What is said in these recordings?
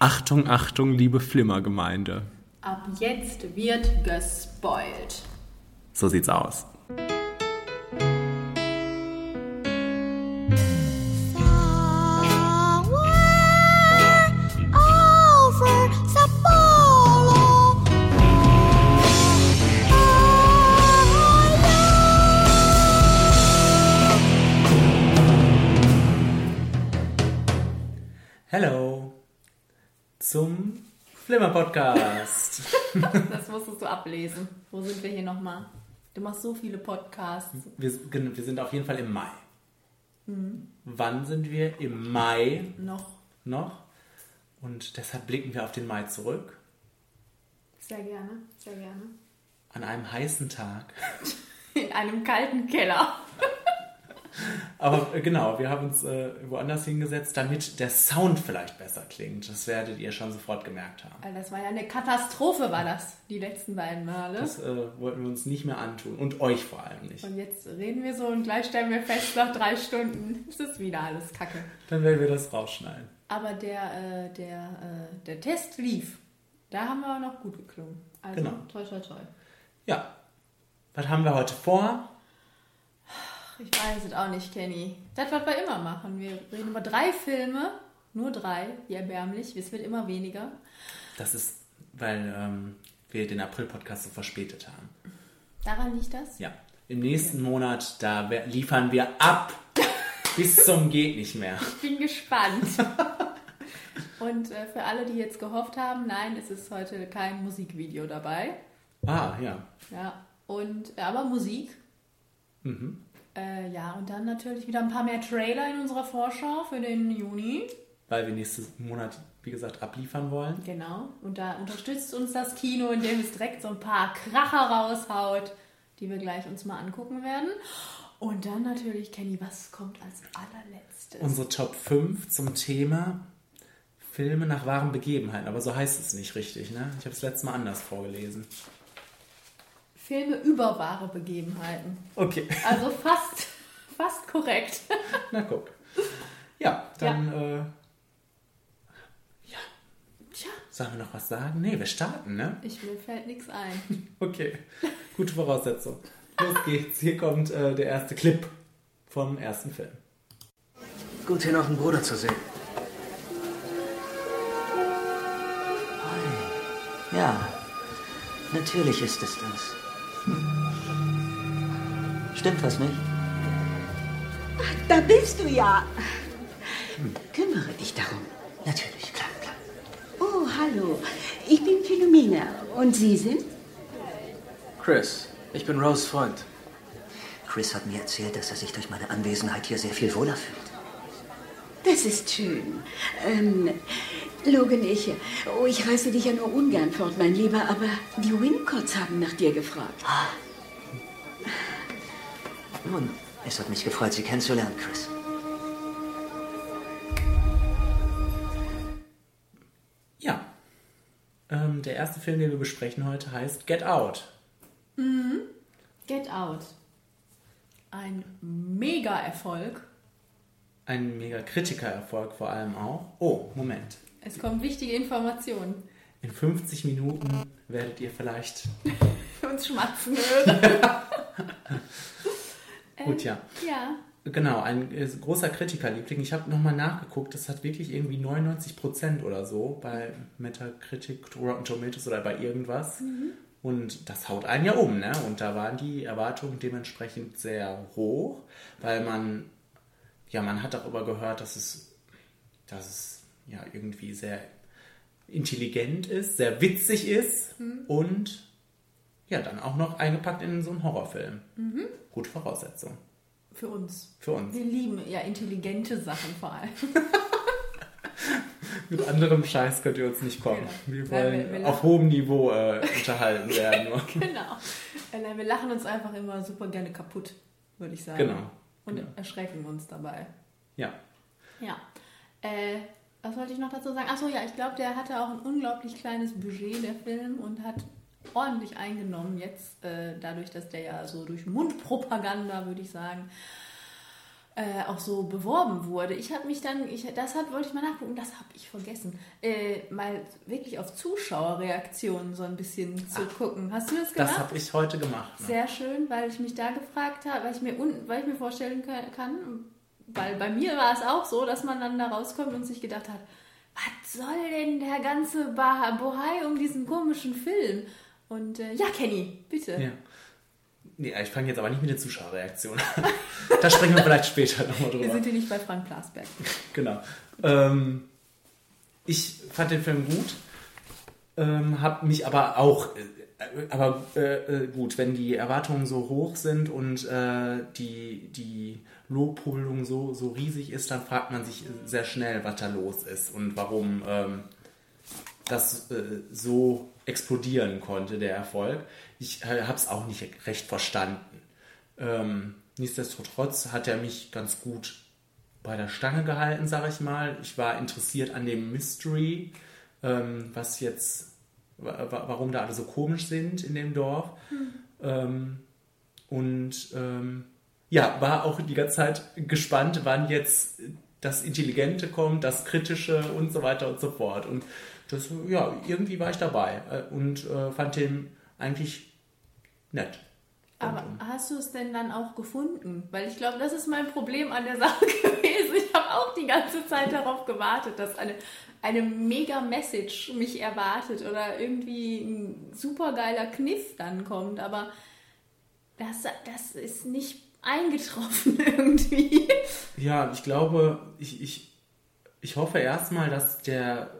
Achtung, Achtung, liebe Flimmergemeinde. Ab jetzt wird gespoilt. So sieht's aus. Zum Flimmer-Podcast. Das musstest du ablesen. Wo sind wir hier nochmal? Du machst so viele Podcasts. wir, wir sind auf jeden Fall im Mai. Wann sind wir? Im Mai Noch noch. Und deshalb blicken wir auf den Mai zurück. sehr gerne, sehr gerne. An einem heißen Tag. In einem kalten Keller. Aber äh, genau, wir haben uns äh, woanders hingesetzt, damit der Sound vielleicht besser klingt. Das werdet ihr schon sofort gemerkt haben. Weil das war ja eine Katastrophe, war das, die letzten beiden Male. Das äh, wollten wir uns nicht mehr antun. Und euch vor allem nicht. Und jetzt reden wir so und gleich stellen wir fest, nach drei Stunden ist es wieder alles Kacke. Dann werden wir das rausschneiden. Aber der, äh, der, äh, der Test lief. Da haben wir noch gut geklungen. Also Genau. toll, toll, toll. Ja. Was haben wir heute vor? Ich weiß es auch nicht, Kenny. Das, was wir immer machen. Wir reden über drei Filme. Nur drei, wie erbärmlich. Es wird immer weniger. Das ist, weil ähm, wir den April-Podcast so verspätet haben. Daran liegt das? Ja. Im nächsten Monat, da liefern wir ab. Bis zum geht nicht mehr. Ich bin gespannt. Und äh, für alle, die jetzt gehofft haben, nein, es ist heute kein Musikvideo dabei. Ah, ja. Ja, und äh, aber Musik. Äh, ja, und dann natürlich wieder ein paar mehr Trailer in unserer Vorschau für den Juni. Weil wir nächsten Monat, wie gesagt, abliefern wollen. Genau. Und da unterstützt uns das Kino, indem es direkt so ein paar Kracher raushaut, die wir gleich uns mal angucken werden. Und dann natürlich, Kenny, was kommt als allerletztes? Unsere Top 5 zum Thema Filme nach wahren Begebenheiten. Aber so heißt es nicht richtig, ne? Ich habe es letztes Mal anders vorgelesen. Filme über wahre Begebenheiten. Okay. Also fast, fast korrekt. Na guck. Ja, dann, äh, ja, Tja, sollen wir noch was sagen? Nee, wir starten, ne? ich mir fällt nichts ein. Okay, gute Voraussetzung. Los geht's. Hier kommt äh, der erste Clip vom ersten Film. Gut, hier noch einen Bruder zu sehen. Hi. Ja, natürlich ist es das. Stimmt was nicht? Da bist du ja. Kümmere dich darum. Natürlich, klar, klar. Oh, hallo. Ich bin Philomena. Und Sie sind? Chris, ich bin Rose Freund. Chris hat mir erzählt, dass er sich durch meine Anwesenheit hier sehr viel wohler fühlt. Das ist schön. Ähm, Logan, ich, oh, ich reiße dich ja nur ungern fort, mein Lieber, aber die Wincotts haben nach dir gefragt. Nun, es hat mich gefreut, Sie kennenzulernen, Chris. Ja. Ähm, der erste Film, den wir besprechen heute, heißt Get Out. Get Out. Ein Mega-Erfolg. Ein mega Kritikererfolg vor allem auch. Oh, Moment. Es kommen wichtige Informationen. In 50 Minuten werdet ihr vielleicht. Uns schmatzen hören. Gut, ja. ja. Genau, ein äh, großer Kritikerliebling. Ich habe nochmal nachgeguckt, das hat wirklich irgendwie 99% oder so bei Metacritic, Rotten Tomatoes oder bei irgendwas. Und das haut einen ja um, ne? Und da waren die Erwartungen dementsprechend sehr hoch, weil man, ja, man hat darüber gehört, dass es, dass es ja irgendwie sehr intelligent ist, sehr witzig ist und ja, dann auch noch eingepackt in so einen Horrorfilm. Gute Voraussetzung Für uns. für uns. Wir lieben ja intelligente Sachen vor allem. Mit anderem Scheiß könnt ihr uns nicht kommen. Genau. Wir Nein, wollen wir- wir auf hohem Niveau äh, unterhalten werden. Genau. Äh, nein, Wir lachen uns einfach immer super gerne kaputt, würde ich sagen. Genau. Und Genau. erschrecken uns dabei. Ja. Ja. Äh, was wollte ich noch dazu sagen? Achso, ja, ich glaube, der hatte auch ein unglaublich kleines Budget, der Film, und hat ordentlich eingenommen jetzt, äh, dadurch, dass der ja so durch Mundpropaganda, würde ich sagen, äh, auch so beworben wurde. Ich habe mich dann, ich, das hat, wollte ich mal nachgucken, das habe ich vergessen, äh, mal wirklich auf Zuschauerreaktionen so ein bisschen zu gucken. Hast du das gemacht? Das habe ich heute gemacht. Ne? Sehr schön, weil ich mich da gefragt habe, weil ich mir, un, weil ich mir vorstellen kann- kann, weil bei mir war es auch so, dass man dann da rauskommt und sich gedacht hat, was soll denn der ganze Bohai um diesen komischen Film? Und äh, ja, Kenny, bitte. Ja. Nee, ich fange jetzt aber nicht mit den Zuschauerreaktionen an. da sprechen wir vielleicht später nochmal Wir drüber. sind hier nicht bei Frank Plasberg. Genau. Ähm, ich fand den Film gut, ähm, habe mich aber auch, äh, aber äh, äh, gut, wenn die Erwartungen so hoch sind und äh, die, die Lobhudelung so, so riesig ist, dann fragt man sich sehr schnell, was da los ist und warum ähm, das äh, so explodieren konnte, der Erfolg. Ich äh, habe es auch nicht recht verstanden. Ähm, nichtsdestotrotz hat er mich ganz gut bei der Stange gehalten, sage ich mal. Ich war interessiert an dem Mystery, ähm, was jetzt, wa- wa- warum da alle so komisch sind in dem Dorf. Ähm, und ähm, ja, war auch die ganze Zeit gespannt, wann jetzt das Intelligente kommt, das Kritische und so weiter und so fort. Und das, ja, irgendwie war ich dabei äh, und äh, fand den eigentlich nett. Aber Und, hast du es denn dann auch gefunden? Weil ich glaube, das ist mein Problem an der Sache gewesen. Ich habe auch die ganze Zeit darauf gewartet, dass eine, eine mega Message mich erwartet oder irgendwie ein supergeiler Kniff dann kommt. Aber das, das ist nicht eingetroffen irgendwie. Ja, ich glaube, ich, ich, ich hoffe erstmal, dass der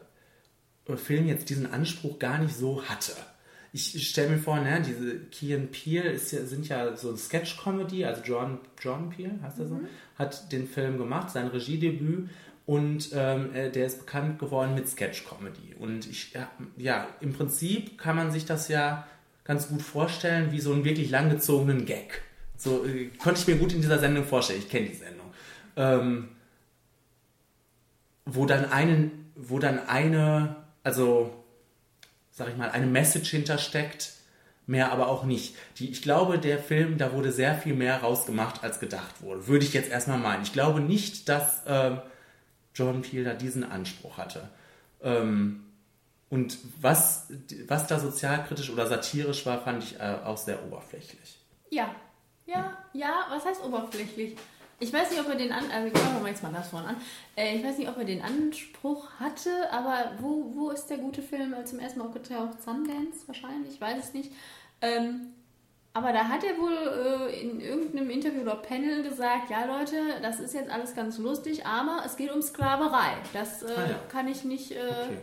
Film jetzt diesen Anspruch gar nicht so hatte. Ich stelle mir vor, ne, diese Key and Peele ist ja, sind ja so ein Sketch-Comedy, also John, John Peele, heißt er so, hat den Film gemacht, sein Regiedebüt und ähm, äh, der ist bekannt geworden mit Sketch-Comedy. Und ich, ja, ja, im Prinzip kann man sich das ja ganz gut vorstellen, wie so einen wirklich langgezogenen Gag. So äh, konnte ich mir gut in dieser Sendung vorstellen. Ich kenne die Sendung. Ähm, wo dann einen, wo dann eine, also sag ich mal, eine Message hintersteckt, mehr aber auch nicht. Die, ich glaube, der Film, da wurde sehr viel mehr rausgemacht, als gedacht wurde. Würde ich jetzt erstmal meinen. Ich glaube nicht, dass ähm, Jordan Peele da diesen Anspruch hatte. Ähm, und was, was da sozialkritisch oder satirisch war, fand ich äh, auch sehr oberflächlich. Ja, ja, ja, was heißt oberflächlich? Ich weiß nicht, ob er den an, also fangen wir jetzt mal das vorne an. Äh, ich weiß nicht, ob er den Anspruch hatte, aber wo, wo ist der gute Film äh, zum ersten Mal aufgetaucht? Sundance wahrscheinlich, ich weiß es nicht. Ähm, aber da hat er wohl äh, in irgendeinem Interview oder Panel gesagt, ja Leute, das ist jetzt alles ganz lustig, aber es geht um Sklaverei. Das äh, Ah, ja. kann ich nicht, äh, Okay.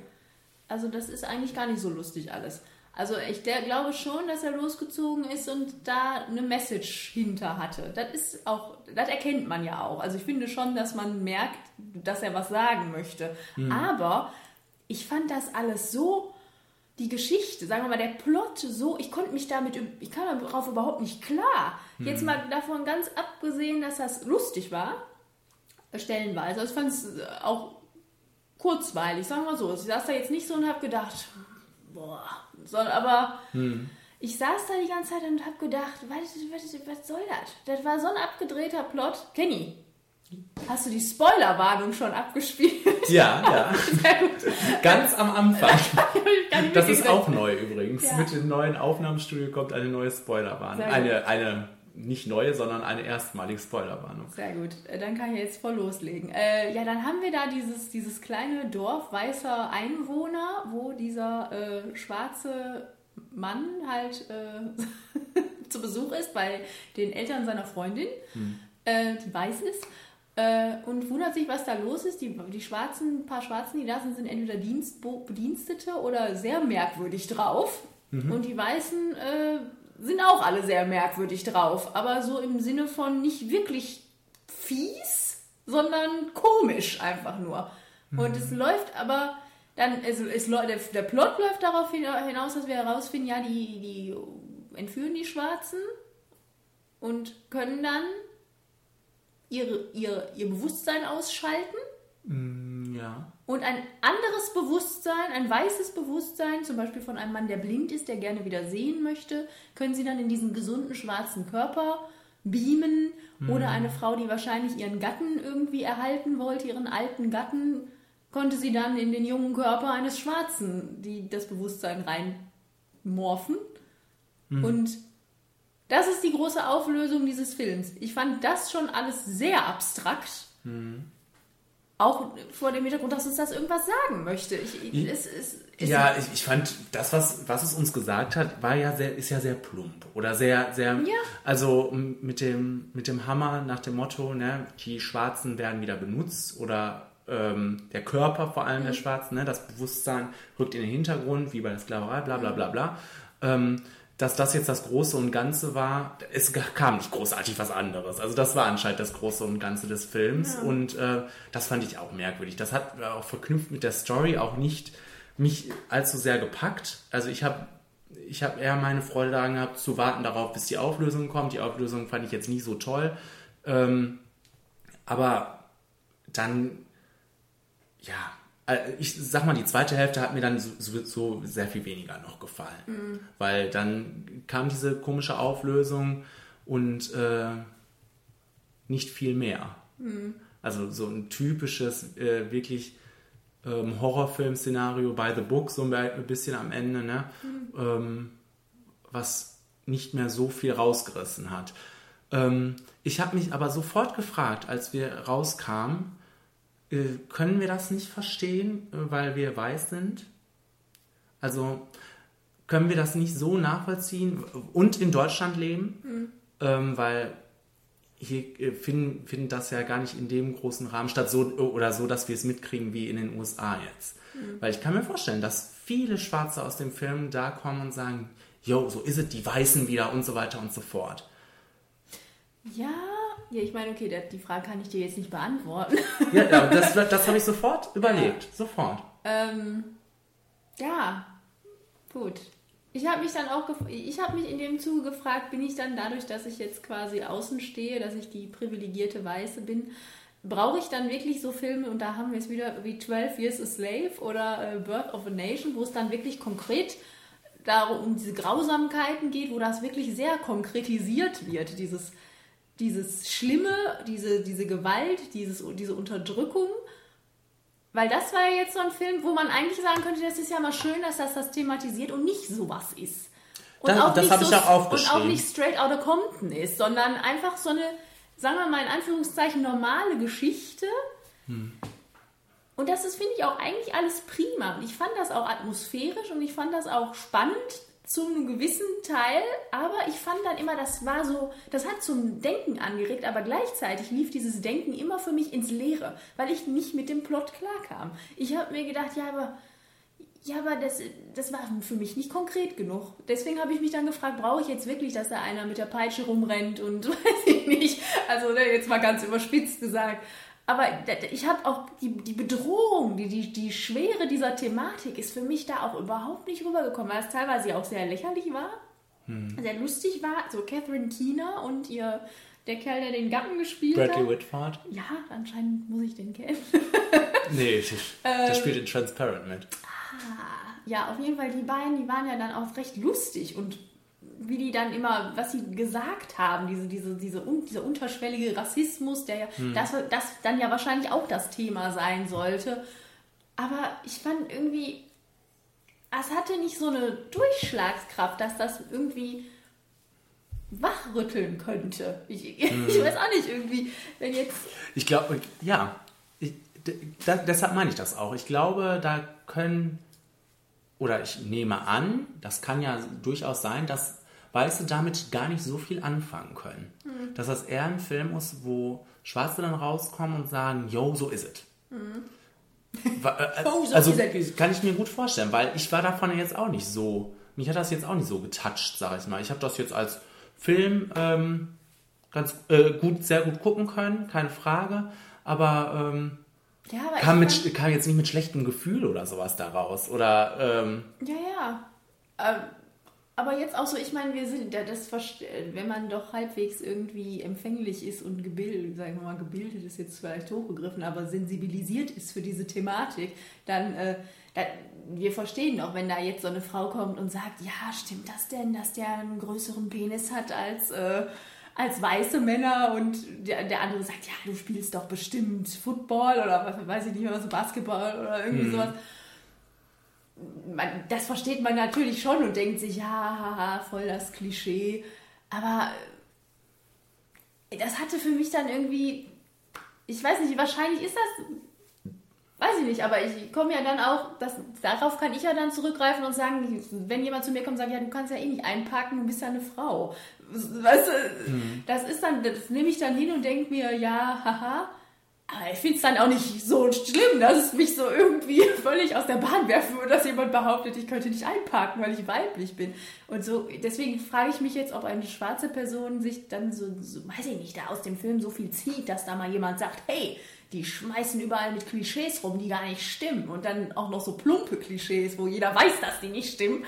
also das ist eigentlich gar nicht so lustig alles. Also ich glaube schon, dass er losgezogen ist und da eine Message hinter hatte. Das ist auch, das erkennt man ja auch. Also ich finde schon, dass man merkt, dass er was sagen möchte. Aber ich fand das alles so, die Geschichte, sagen wir mal, der Plot so, ich konnte mich damit, ich kam darauf überhaupt nicht klar. Jetzt mal davon ganz abgesehen, dass das lustig war, stellenweise. Also ich fand es auch kurzweilig, sagen wir mal so. Ich saß da jetzt nicht so und habe gedacht, boah, soll aber. Ich saß da die ganze Zeit und habe gedacht, was, was, was soll das? Das war so ein abgedrehter Plot. Kenny, hast du die Spoilerwarnung schon abgespielt? Ja, ja. Sehr gut. Ganz am Anfang. Das ist auch neu übrigens. Ja. Mit dem neuen Aufnahmestudio kommt eine neue Spoilerwarnung. Eine, eine nicht neue, sondern eine erstmalige Spoilerwarnung. Sehr gut, Äh, dann kann ich jetzt voll loslegen. Äh, ja, dann haben wir da dieses, dieses kleine Dorf weißer Einwohner, wo dieser äh, schwarze Mann halt äh, zu Besuch ist bei den Eltern seiner Freundin, äh, die weiß ist. Äh, und wundert sich, was da los ist. Die, die schwarzen, paar Schwarzen, die da sind, sind entweder Dienstbo Bedienstete oder sehr merkwürdig drauf. Und die Weißen sind auch alle sehr merkwürdig drauf. Aber so im Sinne von nicht wirklich fies, sondern komisch einfach nur. Und es läuft aber dann, also es, der, der Plot läuft darauf hina- hinaus, dass wir herausfinden, ja, die, die entführen die Schwarzen und können dann ihre, ihr, ihr Bewusstsein ausschalten. Ja. Und ein anderes Bewusstsein, ein weißes Bewusstsein, zum Beispiel von einem Mann, der blind ist, der gerne wieder sehen möchte, können sie dann in diesen gesunden schwarzen Körper beamen. Oder eine Frau, die wahrscheinlich ihren Gatten irgendwie erhalten wollte, ihren alten Gatten, konnte sie dann in den jungen Körper eines Schwarzen, die das Bewusstsein reinmorphen. Und das ist die große Auflösung dieses Films. Ich fand das schon alles sehr abstrakt. Auch vor dem Hintergrund, dass uns das irgendwas sagen möchte. Ich, ich, es, es, es, Ja, ich, ich fand, das, was, was es uns gesagt hat, war ja sehr, ist ja sehr plump. Oder sehr, sehr, Ja. also mit dem, mit dem Hammer nach dem Motto, ne, die Schwarzen werden wieder benutzt oder ähm, der Körper vor allem der Schwarzen, ne, das Bewusstsein rückt in den Hintergrund, wie bei der Sklaverei, bla bla bla bla. Ähm, dass das jetzt das Große und Ganze war, es kam nicht großartig was anderes. Also das war anscheinend das Große und Ganze des Films und äh, das fand ich auch merkwürdig. Das hat auch verknüpft mit der Story auch nicht mich allzu sehr gepackt. Also ich habe ich habe eher meine Freude daran gehabt, zu warten darauf, bis die Auflösung kommt. Die Auflösung fand ich jetzt nicht so toll. Ähm, aber dann, ja, äh, ich sag mal, die zweite Hälfte hat mir dann so, so, sehr viel weniger noch gefallen. Weil dann kam diese komische Auflösung und äh, nicht viel mehr. Also so ein typisches, äh, wirklich ähm, Horrorfilm-Szenario by the book, so ein bisschen am Ende, ne? Ähm, was nicht mehr so viel rausgerissen hat. Ähm, ich habe mich aber sofort gefragt, als wir rauskamen, äh, können wir das nicht verstehen, äh, weil wir weiß sind? Also können wir das nicht so nachvollziehen und in Deutschland leben? Ähm, weil hier äh, finden, finden das ja gar nicht in dem großen Rahmen statt, so oder so, dass wir es mitkriegen wie in den USA jetzt. Weil ich kann mir vorstellen, dass viele Schwarze aus dem Film da kommen und sagen, yo, so ist es, die Weißen wieder und so weiter und so fort. Ja, ja, ich meine, okay, die Frage kann ich dir jetzt nicht beantworten. Ja, ja das, das habe ich sofort überlegt, sofort. Ähm, ja, gut. Ich habe mich dann auch, ich habe mich in dem Zuge gefragt, bin ich dann dadurch, dass ich jetzt quasi außen stehe, dass ich die privilegierte Weiße bin, brauche ich dann wirklich so Filme, und da haben wir es wieder wie 12 Years a Slave oder äh, Birth of a Nation, wo es dann wirklich konkret darum um diese Grausamkeiten geht, wo das wirklich sehr konkretisiert wird, dieses, dieses Schlimme, diese, diese Gewalt, dieses, diese Unterdrückung. Weil das war ja jetzt so ein Film, wo man eigentlich sagen könnte, das ist ja mal schön, dass das das thematisiert und nicht sowas ist. Und Das- das nicht hab ich auch Und aufgeschrieben. auch nicht straight out of Compton ist, sondern einfach so eine, sagen wir mal in Anführungszeichen, normale Geschichte. Und das ist, finde ich, auch eigentlich alles prima. Und ich fand das auch atmosphärisch und ich fand das auch spannend zu einem gewissen Teil, aber ich fand dann immer, das war so, das hat zum Denken angeregt, aber gleichzeitig lief dieses Denken immer für mich ins Leere, weil ich nicht mit dem Plot klarkam. Ich habe mir gedacht, ja, aber ja, aber das, das war für mich nicht konkret genug. Deswegen habe ich mich dann gefragt, brauche ich jetzt wirklich, dass da einer mit der Peitsche rumrennt und weiß ich nicht. Also ne, jetzt mal ganz überspitzt gesagt. Aber ich habe auch die, die Bedrohung, die, die, die Schwere dieser Thematik ist für mich da auch überhaupt nicht rübergekommen, weil es teilweise auch sehr lächerlich war, sehr lustig war. So Catherine Keener und ihr, der Kerl, der den Gatten gespielt Bradley hat. Whitford? Ja, anscheinend muss ich den kennen. Nee, der Ähm. spielt in Transparent mit. Ja, auf jeden Fall, die beiden, die waren ja dann auch recht lustig und wie die dann immer, was sie gesagt haben, diese, diese, diese, dieser unterschwellige Rassismus, der ja, das, das dann ja wahrscheinlich auch das Thema sein sollte. Aber ich fand irgendwie, es hatte nicht so eine Durchschlagskraft, dass das irgendwie wachrütteln könnte. Ich, ich weiß auch nicht, irgendwie, wenn jetzt Ich glaube, ja, ich, da, deshalb meine ich das auch. Ich glaube, da können, oder ich nehme an, das kann ja durchaus sein, dass Weiße damit gar nicht so viel anfangen können. Dass das eher ein Film ist, wo Schwarze dann rauskommen und sagen, yo, so ist es. Wa- äh, Oh, so also kann ich mir gut vorstellen, weil ich war davon jetzt auch nicht so, mich hat das jetzt auch nicht so getoucht, sag ich mal. Ich habe das jetzt als Film ähm, ganz äh, gut, sehr gut gucken können, keine Frage, aber ähm, ja, aber kam, mit, kam jetzt nicht mit schlechtem Gefühl oder sowas daraus. Oder ähm, Ja, ja. Aber jetzt auch so, ich meine, wir sind, das, wenn man doch halbwegs irgendwie empfänglich ist und gebildet, sagen wir mal, gebildet ist jetzt vielleicht hochgegriffen, aber sensibilisiert ist für diese Thematik, dann, äh, da, wir verstehen doch, wenn da jetzt so eine Frau kommt und sagt, ja, stimmt das denn, dass der einen größeren Penis hat als, äh, als weiße Männer und der, der andere sagt, ja, du spielst doch bestimmt Football oder was weiß ich nicht mehr, so Basketball oder irgendwie sowas. Man, das versteht man natürlich schon und denkt sich, ja, haha, voll das Klischee. Aber äh, das hatte für mich dann irgendwie, ich weiß nicht, wahrscheinlich ist das Weiß ich nicht, aber ich komme ja dann auch, das, darauf kann ich ja dann zurückgreifen und sagen, wenn jemand zu mir kommt und sagt, ja, du kannst ja eh nicht einpacken, du bist ja eine Frau. Weißt du, mhm. das ist dann, das nehme ich dann hin und denke mir, ja, haha. Aber ich finde es dann auch nicht so schlimm, dass es mich so irgendwie völlig aus der Bahn werfen würde, dass jemand behauptet, ich könnte nicht einparken, weil ich weiblich bin. Und so, deswegen frage ich mich jetzt, ob eine schwarze Person sich dann so, so, weiß ich nicht, da aus dem Film so viel zieht, dass da mal jemand sagt, hey, die schmeißen überall mit Klischees rum, die gar nicht stimmen. Und dann auch noch so plumpe Klischees, wo jeder weiß, dass die nicht stimmen.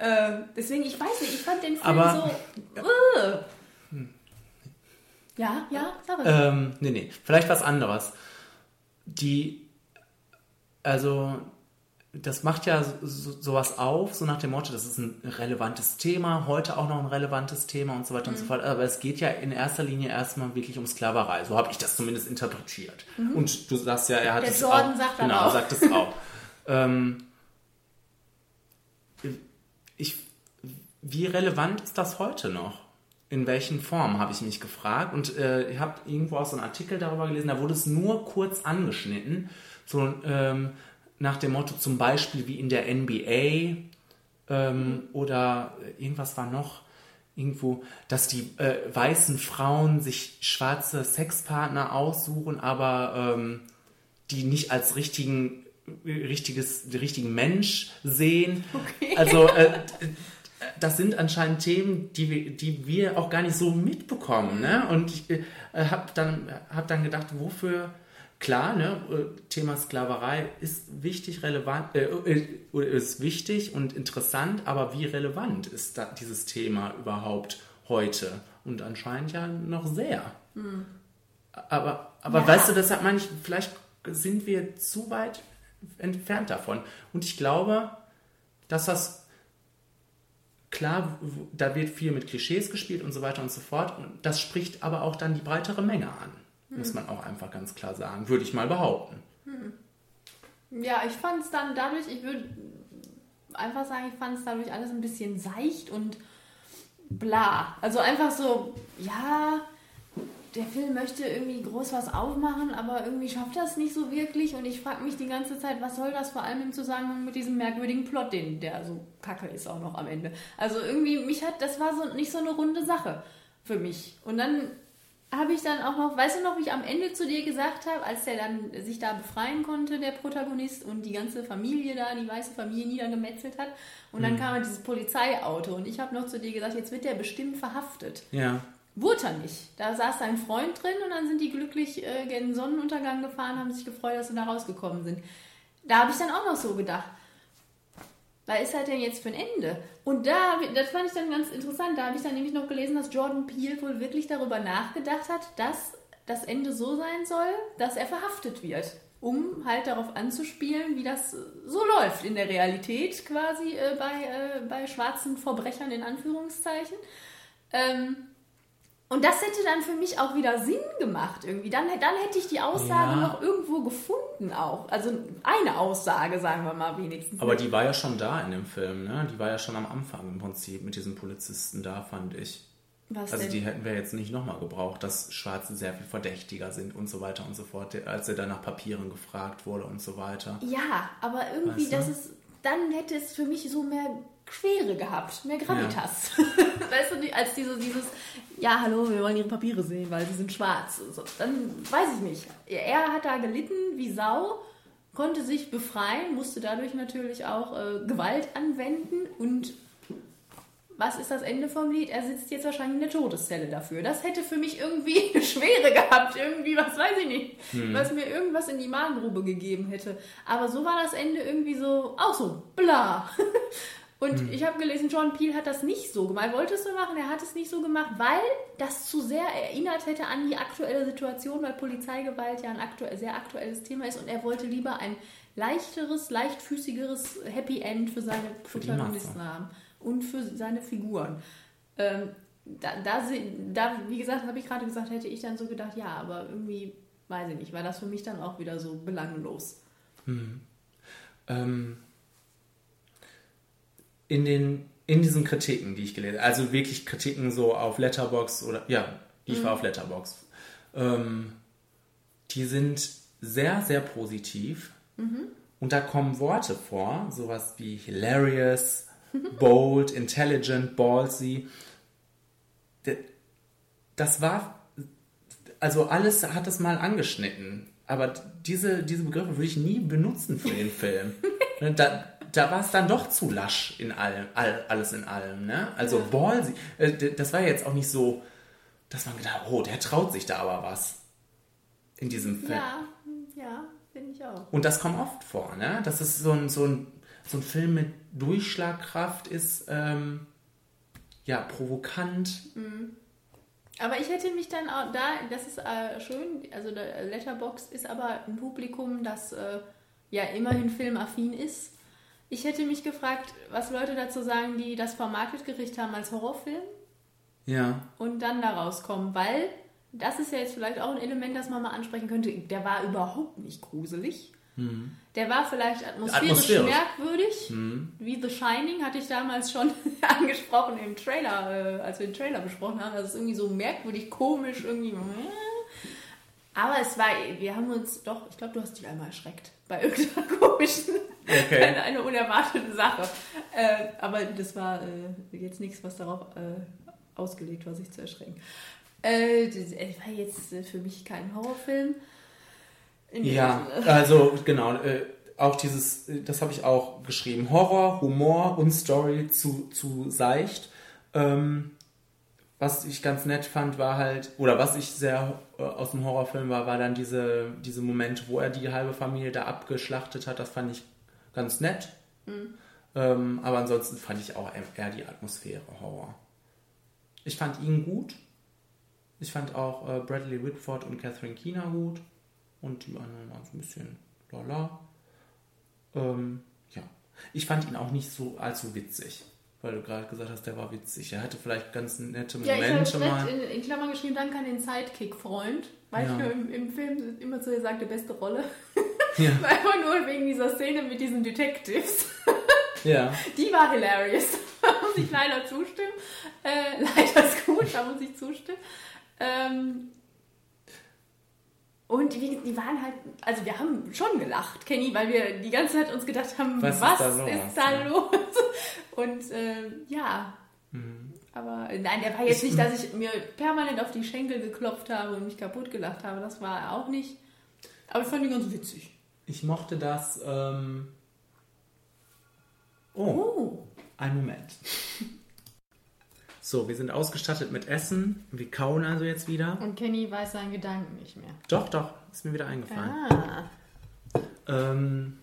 Äh, deswegen, ich weiß nicht, ich fand den Film Aber, so. Uh. Ja, ja, sag was. Ähm, nee, nee, vielleicht was anderes. Die, also das macht ja so, sowas auf, so nach dem Motto, das ist ein relevantes Thema, heute auch noch ein relevantes Thema und so weiter mhm. und so mhm. fort. Aber es geht ja in erster Linie erstmal wirklich um Sklaverei. So habe ich das zumindest interpretiert. Mhm. Und du sagst ja, er hat Der es Jordan auch. Sagt genau, auch. sagt es auch. ähm, ich, wie relevant ist das heute noch? In welchen Formen, habe ich mich gefragt. Und äh, ich habe irgendwo auch so einen Artikel darüber gelesen, da wurde es nur kurz angeschnitten. So, ähm, nach dem Motto zum Beispiel wie in der NBA ähm, oder irgendwas war noch irgendwo, dass die äh, weißen Frauen sich schwarze Sexpartner aussuchen, aber ähm, die nicht als richtigen richtiges richtigen Mensch sehen. Okay. Also äh, das sind anscheinend Themen, die wir, die wir auch gar nicht so mitbekommen. Ne? Und ich äh, habe dann, hab dann gedacht, wofür klar, ne, äh, Thema Sklaverei ist wichtig, relevant, äh, äh, ist wichtig und interessant, aber wie relevant ist da dieses Thema überhaupt heute? Und anscheinend ja noch sehr. Hm. Aber, aber ja. weißt du, deshalb meine ich, vielleicht sind wir zu weit entfernt davon. Und ich glaube, dass das klar, da wird viel mit Klischees gespielt und so weiter und so fort. Und das spricht aber auch dann die breitere Menge an. Muss man auch einfach ganz klar sagen. Würde ich mal behaupten. Hm. Ja, ich fand es dann dadurch, ich würde einfach sagen, ich fand es dadurch alles ein bisschen seicht und bla. Also einfach so, ja, der Film möchte irgendwie groß was aufmachen, aber irgendwie schafft das nicht so wirklich. Und ich frage mich die ganze Zeit, was soll das vor allem im Zusammenhang mit diesem merkwürdigen Plot, den der so kacke ist auch noch am Ende. Also irgendwie, mich hat, das war so nicht so eine runde Sache für mich. Und dann habe ich dann auch noch, weißt du noch, wie ich am Ende zu dir gesagt habe, als der dann sich da befreien konnte, der Protagonist, und die ganze Familie da, die weiße Familie niedergemetzelt hat. Und dann mhm. kam halt dieses Polizeiauto und ich habe noch zu dir gesagt, jetzt wird der bestimmt verhaftet. Ja. Wurde er nicht. Da saß sein Freund drin und dann sind die glücklich äh, gen Sonnenuntergang gefahren, haben sich gefreut, dass sie da rausgekommen sind. Da habe ich dann auch noch so gedacht, was ist halt denn jetzt für ein Ende? Und da, das fand ich dann ganz interessant, da habe ich dann nämlich noch gelesen, dass Jordan Peele wohl wirklich darüber nachgedacht hat, dass das Ende so sein soll, dass er verhaftet wird, um halt darauf anzuspielen, wie das so läuft in der Realität quasi äh, bei, äh, bei schwarzen Verbrechern in Anführungszeichen. Ähm, und das hätte dann für mich auch wieder Sinn gemacht irgendwie. Dann, dann hätte ich die Aussage ja. noch irgendwo gefunden auch. Also eine Aussage, sagen wir mal wenigstens. Aber die war ja schon da in dem Film, ne? Die war ja schon am Anfang im Prinzip mit diesen Polizisten da, fand ich. Was also denn? die hätten wir jetzt nicht nochmal gebraucht, dass Schwarze sehr viel verdächtiger sind und so weiter und so fort, als er da nach Papieren gefragt wurde und so weiter. Ja, aber irgendwie, weißt du? das ist, dann hätte es für mich so mehr Schwere gehabt, mehr Gravitas. Ja. weißt du, als diese, dieses, ja, hallo, wir wollen ihre Papiere sehen, weil sie sind schwarz. So, dann weiß ich nicht. Er hat da gelitten wie Sau, konnte sich befreien, musste dadurch natürlich auch äh, Gewalt anwenden und was ist das Ende vom Lied? Er sitzt jetzt wahrscheinlich in der Todeszelle dafür. Das hätte für mich irgendwie eine Schwere gehabt, irgendwie, was weiß ich nicht, hm. was mir irgendwas in die Magengrube gegeben hätte. Aber so war das Ende irgendwie so, auch so, bla. Und hm. ich habe gelesen, John Peel hat das nicht so gemacht. Er wollte es so machen, er hat es nicht so gemacht, weil das zu sehr erinnert hätte an die aktuelle Situation, weil Polizeigewalt ja ein aktuell, sehr aktuelles Thema ist und er wollte lieber ein leichteres, leichtfüßigeres Happy End für seine Protagonisten haben und für seine Figuren. Ähm, da, da, da wie gesagt, habe ich gerade gesagt, hätte ich dann so gedacht, ja, aber irgendwie, weiß ich nicht, war das für mich dann auch wieder so belanglos. ähm, in den in diesen Kritiken, die ich gelesen habe, also wirklich Kritiken so auf Letterbox oder ja, die ich war auf Letterbox, ähm, die sind sehr sehr positiv und da kommen Worte vor, sowas wie hilarious, bold, intelligent, ballsy. Das war also alles hat es mal angeschnitten. Aber diese, diese Begriffe würde ich nie benutzen für den Film. Da da war es dann doch zu lasch in allem, all, alles in allem. Ne? Also ballsy, äh, das war jetzt auch nicht so, dass man gedacht hat, oh, der traut sich da aber was in diesem Film. Ja, ja, finde ich auch. Und das kommt oft vor, ne? Dass es so ein, so ein, so ein Film mit Durchschlagkraft ist, ähm, ja, provokant. Aber ich hätte mich dann auch da, das ist äh, schön, also der Letterboxd ist aber ein Publikum, das äh, ja immerhin filmaffin ist. Ich hätte mich gefragt, was Leute dazu sagen, die das vermarktet gekriegt haben als Horrorfilm Ja. und dann da rauskommen, weil das ist ja jetzt vielleicht auch ein Element, das man mal ansprechen könnte. Der war überhaupt nicht gruselig. Der war vielleicht atmosphärisch, Atmosphärisch. merkwürdig, wie The Shining, hatte ich damals schon angesprochen im Trailer, äh, als wir den Trailer besprochen haben. Das ist irgendwie so merkwürdig, komisch, irgendwie. Aber es war, wir haben uns doch, ich glaube, du hast dich einmal erschreckt bei irgendeiner komischen, Okay. eine, eine unerwartete Sache. Äh, aber das war äh, jetzt nichts, was darauf äh, ausgelegt war, sich zu erschrecken. Äh, das äh, war jetzt für mich kein Horrorfilm. Ja, also genau, auch dieses, das habe ich auch geschrieben, Horror, Humor und Story zu, zu seicht. Ähm, was ich ganz nett fand, war halt, oder was ich sehr äh, aus dem Horrorfilm war, war dann diese, diese Momente, wo er die halbe Familie da abgeschlachtet hat. Das fand ich ganz nett. Ähm, aber ansonsten fand ich auch eher die Atmosphäre Horror. Ich fand ihn gut. Ich fand auch äh, Bradley Whitford und Catherine Keener gut. Und die anderen waren so ein bisschen lala. Ähm, ja. Ich fand ihn auch nicht so allzu witzig. Weil du gerade gesagt hast, der war witzig. Er hatte vielleicht ganz nette Ja, ich Momente habe mal. in, in Klammern geschrieben, danke an den Sidekick-Freund. Weil Ja. ich nur im, im Film immer zu ihr sagte, beste Rolle. Ja. Einfach nur wegen dieser Szene mit diesen Detectives. Ja. Die war hilarious. Da muss ich leider zustimmen. Äh, leider ist gut, da muss ich zustimmen. Ähm, und die, die waren halt, also wir haben schon gelacht, Kenny, weil wir die ganze Zeit uns gedacht haben, Was was, ist da los? ist da los? Und äh, ja, aber äh, nein, der war jetzt nicht, dass ich mir permanent auf die Schenkel geklopft habe und mich kaputt gelacht habe. Das war auch nicht. Aber ich fand ihn ganz witzig. Ich mochte das. Ähm oh, Oh, einen Moment. So, wir sind ausgestattet mit Essen. Wir kauen also jetzt wieder. und Kenny weiß seinen Gedanken nicht mehr. Doch, doch, ist mir wieder eingefallen. Ah. Ähm,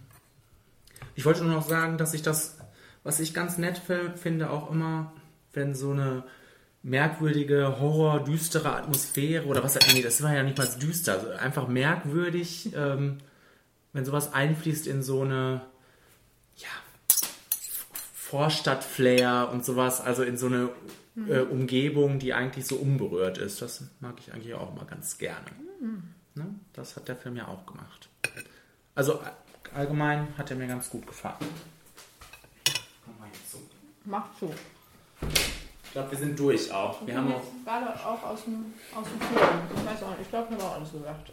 ich wollte nur noch sagen, dass ich das, was ich ganz nett fi- finde, auch immer, wenn so eine merkwürdige, horror, düstere Atmosphäre oder was, nee, das war ja nicht mal düster, also einfach merkwürdig, ähm, wenn sowas einfließt in so eine, ja, Vorstadt-Flair und sowas, also in so eine äh, Umgebung, die eigentlich so unberührt ist. Das mag ich eigentlich auch mal ganz gerne. Ne? Das hat der Film ja auch gemacht. Also allgemein hat er mir ganz gut gefallen. Jetzt so. Ich glaube, wir sind durch auch. Wir haben auch gerade auch aus dem, aus dem Film. Ich weiß auch nicht, ich glaube, ich habe auch alles gesagt.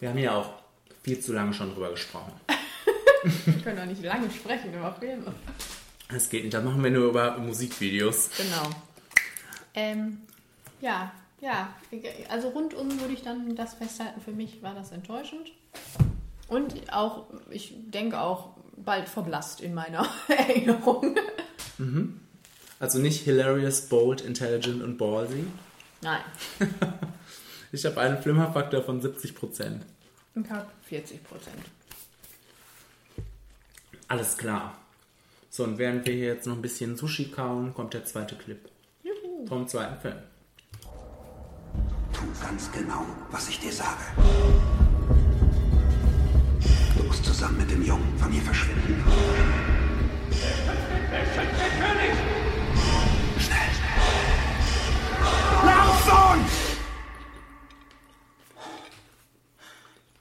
wir haben ja auch viel zu lange schon drüber gesprochen. Wir können doch nicht lange sprechen über Filme. Das geht nicht, da machen wir nur über Musikvideos. Genau. Ähm, ja, ja. Also rundum würde ich dann das festhalten. Für mich war das enttäuschend. Und auch, ich denke auch, bald verblasst in meiner Erinnerung. Also nicht hilarious, bold, intelligent und ballsy. Nein. Ich habe einen Flimmerfaktor von 70%. Ich habe 40 Prozent. Alles klar. So, und während wir hier jetzt noch ein bisschen Sushi kauen, kommt der zweite Clip. Juhu. Vom zweiten Film. Tu ganz genau, was ich dir sage. Du musst zusammen mit dem Jungen von hier verschwinden. Larson!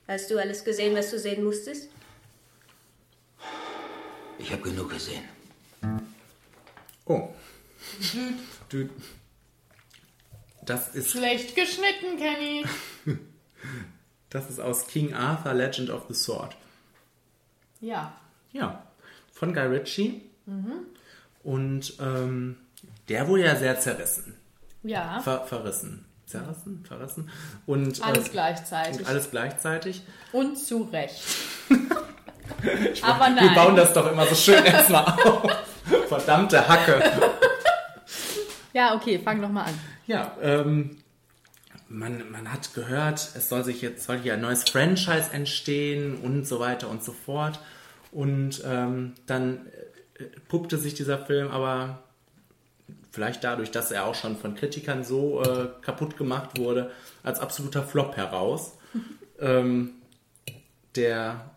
Hast du alles gesehen, was du sehen musstest? Ich habe genug gesehen. Oh. Du, das ist, Schlecht geschnitten, Kenny. das ist aus King Arthur Legend of the Sword. Ja. Ja, von Guy Ritchie. Und ähm, der wurde ja sehr zerrissen. Ja. Ver verrissen. Zerrissen? Verrissen? Und, Alles äh, gleichzeitig. Und alles gleichzeitig. Und zu Recht. Aber nein. Wir bauen das doch immer so schön erstmal auf. Verdammte Hacke. Ja, okay, fang doch mal an. Ja, ähm, man, man hat gehört, es soll sich jetzt soll hier ein neues Franchise entstehen und so weiter und so fort. Und ähm, dann äh, puppte sich dieser Film aber vielleicht dadurch, dass er auch schon von Kritikern so äh, kaputt gemacht wurde, als absoluter Flop heraus, ähm, der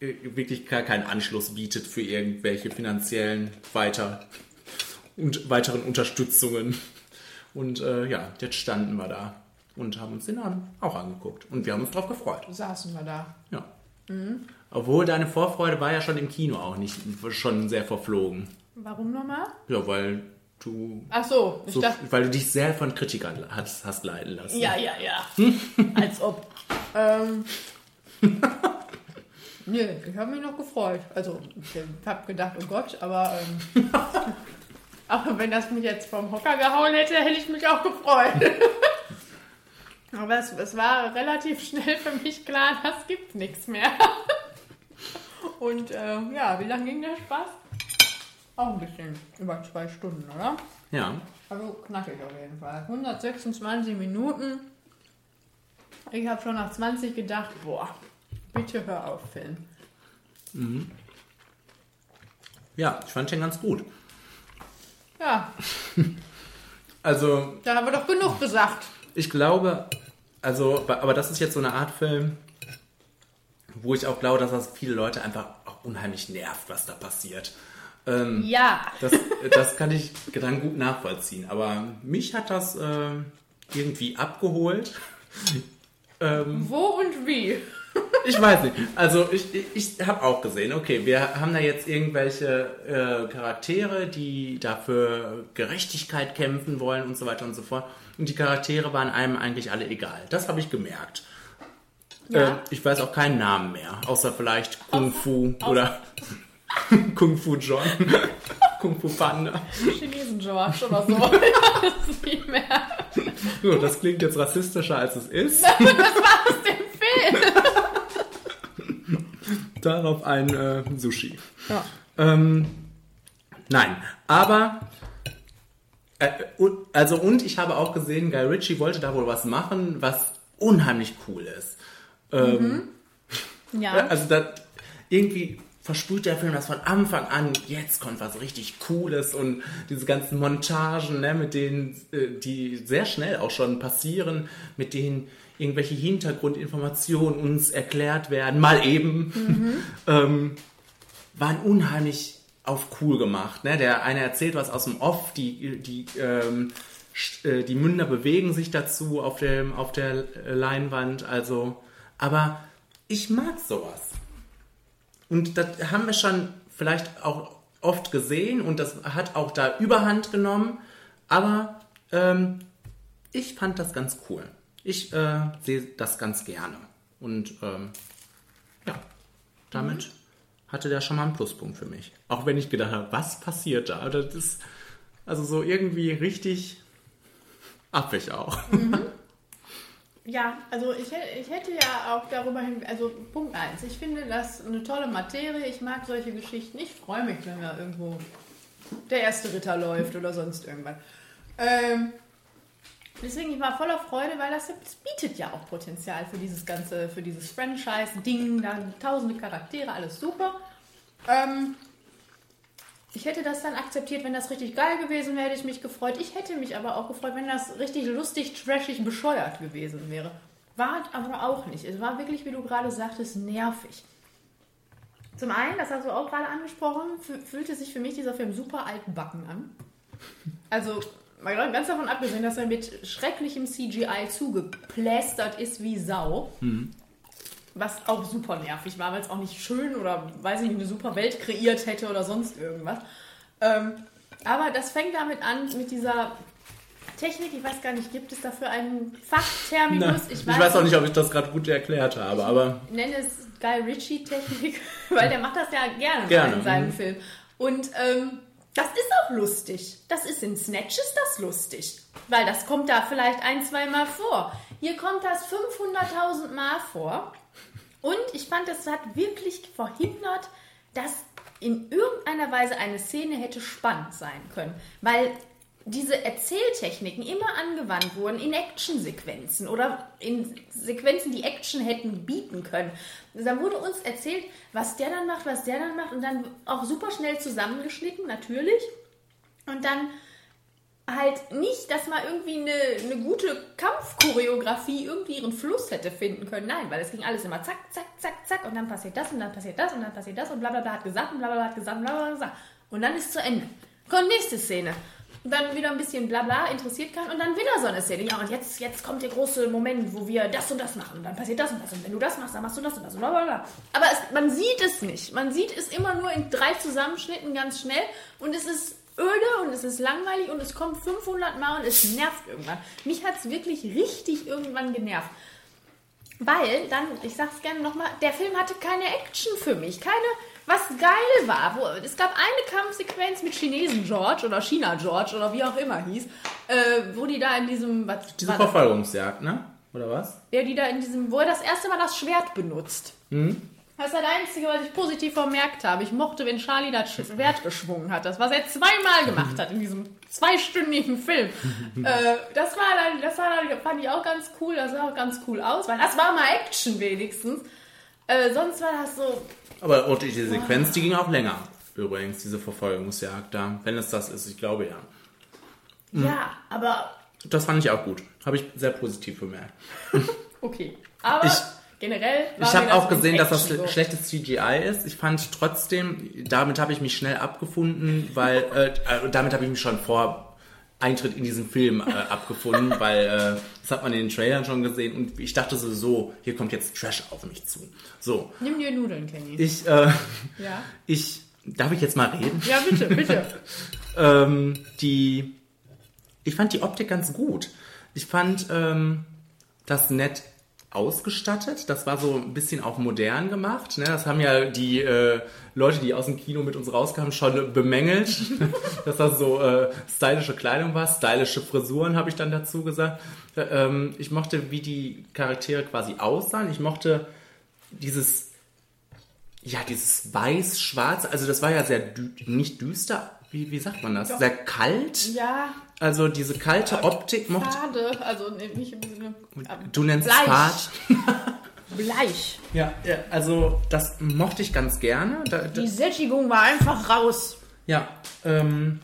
wirklich gar keinen Anschluss bietet für irgendwelche finanziellen weiter und weiteren Unterstützungen. Und äh, ja, jetzt standen wir da und haben uns den an, auch angeguckt. Und wir haben uns drauf gefreut. Saßen wir da. Ja. Obwohl deine Vorfreude war ja schon im Kino auch nicht schon sehr verflogen. Warum nochmal? Ja, weil du Ach so, ich so, dachte. weil du dich sehr von Kritikern hast, hast leiten lassen. Ja, ja, ja. Als ob. Ähm. Nee, ich habe mich noch gefreut. Also, ich habe gedacht, oh Gott, aber. Ähm, aber wenn das mich jetzt vom Hocker gehauen hätte, hätte ich mich auch gefreut. aber es, es war relativ schnell für mich klar, das gibt nichts mehr. Und äh, ja, wie lange ging der Spaß? Auch ein bisschen. Über zwei Stunden, oder? Ja. Also knackig auf jeden Fall. 126 Minuten. Ich habe schon nach 20 gedacht, boah, bitte hör auf, Film. Ja, ich fand den ganz gut. Ja, Also, da haben wir doch genug gesagt. ich glaube, also, aber das ist jetzt so eine Art Film, wo ich auch glaube, dass das viele Leute einfach auch unheimlich nervt, was da passiert. Ähm, Ja. Das, das kann ich dann gut nachvollziehen. Aber mich hat das äh, irgendwie abgeholt. Wo und wie? Ich weiß nicht. Also ich, ich, ich habe auch gesehen, okay, wir haben da jetzt irgendwelche äh, Charaktere, die dafür Gerechtigkeit kämpfen wollen und so weiter und so fort. Und die Charaktere waren einem eigentlich alle egal. Das habe ich gemerkt. Ja. Äh, ich weiß auch keinen Namen mehr, außer vielleicht Kung Fu oder Kung Fu John, Kung Fu Panda. Chinesen George oder so. das nicht mehr. So, das klingt jetzt rassistischer als es ist. Das war aus dem Film. Darauf ein äh, Sushi. Ja. Ähm, nein, aber äh, und, also und ich habe auch gesehen, Guy Ritchie wollte da wohl was machen, was unheimlich cool ist. Ähm, Ja. Also da, irgendwie versprüht der Film das von Anfang an, jetzt kommt was richtig Cooles und diese ganzen Montagen, ne, mit denen, äh, die sehr schnell auch schon passieren, mit denen irgendwelche Hintergrundinformationen uns erklärt werden, mal eben, ähm, waren unheimlich auf cool gemacht. Ne? Der eine erzählt was aus dem Off, die, die, ähm, äh, die Münder bewegen sich dazu auf, dem, auf der Leinwand. Also, aber ich mag sowas. Und das haben wir schon vielleicht auch oft gesehen und das hat auch da Überhand genommen. Aber ähm, ich fand das ganz cool. Ich äh, sehe das ganz gerne. Und ähm, ja, damit hatte der schon mal einen Pluspunkt für mich. Auch wenn ich gedacht habe, was passiert da? Das ist also so irgendwie richtig affig auch. Ja, also ich, ich hätte ja auch darüber hin, also Punkt 1, ich finde das eine tolle Materie, ich mag solche Geschichten, ich freue mich, wenn da irgendwo der erste Ritter läuft oder sonst irgendwas. Ähm, deswegen, ich war voller Freude, weil das, das bietet ja auch Potenzial für dieses ganze, für dieses Franchise-Ding, da tausende Charaktere, alles super. Ähm, ich hätte das dann akzeptiert, wenn das richtig geil gewesen wäre, hätte ich mich gefreut. Ich hätte mich aber auch gefreut, wenn das richtig lustig, trashig, bescheuert gewesen wäre. War aber auch nicht. Es war wirklich, wie du gerade sagtest, nervig. Zum einen, das hast du auch gerade angesprochen, fü- fühlte sich für mich dieser Film super altbacken an. Also, mal ganz davon abgesehen, dass er mit schrecklichem CGI zugeplästert ist wie Sau. Was auch super nervig war, weil es auch nicht schön oder, weiß ich nicht, eine super Welt kreiert hätte oder sonst irgendwas. Ähm, aber das fängt damit an, mit dieser Technik, ich weiß gar nicht, gibt es dafür einen Fachterminus? Na, ich, weiß auch nicht, ob ich das gerade gut erklärt habe, aber ich nenne es Guy Ritchie-Technik, weil der macht das ja gerne, Gerne, in seinen mhm. Filmen. Und ähm, das ist auch lustig. Das ist in Snatch ist das lustig. Weil das kommt da vielleicht ein, zwei Mal vor. Hier kommt das 500.000 Mal vor. Und ich fand, das hat wirklich verhindert, dass in irgendeiner Weise eine Szene hätte spannend sein können. Weil diese Erzähltechniken immer angewandt wurden in Actionsequenzen oder in Sequenzen, die Action hätten bieten können. Da wurde uns erzählt, was der dann macht, was der dann macht und dann auch super schnell zusammengeschnitten, natürlich. Und dann halt nicht, dass man irgendwie eine, eine gute Kampfchoreografie irgendwie ihren Fluss hätte finden können. Nein, weil es ging alles immer zack, zack, zack, zack und dann passiert das und dann passiert das und dann passiert das und bla bla bla hat gesagt und bla bla bla hat gesagt und bla bla bla gesagt. Und dann ist zu Ende. Kommt nächste Szene. Dann wieder ein bisschen bla bla interessiert kann und dann wieder so eine Szene. Ja, und jetzt, jetzt kommt der große Moment, wo wir das und das machen. Und dann passiert das und das. Und wenn du das machst, dann machst du das und das und bla bla bla. Aber es, man sieht es nicht. Man sieht es immer nur in drei Zusammenschnitten ganz schnell und es ist öde und es ist langweilig und es kommt 500 Mal und es nervt irgendwann. Mich hat es wirklich richtig irgendwann genervt. Weil dann, ich sag's gerne nochmal, der Film hatte keine Action für mich. Keine, was geil war. Wo, es gab eine Kampfsequenz mit Chinesen George oder China George oder wie auch immer hieß, äh, wo die da in diesem, was, diese? Verfolgungsjagd, ne? Oder was? Ja, die da in diesem, wo er das erste Mal das Schwert benutzt. Das ist das Einzige, was ich positiv vermerkt habe. Ich mochte, wenn Charlie das Schwert geschwungen hat. Das, was er zweimal gemacht hat in diesem zweistündigen Film. äh, das war dann, das war dann, fand ich auch ganz cool. Das sah auch ganz cool aus, weil das war mal Action wenigstens. Äh, sonst war das so, Aber und die Sequenz, die ging auch länger. Übrigens, diese Verfolgungsjagd da. Wenn es das ist, ich glaube ja. ja, aber Das fand ich auch gut. Habe ich sehr positiv bemerkt. okay. Aber Ich- generell war Ich habe auch gesehen, dass das so. schlechtes CGI ist. Ich fand trotzdem, damit habe ich mich schnell abgefunden, weil äh, damit habe ich mich schon vor Eintritt in diesen Film äh, abgefunden, weil äh, das hat man in den Trailern schon gesehen und ich dachte so, hier kommt jetzt Trash auf mich zu. So, Nimm dir Nudeln, Kenny. ich, äh, Ja. ich, darf ich jetzt mal reden? Ja, bitte, bitte. ähm, die, ich fand die Optik ganz gut. Ich fand ähm, das nett ausgestattet. Das war so ein bisschen auch modern gemacht. Ne? Das haben ja die äh, Leute, die aus dem Kino mit uns rauskamen, schon bemängelt, dass das so äh, stylische Kleidung war. Stylische Frisuren habe ich dann dazu gesagt. Äh, ähm, ich mochte, wie die Charaktere quasi aussahen. Ich mochte dieses ja, dieses weiß-schwarz, also das war ja sehr dü nicht düster, wie, wie sagt man das? Sehr kalt. Ja, Also diese kalte Optik mochte schade. Also nee, nicht im Sinne. du nennst es Bleich. Fahrt. Bleich. Ja, ja, also das mochte ich ganz gerne. Da, da, Die Sättigung war einfach raus. ja, ähm,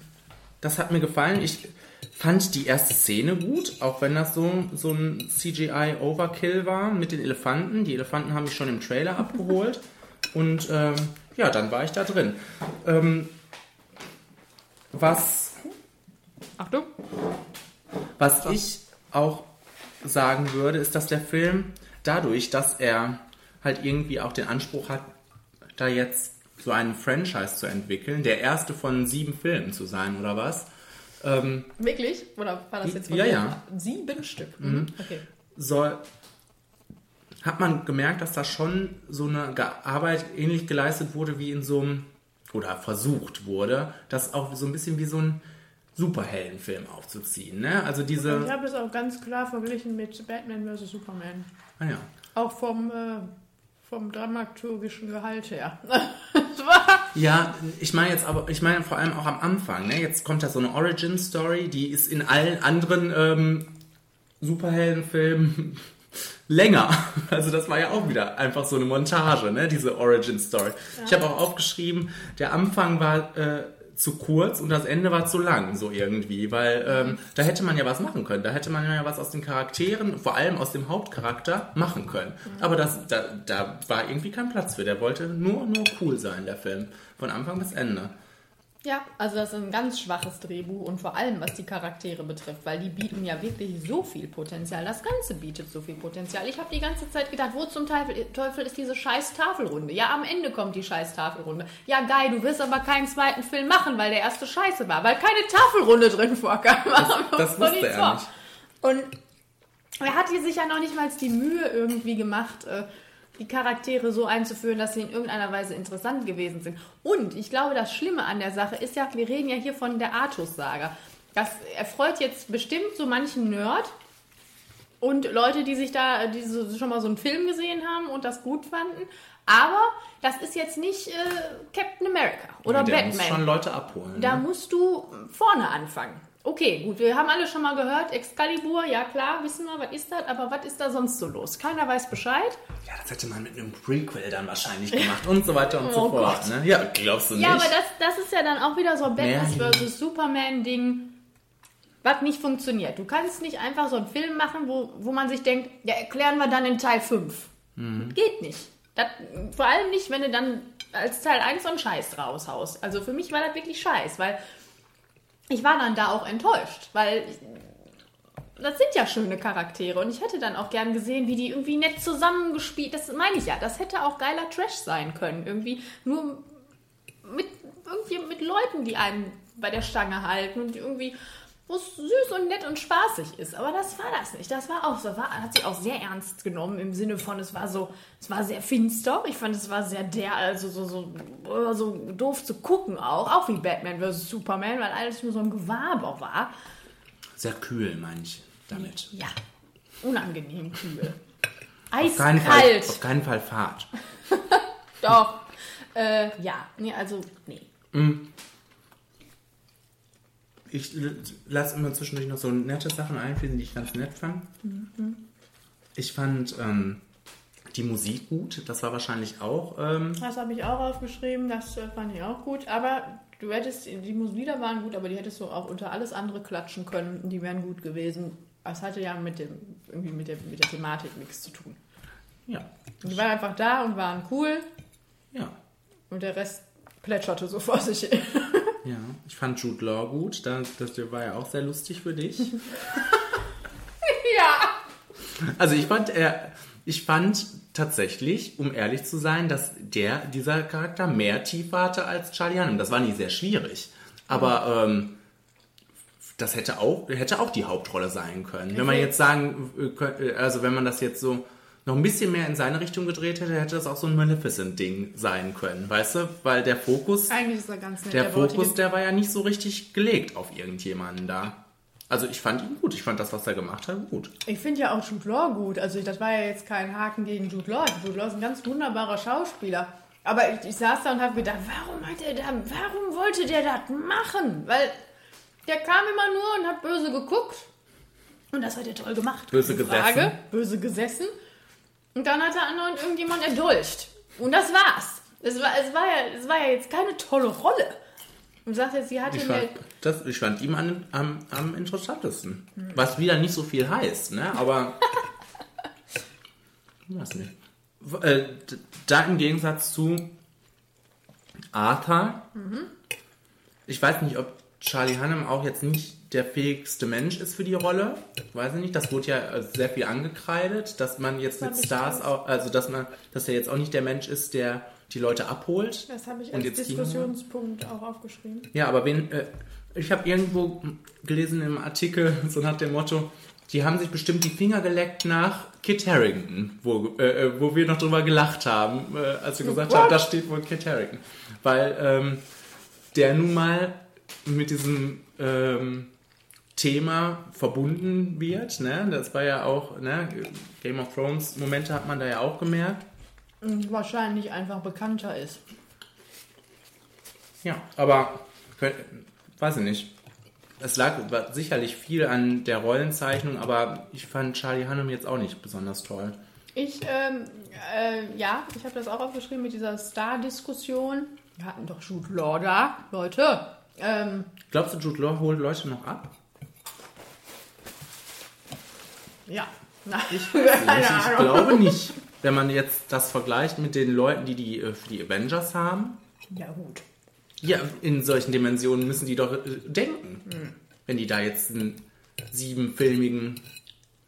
das hat mir gefallen. Ich fand die erste Szene gut, auch wenn das so, so ein CGI-Overkill war mit den Elefanten. Die Elefanten haben mich schon im Trailer abgeholt. Und ähm, ja, dann war ich da drin. Ähm, was Achtung. Was ich auch sagen würde, ist, dass der Film dadurch, dass er halt irgendwie auch den Anspruch hat, da jetzt so einen Franchise zu entwickeln, der erste von sieben Filmen zu sein oder was, ähm, Wirklich? Oder war das jetzt von Ja, dir? ja. Sieben Stück. Mhm. Okay. soll, hat man gemerkt, dass da schon so eine Arbeit ähnlich geleistet wurde wie in so einem, oder versucht wurde, das auch so ein bisschen wie so ein Superheldenfilm aufzuziehen. Ne? Also diese. Ich habe es auch ganz klar verglichen mit Batman vs. Superman. Ah ja. Auch vom, äh, vom dramaturgischen Gehalt her. Ja, ich meine jetzt aber, ich meine vor allem auch am Anfang. Ne? Jetzt kommt da so eine Origin-Story, die ist in allen anderen ähm, Superheldenfilmen länger. Also das war ja auch wieder einfach so eine Montage, ne? diese Origin-Story. Ich habe auch aufgeschrieben, der Anfang war äh, zu kurz und das Ende war zu lang, so irgendwie, weil ähm, da hätte man ja was machen können. Da hätte man ja was aus den Charakteren, vor allem aus dem Hauptcharakter, machen können. Aber das, da, da war irgendwie kein Platz für. Der wollte nur, nur cool sein, der Film. Von Anfang bis Ende. Ja, also das ist ein ganz schwaches Drehbuch und vor allem was die Charaktere betrifft, weil die bieten ja wirklich so viel Potenzial. Das Ganze bietet so viel Potenzial. Ich habe die ganze Zeit gedacht, wo zum Teufel, Teufel ist diese scheiß Tafelrunde? Ja, am Ende kommt die scheiß Tafelrunde. Ja, geil, du wirst aber keinen zweiten Film machen, weil der erste scheiße war, weil keine Tafelrunde drin vorkam. Das wusste er nicht. Und er hat hier sich ja noch nicht mal die Mühe irgendwie gemacht, äh, die Charaktere so einzuführen, dass sie in irgendeiner Weise interessant gewesen sind. Und ich glaube, das Schlimme an der Sache ist ja, wir reden ja hier von der Artus-Saga. Das erfreut jetzt bestimmt so manchen Nerd und Leute, die sich da, die so, schon mal so einen Film gesehen haben und das gut fanden. Aber das ist jetzt nicht äh, Captain America oder der Batman. muss schon Leute abholen. Da ne? musst du vorne anfangen. Okay, gut, wir haben alle schon mal gehört, Excalibur, ja klar, wissen wir, was ist das, aber was ist da sonst so los? Keiner weiß Bescheid. Ja, das hätte man mit einem Prequel dann wahrscheinlich gemacht und so weiter und so Oh fort. Gott. Ne? Ja, glaubst du nicht? Ja, aber das, das ist ja dann auch wieder so ein Batman vs. Superman-Ding, was nicht funktioniert. Du kannst nicht einfach so einen Film machen, wo, wo man sich denkt, ja, erklären wir dann in Teil 5. Mhm. Geht nicht. Das, vor allem nicht, wenn du dann als Teil 1 so einen Scheiß raushaust. Also für mich war das wirklich Scheiß, weil ich war dann da auch enttäuscht, weil das sind ja schöne Charaktere und ich hätte dann auch gern gesehen, wie die irgendwie nett zusammengespielt, das meine ich ja, das hätte auch geiler Trash sein können, irgendwie nur mit irgendwie mit Leuten, die einen bei der Stange halten und irgendwie wo es süß und nett und spaßig ist, aber das war das nicht. Das war auch so, war, hat sie auch sehr ernst genommen im Sinne von, es war so, es war sehr finster. Ich fand, es war sehr der, also so, so, äh, so doof zu gucken auch, auch wie Batman vs. Superman, weil alles nur so ein Gewaber war. Sehr kühl, meine ich damit. Ja, unangenehm kühl. Auf keinen, Fall, Eiskalt. auf keinen Fall Fahrt. Doch. Äh, ja, nee, also, nee. Ich lasse immer zwischendurch noch so nette Sachen einfließen, die ich ganz nett fand. Ich fand ähm, die Musik gut. Das war wahrscheinlich auch. Ähm, Das habe ich auch aufgeschrieben, das äh, fand ich auch gut. Aber du hättest, die Lieder waren gut, aber die hättest du auch unter alles andere klatschen können. Die wären gut gewesen. Das hatte ja mit dem, irgendwie mit der, mit der Thematik nichts zu tun. ja. Die waren einfach da und waren cool Ja. und der Rest plätscherte so vor sich hin. Ja. Ich fand Jude Law gut. Das, das war ja auch sehr lustig für dich. ja! Also ich fand, er, ich fand tatsächlich, um ehrlich zu sein, dass der, dieser Charakter mehr Tiefe hatte als Charlie Hunnam. Das war nicht sehr schwierig. Aber ähm, das hätte auch, hätte auch die Hauptrolle sein können. Wenn man jetzt sagen, äh, äh, also wenn man das jetzt so noch ein bisschen mehr in seine Richtung gedreht hätte, hätte das auch so ein Maleficent-Ding sein können, weißt du? Weil der Fokus, Eigentlich ist er ganz nett. der der bautige- Fokus, der war ja nicht so richtig gelegt auf irgendjemanden da. Also ich fand ihn gut. Ich fand das, was er gemacht hat, gut. Ich finde ja auch Jude Law gut. Also das war ja jetzt kein Haken gegen Jude Law. Jude Law ist ein ganz wunderbarer Schauspieler. Aber ich, ich saß da und habe gedacht, warum hat er da, warum wollte der das machen? Weil der kam immer nur und hat böse geguckt. Und das hat er toll gemacht. Böse Keine Frage. gesessen. Böse gesessen. Und dann hat er andauernd irgendjemand erdolcht. Und das war's. Es war, es war, ja, es war ja jetzt keine tolle Rolle. Und sagt jetzt, sie hatte Ich fand, das, ich fand ihn am, am, am interessantesten. Was wieder nicht so viel heißt, ne? Aber. weiß nicht. Äh, da im Gegensatz zu Arthur. Ich weiß nicht, ob Charlie Hunnam auch jetzt nicht der fähigste Mensch ist für die Rolle. Weiß ich nicht. Das wurde ja äh, sehr viel angekreidet, dass man jetzt mit Stars auch, also dass man, dass er jetzt auch nicht der Mensch ist, der die Leute abholt. Das habe ich als. Diskussionspunkt auch aufgeschrieben. Ja, aber wen, äh, ich habe irgendwo gelesen im Artikel, so nach dem Motto, die haben sich bestimmt die Finger geleckt nach Kit Harington, wo, äh, äh, wo wir noch drüber gelacht haben, äh, als wir gesagt haben, da steht wohl Kit Harington. Weil ähm, der nun mal mit diesem ähm, Thema verbunden wird. Ne? Das war ja auch, ne? Game of Thrones Momente hat man da ja auch gemerkt. Wahrscheinlich einfach bekannter ist. Ja, aber könnt- weiß ich nicht. Es lag sicherlich viel an der Rollenzeichnung, aber ich fand Charlie Hunnam jetzt auch nicht besonders toll. Ich, ähm, äh, ja, ich habe das auch aufgeschrieben mit dieser Star-Diskussion. Wir hatten doch Jude Law da. Leute, Ähm, Glaubst du, Jude Law holt Leute noch ab? Ja. Na, ich, Ich, ich glaube nicht. Wenn man jetzt das vergleicht mit den Leuten, die die äh, für die Avengers haben. Ja, gut. Ja, in solchen Dimensionen müssen die doch äh, denken. Wenn die da jetzt einen siebenfilmigen.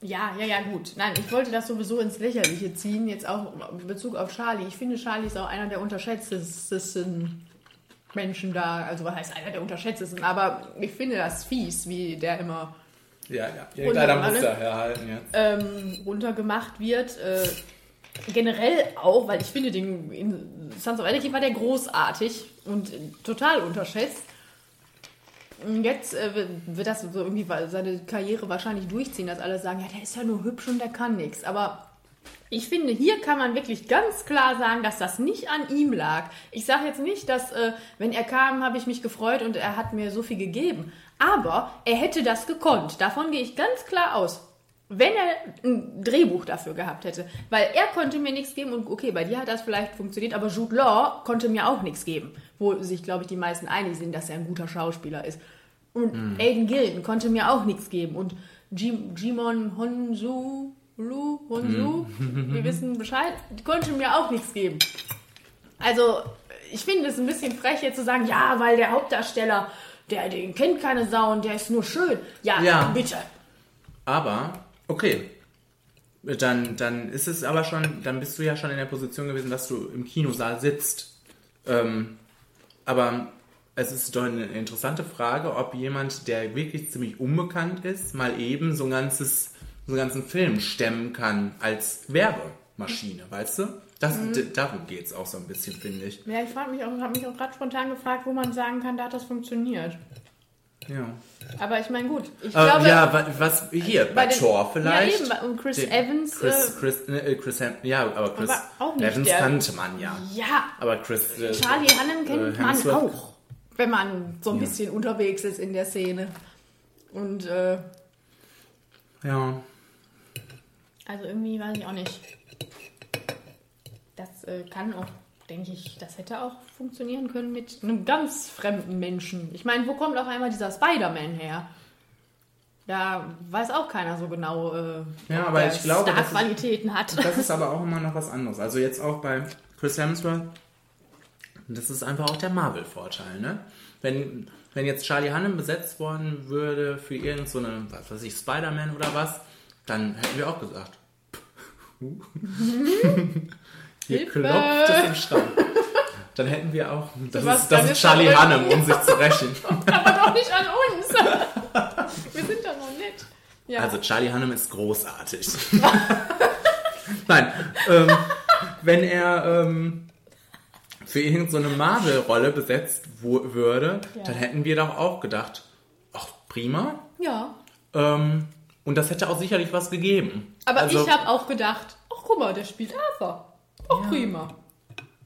Ja, ja, ja, gut. Nein, ich wollte das sowieso ins Lächerliche ziehen, jetzt auch in Bezug auf Charlie. Ich finde, Charlie ist auch einer der unterschätztesten Menschen da. Also, was heißt einer der unterschätztesten? Aber ich finde das fies, wie der immer Ja, ja. Und Leider alles? muss er herhalten jetzt. ähm, runtergemacht wird. Äh, generell auch, weil ich finde, den in Sons of Anarchy war der großartig und total unterschätzt. Jetzt äh, wird- das so irgendwie seine Karriere wahrscheinlich durchziehen, dass alle sagen, ja, der ist ja nur hübsch und der kann nichts. Aber ich finde, hier kann man wirklich ganz klar sagen, dass das nicht an ihm lag. Ich sage jetzt nicht, dass, äh, wenn er kam, habe ich mich gefreut und er hat mir so viel gegeben. Aber er hätte das gekonnt. Davon gehe ich ganz klar aus. Wenn er ein Drehbuch dafür gehabt hätte. Weil er konnte mir nichts geben und okay, bei dir hat das vielleicht funktioniert, aber Jude Law konnte mir auch nichts geben. Wo sich, glaube ich, die meisten einig sind, dass er ein guter Schauspieler ist. Und Aiden Gillen konnte mir auch nichts geben. Und Jim, Jimon Honsu, Lu, Honsu, wir wissen Bescheid, konnte mir auch nichts geben. Also, ich finde es ein bisschen frech, jetzt zu sagen, ja, weil der Hauptdarsteller, der, den kennt keine Sau und der ist nur schön. Ja, Ja. bitte. Aber, okay. Dann, dann ist es aber schon, dann bist du ja schon in der Position gewesen, dass du im Kinosaal sitzt. Ähm, aber es ist doch eine interessante Frage, ob jemand, der wirklich ziemlich unbekannt ist, mal eben so ein ganzes, so einen ganzen Film stemmen kann als Werbemaschine, weißt du? Das, d- Darum geht es auch so ein bisschen, finde ich. Ja, ich frage mich auch, habe mich auch gerade spontan gefragt, wo man sagen kann, da hat das funktioniert. Ja. Aber ich meine, gut, ich Aber glaube, ja, wa- was hier, bei, den- Thor vielleicht. Ja, eben, bei- und Chris Den- Evans, Chris, äh, Chris, äh, Chris, Hem- ja, aber Chris Aber Evans der- kannte man ja. ja, Aber Chris. Äh, Charlie Hannem kennt äh, man auch, wenn man so ein Ja. bisschen unterwegs ist in der Szene. Und, äh, Ja. also irgendwie weiß ich auch nicht. Das äh, kann auch, denke ich, das hätte auch funktionieren können mit einem ganz fremden Menschen. Ich meine, wo kommt auf einmal dieser Spider-Man her? Da weiß auch keiner so genau, äh, Ja, aber ich glaube, das ist- Star-Qualitäten hat. Das ist aber auch immer noch was anderes. Also jetzt auch bei Chris Hemsworth. Das ist einfach auch der Marvel-Vorteil, ne? Wenn, wenn jetzt Charlie Hannem besetzt worden würde für irgendeine, so eine, was weiß ich, Spider-Man oder was, dann hätten wir auch gesagt. Hier klopft es im Schrank. Dann hätten wir auch. Das ist, das ist Charlie Hannem, um sich zu rächen. Aber doch nicht an uns. Wir sind doch noch nett. Ja. Also Charlie Hannem ist großartig. Nein, ähm, wenn er ähm, für irgendeine so Marvel-Rolle besetzt würde, Ja. dann hätten wir doch auch gedacht, ach prima. ja. Ähm, und das hätte auch sicherlich was gegeben. Aber Also, ich habe auch gedacht, ach guck mal, der spielt Arthur. Auch prima.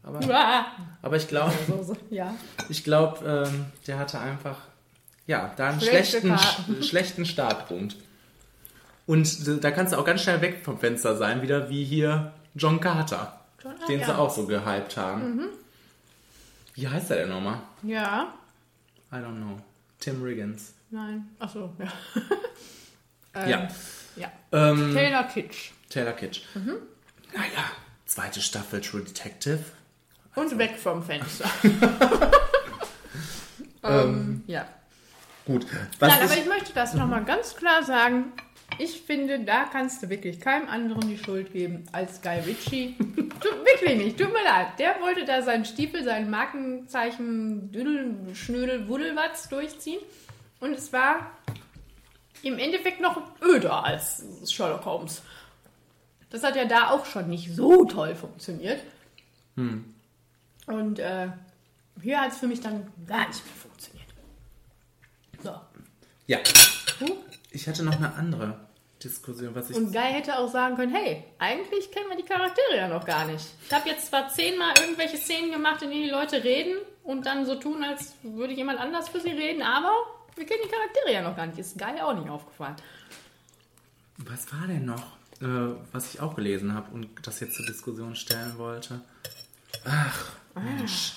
Aber, Ja. aber ich glaube, So, so, ja. ich glaube, ähm, der hatte einfach ja da einen Schlechte schlechten, Karten. sch- schlechten Startpunkt. Und da kannst du auch ganz schnell weg vom Fenster sein, wieder wie hier John Carter, John- den ja. Mhm. sie auch so gehypt haben. Wie heißt er denn nochmal? Ja. I don't know. Tim Riggins. Nein. Ach so, ja. ähm, Ja. Ja. Ähm, Taylor Kitsch. Taylor Kitsch. Mhm. Naja, zweite Staffel True Detective. Und weg vom Fenster. ähm, ja. Gut. Was Nein, aber ich möchte das nochmal ganz klar sagen. Ich finde, da kannst du wirklich keinem anderen die Schuld geben als Guy Ritchie. Tut, wirklich nicht, tut mir leid. Der wollte da seinen Stiefel, sein Markenzeichen Düdel, Schnödel, Wudelwatz durchziehen. Und es war im Endeffekt noch öder als Sherlock Holmes. Das hat ja da auch schon nicht so toll funktioniert. Und äh, hier hat es für mich dann gar nicht mehr funktioniert. So. ja, Hm? ich hatte noch eine andere Diskussion, was ich. Und Guy hätte auch sagen können, hey, eigentlich kennen wir die Charaktere ja noch gar nicht. Ich habe jetzt zwar zehnmal irgendwelche Szenen gemacht, in denen die Leute reden und dann so tun, als würde jemand anders für sie reden, aber wir kennen die Charaktere ja noch gar nicht. Ist Guy auch nicht aufgefallen. Was war denn noch, äh, was ich auch gelesen habe und das jetzt zur Diskussion stellen wollte? Ach, Mensch.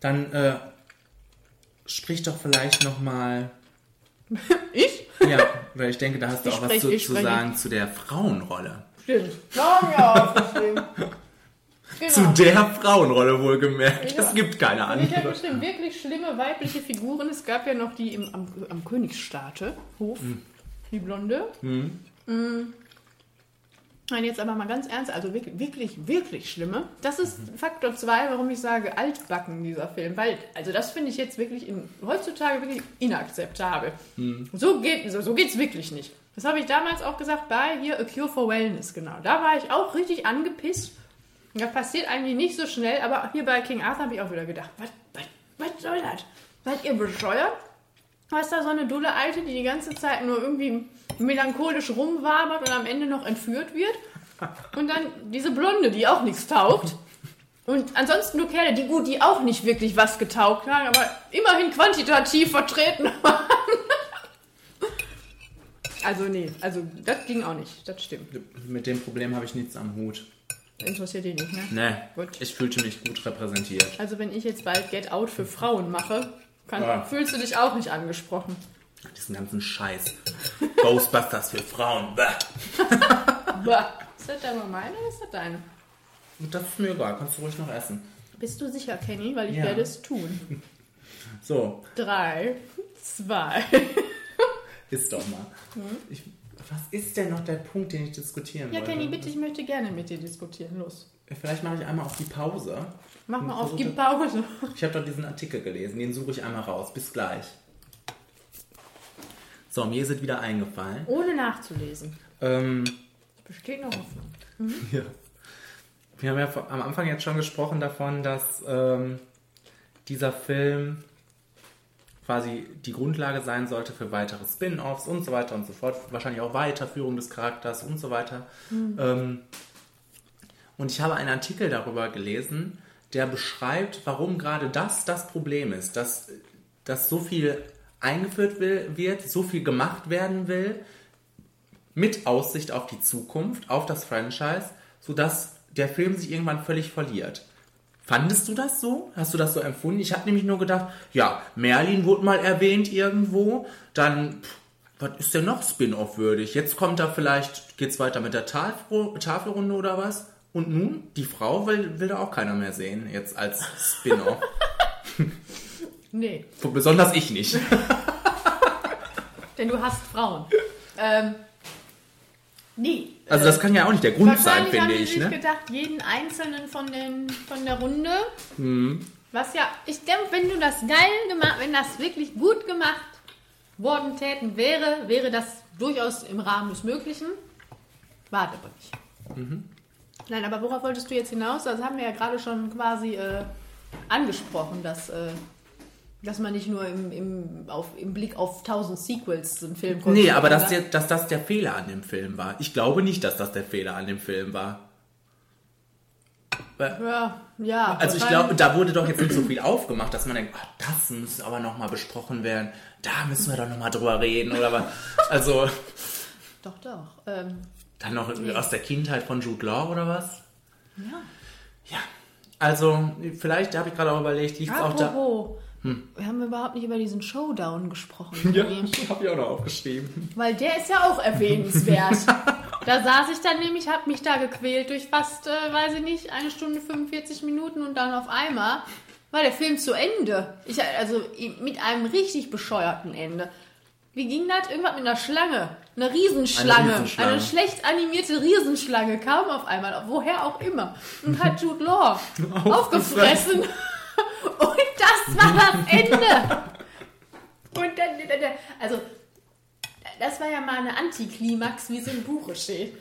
Dann, äh, sprich doch vielleicht nochmal. Ich? Ja, weil ich denke, da hast du Ich auch was sprech- zu, ich zu spreche. sagen zu der Frauenrolle. Stimmt. Ja, ja. Genau. Zu der Frauenrolle wohlgemerkt. Ja. Es gibt keine Und ich habe andere. bestimmt wirklich schlimme weibliche Figuren. Es gab ja noch die im, am, am Königsstaate, Hof, Hm. die Blonde. Mm. Nein, jetzt aber mal ganz ernst, also wirklich, wirklich, wirklich schlimme. Das ist Mhm. Faktor 2, warum ich sage altbacken, dieser Film. Weil, also das finde ich jetzt wirklich in, heutzutage wirklich inakzeptabel. Mhm. So geht so, so geht's wirklich nicht. Das habe ich damals auch gesagt bei hier A Cure for Wellness, genau. Da war ich auch richtig angepisst. Das passiert eigentlich nicht so schnell, aber hier bei King Arthur habe ich auch wieder gedacht, was, was, was soll das? Seid ihr bescheuert? Was ist da so eine dulle Alte, die die ganze Zeit nur irgendwie melancholisch rumwabert und am Ende noch entführt wird? Und dann diese Blonde, die auch nichts taugt. Und ansonsten nur Kerle, die gut, die auch nicht wirklich was getaugt haben, aber immerhin quantitativ vertreten waren. Also nee, also das ging auch nicht, das stimmt. Mit dem Problem habe ich nichts am Hut. Interessiert die nicht, ne? Nee, Gut. ich fühlte mich gut repräsentiert. Also wenn ich jetzt bald Get Out für Frauen mache, kann, Ja. fühlst du dich auch nicht angesprochen. Diesen ganzen Scheiß. Ghostbusters für Frauen. Bäh. Bah. Ist das deine meine oder ist das deine? Das ist mir egal, kannst du ruhig noch essen. Bist du sicher, Kenny? Weil ich Ja. werde es tun. So, Drei, zwei. isst doch mal. Ich, was ist denn noch der Punkt, den ich diskutieren Hm? Ja, wollte? Kenny, bitte, ich möchte gerne mit dir diskutieren. Los. Vielleicht mache ich einmal auf die Pause. Mach mal Und auf, gib Pause. Ich habe doch diesen Artikel gelesen, den suche ich einmal raus. Bis gleich. So, mir ist es wieder eingefallen. Ohne nachzulesen. Ähm, Besteht noch Hoffnung. ja. Wir haben ja am Anfang jetzt schon gesprochen davon, dass ähm, dieser Film quasi die Grundlage sein sollte für weitere Spin-offs und so weiter und so fort. Wahrscheinlich auch Weiterführung des Charakters und so weiter. Ähm, und ich habe einen Artikel darüber gelesen, der beschreibt, warum gerade das das Problem ist, dass, dass so viel eingeführt will, wird, so viel gemacht werden will, mit Aussicht auf die Zukunft, auf das Franchise, sodass der Film sich irgendwann völlig verliert. Fandest du das so? Hast du das so empfunden? Ich habe nämlich nur gedacht, ja, Merlin wurde mal erwähnt irgendwo, dann, pff, was ist denn noch Spin-off würdig? Jetzt kommt da vielleicht, geht's weiter mit der Tafel, Tafelrunde oder was? Und nun, die Frau will, will da auch keiner mehr sehen, jetzt als Spin-off. Nee, Besonders ich nicht. denn du hast Frauen. ähm, nee. Also das kann ja auch nicht der Grund sein, finde die ich. sich Ne? gedacht, jeden einzelnen von, den, von der Runde. Mhm. Was ja, ich denke, wenn du das geil gemacht, wenn das wirklich gut gemacht worden täten wäre, wäre das durchaus im Rahmen des Möglichen. Warte aber nicht. Mhm. Nein, aber worauf wolltest du jetzt hinaus? Das haben wir ja gerade schon quasi äh, angesprochen, dass, äh, dass man nicht nur im, im, auf, im Blick auf tausend Sequels einen Film Nee, konsumiert, aber dass, der, dass das der Fehler an dem Film war. Ich glaube nicht, dass das der Fehler an dem Film war. Weil- Ja, ja. Also ich glaube, da wurde doch jetzt nicht so viel aufgemacht, dass man denkt, ah, das muss aber nochmal besprochen werden. Da müssen wir doch nochmal drüber reden. Oder was. Also Doch, doch. Ähm, dann noch aus der Kindheit von Jude Law oder was? ja. Ja. Also vielleicht habe ich gerade auch überlegt, es auch da. Apropos, wir haben überhaupt nicht über diesen Showdown gesprochen. Ja, habe ich auch noch aufgeschrieben. Weil der ist ja auch erwähnenswert. da saß ich dann nämlich, habe mich da gequält durch fast, äh, weiß ich nicht, eine Stunde 45 Minuten und dann auf einmal war der Film zu Ende. Ich, also mit einem richtig bescheuerten Ende. Wie ging das? Irgendwas mit einer Schlange. Eine Riesenschlange. Eine Eine, Riesenschlange. schlecht animierte Riesenschlange kam auf einmal, woher auch immer, und hat Jude Law aufgefressen. Und das war das Ende. Und dann, also, das war ja mal eine Antiklimax, wie es im Buche steht.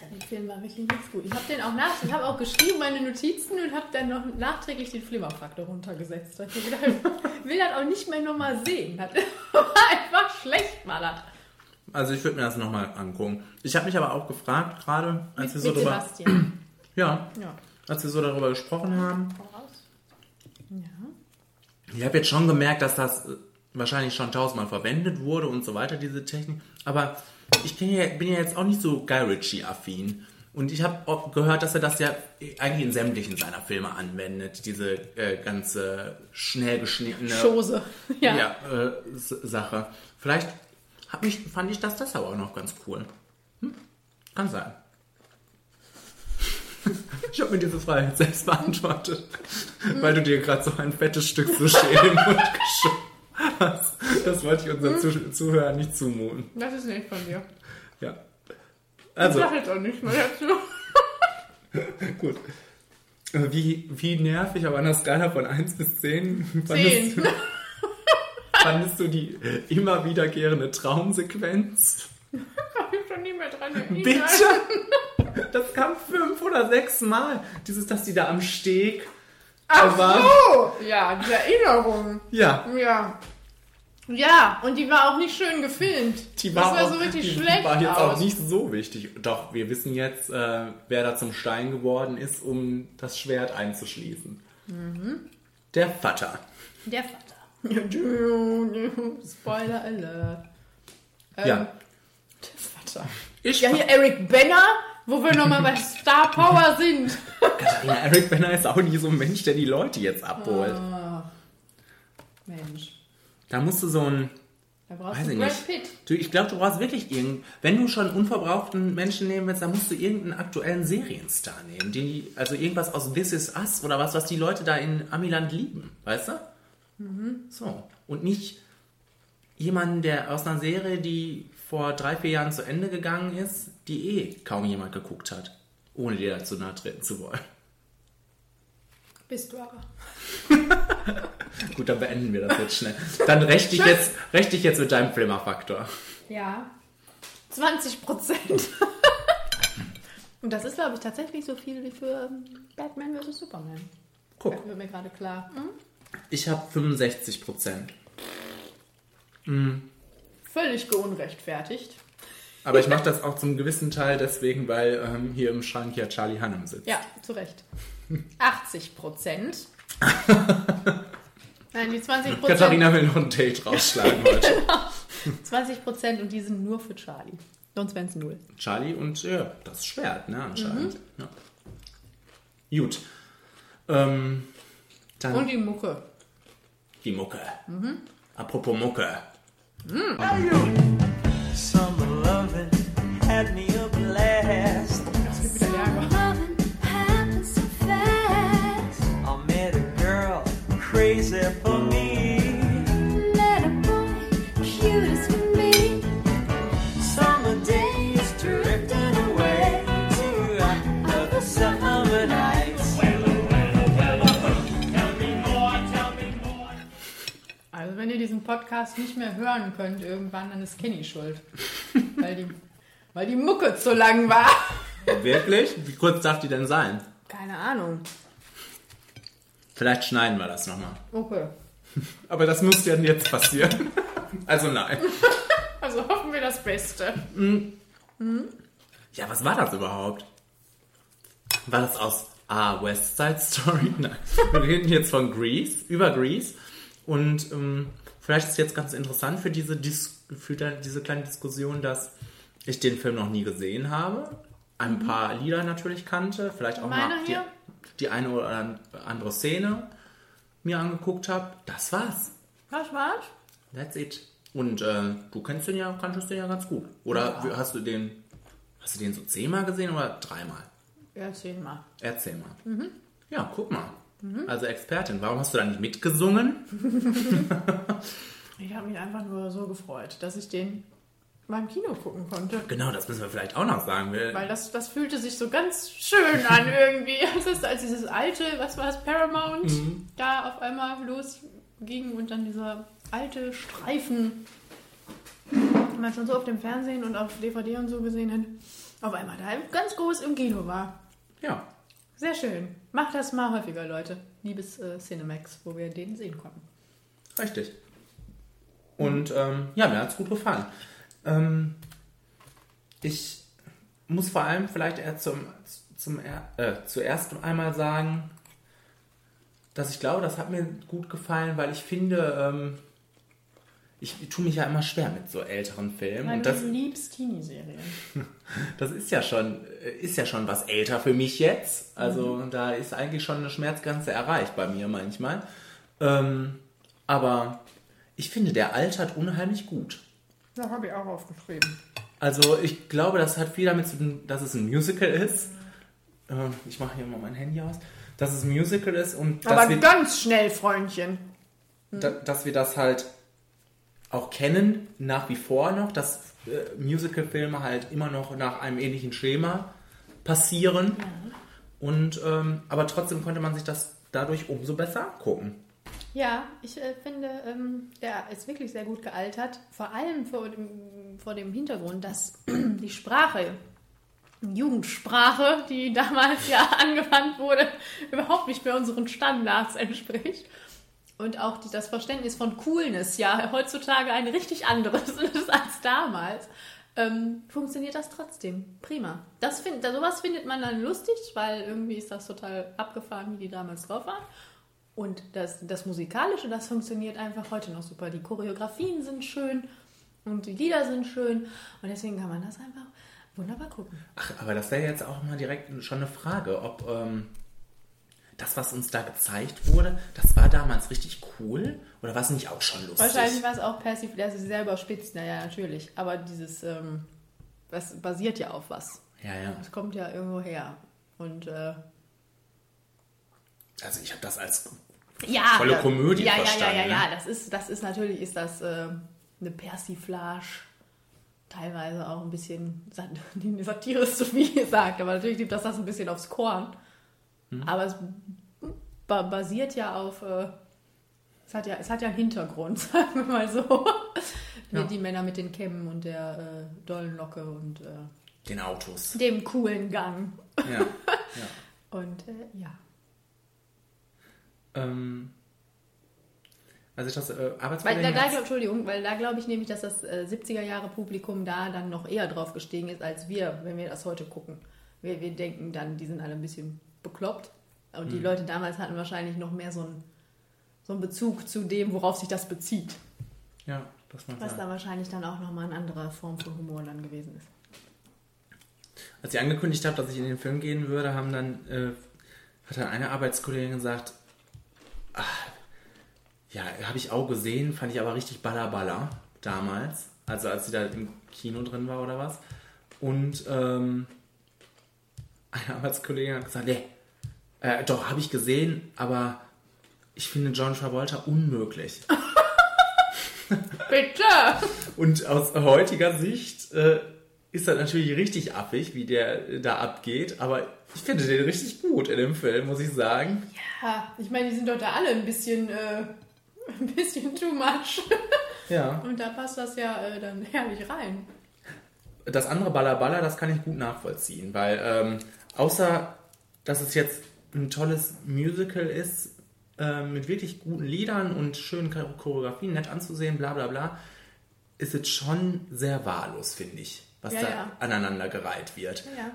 Der Film war wirklich nicht gut. Ich habe den auch nach, ich habe auch geschrieben meine Notizen und habe dann noch nachträglich den Flimmerfaktor runtergesetzt. Ich gedacht, will das auch nicht mehr nochmal sehen. Das war einfach schlecht, war das. Also ich würde mir das nochmal angucken. Ich habe mich aber auch gefragt, gerade als wir Mit, so mit drüber. Sebastian. Ja, Ja. als wir so darüber gesprochen haben. Ja. Ich habe jetzt schon gemerkt, dass das äh, wahrscheinlich schon tausendmal verwendet wurde und so weiter, diese Technik. Aber ich ja, bin ja jetzt auch nicht so Guy Ritchie-affin. Und ich habe gehört, dass er das ja eigentlich in sämtlichen seiner Filme anwendet, diese äh, ganze schnell geschnittene Chose. Ja. ja, äh, Sache. Vielleicht ich, fand ich das deshalb auch noch ganz cool. Hm? Kann sein. Ich habe mir diese Frage selbst beantwortet, weil du dir gerade so ein fettes Stück so schälen und geschoben hast. Das wollte ich unseren Zuh Zuhörern nicht zumuten. Das ist nicht von dir. Ja. Ich Also, sag jetzt auch nicht mehr dazu. gut. Wie, wie nervig, aber an der Skala von 1 bis 10 fandest, Zehn. du, fandest du die immer wiederkehrende Traumsequenz? Hab ich schon nie mehr dran erinnert. Bitte! Das kam fünf oder sechs Mal. Dieses, dass die da am Steg Ach war. so! Ja, die Erinnerung. Ja, Ja. Ja, und die war auch nicht schön gefilmt. die war, das sah auch, so richtig die schlecht war jetzt aus. auch nicht so wichtig. Doch, wir wissen jetzt, äh, wer da zum Stein geworden ist, um das Schwert einzuschließen. Mhm. Der Vater. Der Vater. Spoiler Alert. Ähm, Ja. Der Vater. Ich Ja, hier Eric Benner, wo wir nochmal bei Star Power sind. Katharina Eric Benner ist auch nie so ein Mensch, der die Leute jetzt abholt. Ah. Mensch, Da musst du so ein da brauchst Weiß du ich Brad nicht. Pitt. Du, ich glaube, du brauchst wirklich irgend. Wenn du schon unverbrauchten Menschen nehmen willst, dann musst du irgendeinen aktuellen Serienstar nehmen. Die, also irgendwas aus This Is Us oder was, was die Leute da in Amiland lieben. Weißt du? So. Und nicht jemanden, der aus einer Serie, die vor drei, vier Jahren zu Ende gegangen ist, die eh kaum jemand geguckt hat. Ohne dir dazu nahe treten zu wollen. Bist du aber. Gut, dann beenden wir das jetzt schnell. Dann rechte ich jetzt, rechte ich jetzt mit deinem Flimmerfaktor. Ja. 20 Prozent. Und das ist, glaube ich, tatsächlich so viel wie für ähm, Batman vs. Superman. Guck. Das wird mir gerade klar. Ich habe 65 Prozent. Völlig geunrechtfertigt. Aber ich mache das auch zum gewissen Teil deswegen, weil ähm, hier im Schrank ja Charlie Hunnam sitzt. Ja, zu Recht. 80 Prozent. Nein, die 20 Prozent. Katharina will noch ein Date rausschlagen heute. 20 Prozent und die sind nur für Charlie. Sonst wären es null. Charlie und ja, das Schwert, ne, anscheinend. Mhm. Ja. Gut. Ähm, dann Und die Mucke. die Mucke. Mhm. Apropos Mucke. Summer loving had me a blast. Crazy for me. Let a boy cute as can be. Summer days drifting away to other summer nights. Also wenn ihr diesen Podcast nicht mehr hören könnt irgendwann, dann ist Kenny schuld. weil, die, weil die Mucke zu lang war. Wirklich? Wie kurz darf die denn sein? Keine Ahnung. Vielleicht schneiden wir das nochmal. Okay. Aber das muss ja jetzt passieren. Also nein. Also hoffen wir das Beste. Ja, was war das überhaupt? War das aus Ah, West Side Story? Nein. Wir reden jetzt von Grease, über Grease. Und ähm, vielleicht ist jetzt ganz interessant für diese, Dis für diese kleine Diskussion, dass ich den Film noch nie gesehen habe. Ein paar Lieder natürlich kannte. Vielleicht auch Meiner mal die, hier? die eine oder andere Szene mir angeguckt habe. Das war's. Was war's? That's it. Und äh, du kennst den ja, kanntest den ja ganz gut. Oder Ja. hast du den, hast du den so zehnmal gesehen oder dreimal? Erzähl mal. Erzähl mal. Mhm. Ja, guck mal. Also Expertin, warum hast du da nicht mitgesungen? Ich habe mich einfach nur so gefreut, dass ich den beim Kino gucken konnte. Genau, das müssen wir vielleicht auch noch sagen. Wir, Weil das, das fühlte sich so ganz schön an irgendwie. Das ist als dieses alte, was war es, Paramount, Mhm. da auf einmal losging und dann dieser alte Streifen, den man schon so auf dem Fernsehen und auf DVD und so gesehen hat, auf einmal da ganz groß im Kino war. ja, Sehr schön. Macht das mal häufiger, Leute. Liebes äh, Cinemax, wo wir den sehen konnten. richtig. Und ähm, ja, mir hat es gut gefallen. Ähm, ich muss vor allem vielleicht eher zum, zum äh, zuerst einmal sagen, dass ich glaube, das hat mir gut gefallen, weil ich finde, ähm, ich tue mich ja immer schwer mit so älteren Filmen. Weil und du das, liebst Teenie-Serien. das ist ja schon, ist ja schon was älter für mich jetzt. Also Mhm. da ist eigentlich schon eine Schmerzgrenze erreicht bei mir manchmal. Ähm, aber ich finde, der altert unheimlich gut. Das habe ich auch aufgeschrieben. Also ich glaube, das hat viel damit zu tun, dass es ein Musical ist. Äh, Ich mache hier mal mein Handy aus. Dass es ein Musical ist und dass, Aber wir, ganz schnell, Freundchen. da, dass wir das halt auch kennen, nach wie vor noch, dass äh, Musicalfilme halt immer noch nach einem ähnlichen Schema passieren. Und ähm, aber trotzdem konnte man sich das dadurch umso besser angucken. Ja, ich äh, finde, ähm, der ist wirklich sehr gut gealtert. Vor allem vor dem, vor dem Hintergrund, dass die Sprache, Jugendsprache, die damals ja angewandt wurde, überhaupt nicht mehr unseren Standards entspricht. Und auch die, das Verständnis von Coolness ja heutzutage ein richtig anderes ist als damals. Ähm, funktioniert das trotzdem. Prima. Das find, sowas findet man dann lustig, weil irgendwie ist das total abgefahren, wie die damals drauf waren. Und das, das Musikalische, das funktioniert einfach heute noch super. Die Choreografien sind schön und die Lieder sind schön. Und deswegen kann man das einfach wunderbar gucken. Ach, aber das wäre jetzt auch mal direkt schon eine Frage, ob ähm, das, was uns da gezeigt wurde, das war damals richtig cool oder war es nicht auch schon lustig? Wahrscheinlich war es auch Persif, das ist sehr überspitzt, naja, natürlich. Aber dieses, ähm, das basiert ja auf was. Ja, ja. Das kommt ja irgendwo her. Und äh, Also ich habe das als ja, volle Komödie ja, verstanden. Ja, ja, ja, ne? das ist, das ist natürlich ist das äh, eine Persiflage. Teilweise auch ein bisschen die Satire ist zu viel gesagt, aber natürlich nimmt das das ein bisschen aufs Korn. Hm. Aber es ba basiert ja auf, äh, es, hat ja, es hat ja einen Hintergrund, sagen wir mal so. Ja. Die Männer mit den Kämmen und der äh, dollen Locke und äh, Den Autos. dem coolen Gang. Ja. Und äh, ja. Ähm, also ich das äh, Weil Arbeitskollegen... da, da glaub, Entschuldigung, weil da glaube ich nämlich, dass das äh, 70er Jahre Publikum da dann noch eher drauf gestiegen ist, als wir, wenn wir das heute gucken. Wir, wir denken dann, die sind alle ein bisschen bekloppt. Und Mhm. die Leute damals hatten wahrscheinlich noch mehr so einen, so einen Bezug zu dem, worauf sich das bezieht. ja, das mag Was dann wahrscheinlich dann auch nochmal eine andere Form von Humor dann gewesen ist. Als ich angekündigt habe, dass ich in den Film gehen würde, haben dann, äh, hat dann eine Arbeitskollegin gesagt, ja, habe ich auch gesehen, fand ich aber richtig ballerballer damals, also als sie da im Kino drin war oder was. Und ähm, eine Arbeitskollegin hat gesagt, nee, äh, doch, habe ich gesehen, aber ich finde John Travolta unmöglich. Bitte! Und aus heutiger Sicht äh, ist das natürlich richtig affig, wie der äh, da abgeht, aber ich finde den richtig gut in dem Film, muss ich sagen. Ja, ich meine, die sind doch da alle ein bisschen, äh, ein bisschen too much. Ja. Und da passt das ja äh, dann herrlich rein. Das andere Baller Baller, das kann ich gut nachvollziehen, weil ähm, außer, dass es jetzt ein tolles Musical ist, äh, mit wirklich guten Liedern und schönen Chor- Choreografien, nett anzusehen, bla bla bla, ist es schon sehr wahllos, finde ich, was Ja, da ja. aneinandergereiht wird. Ja.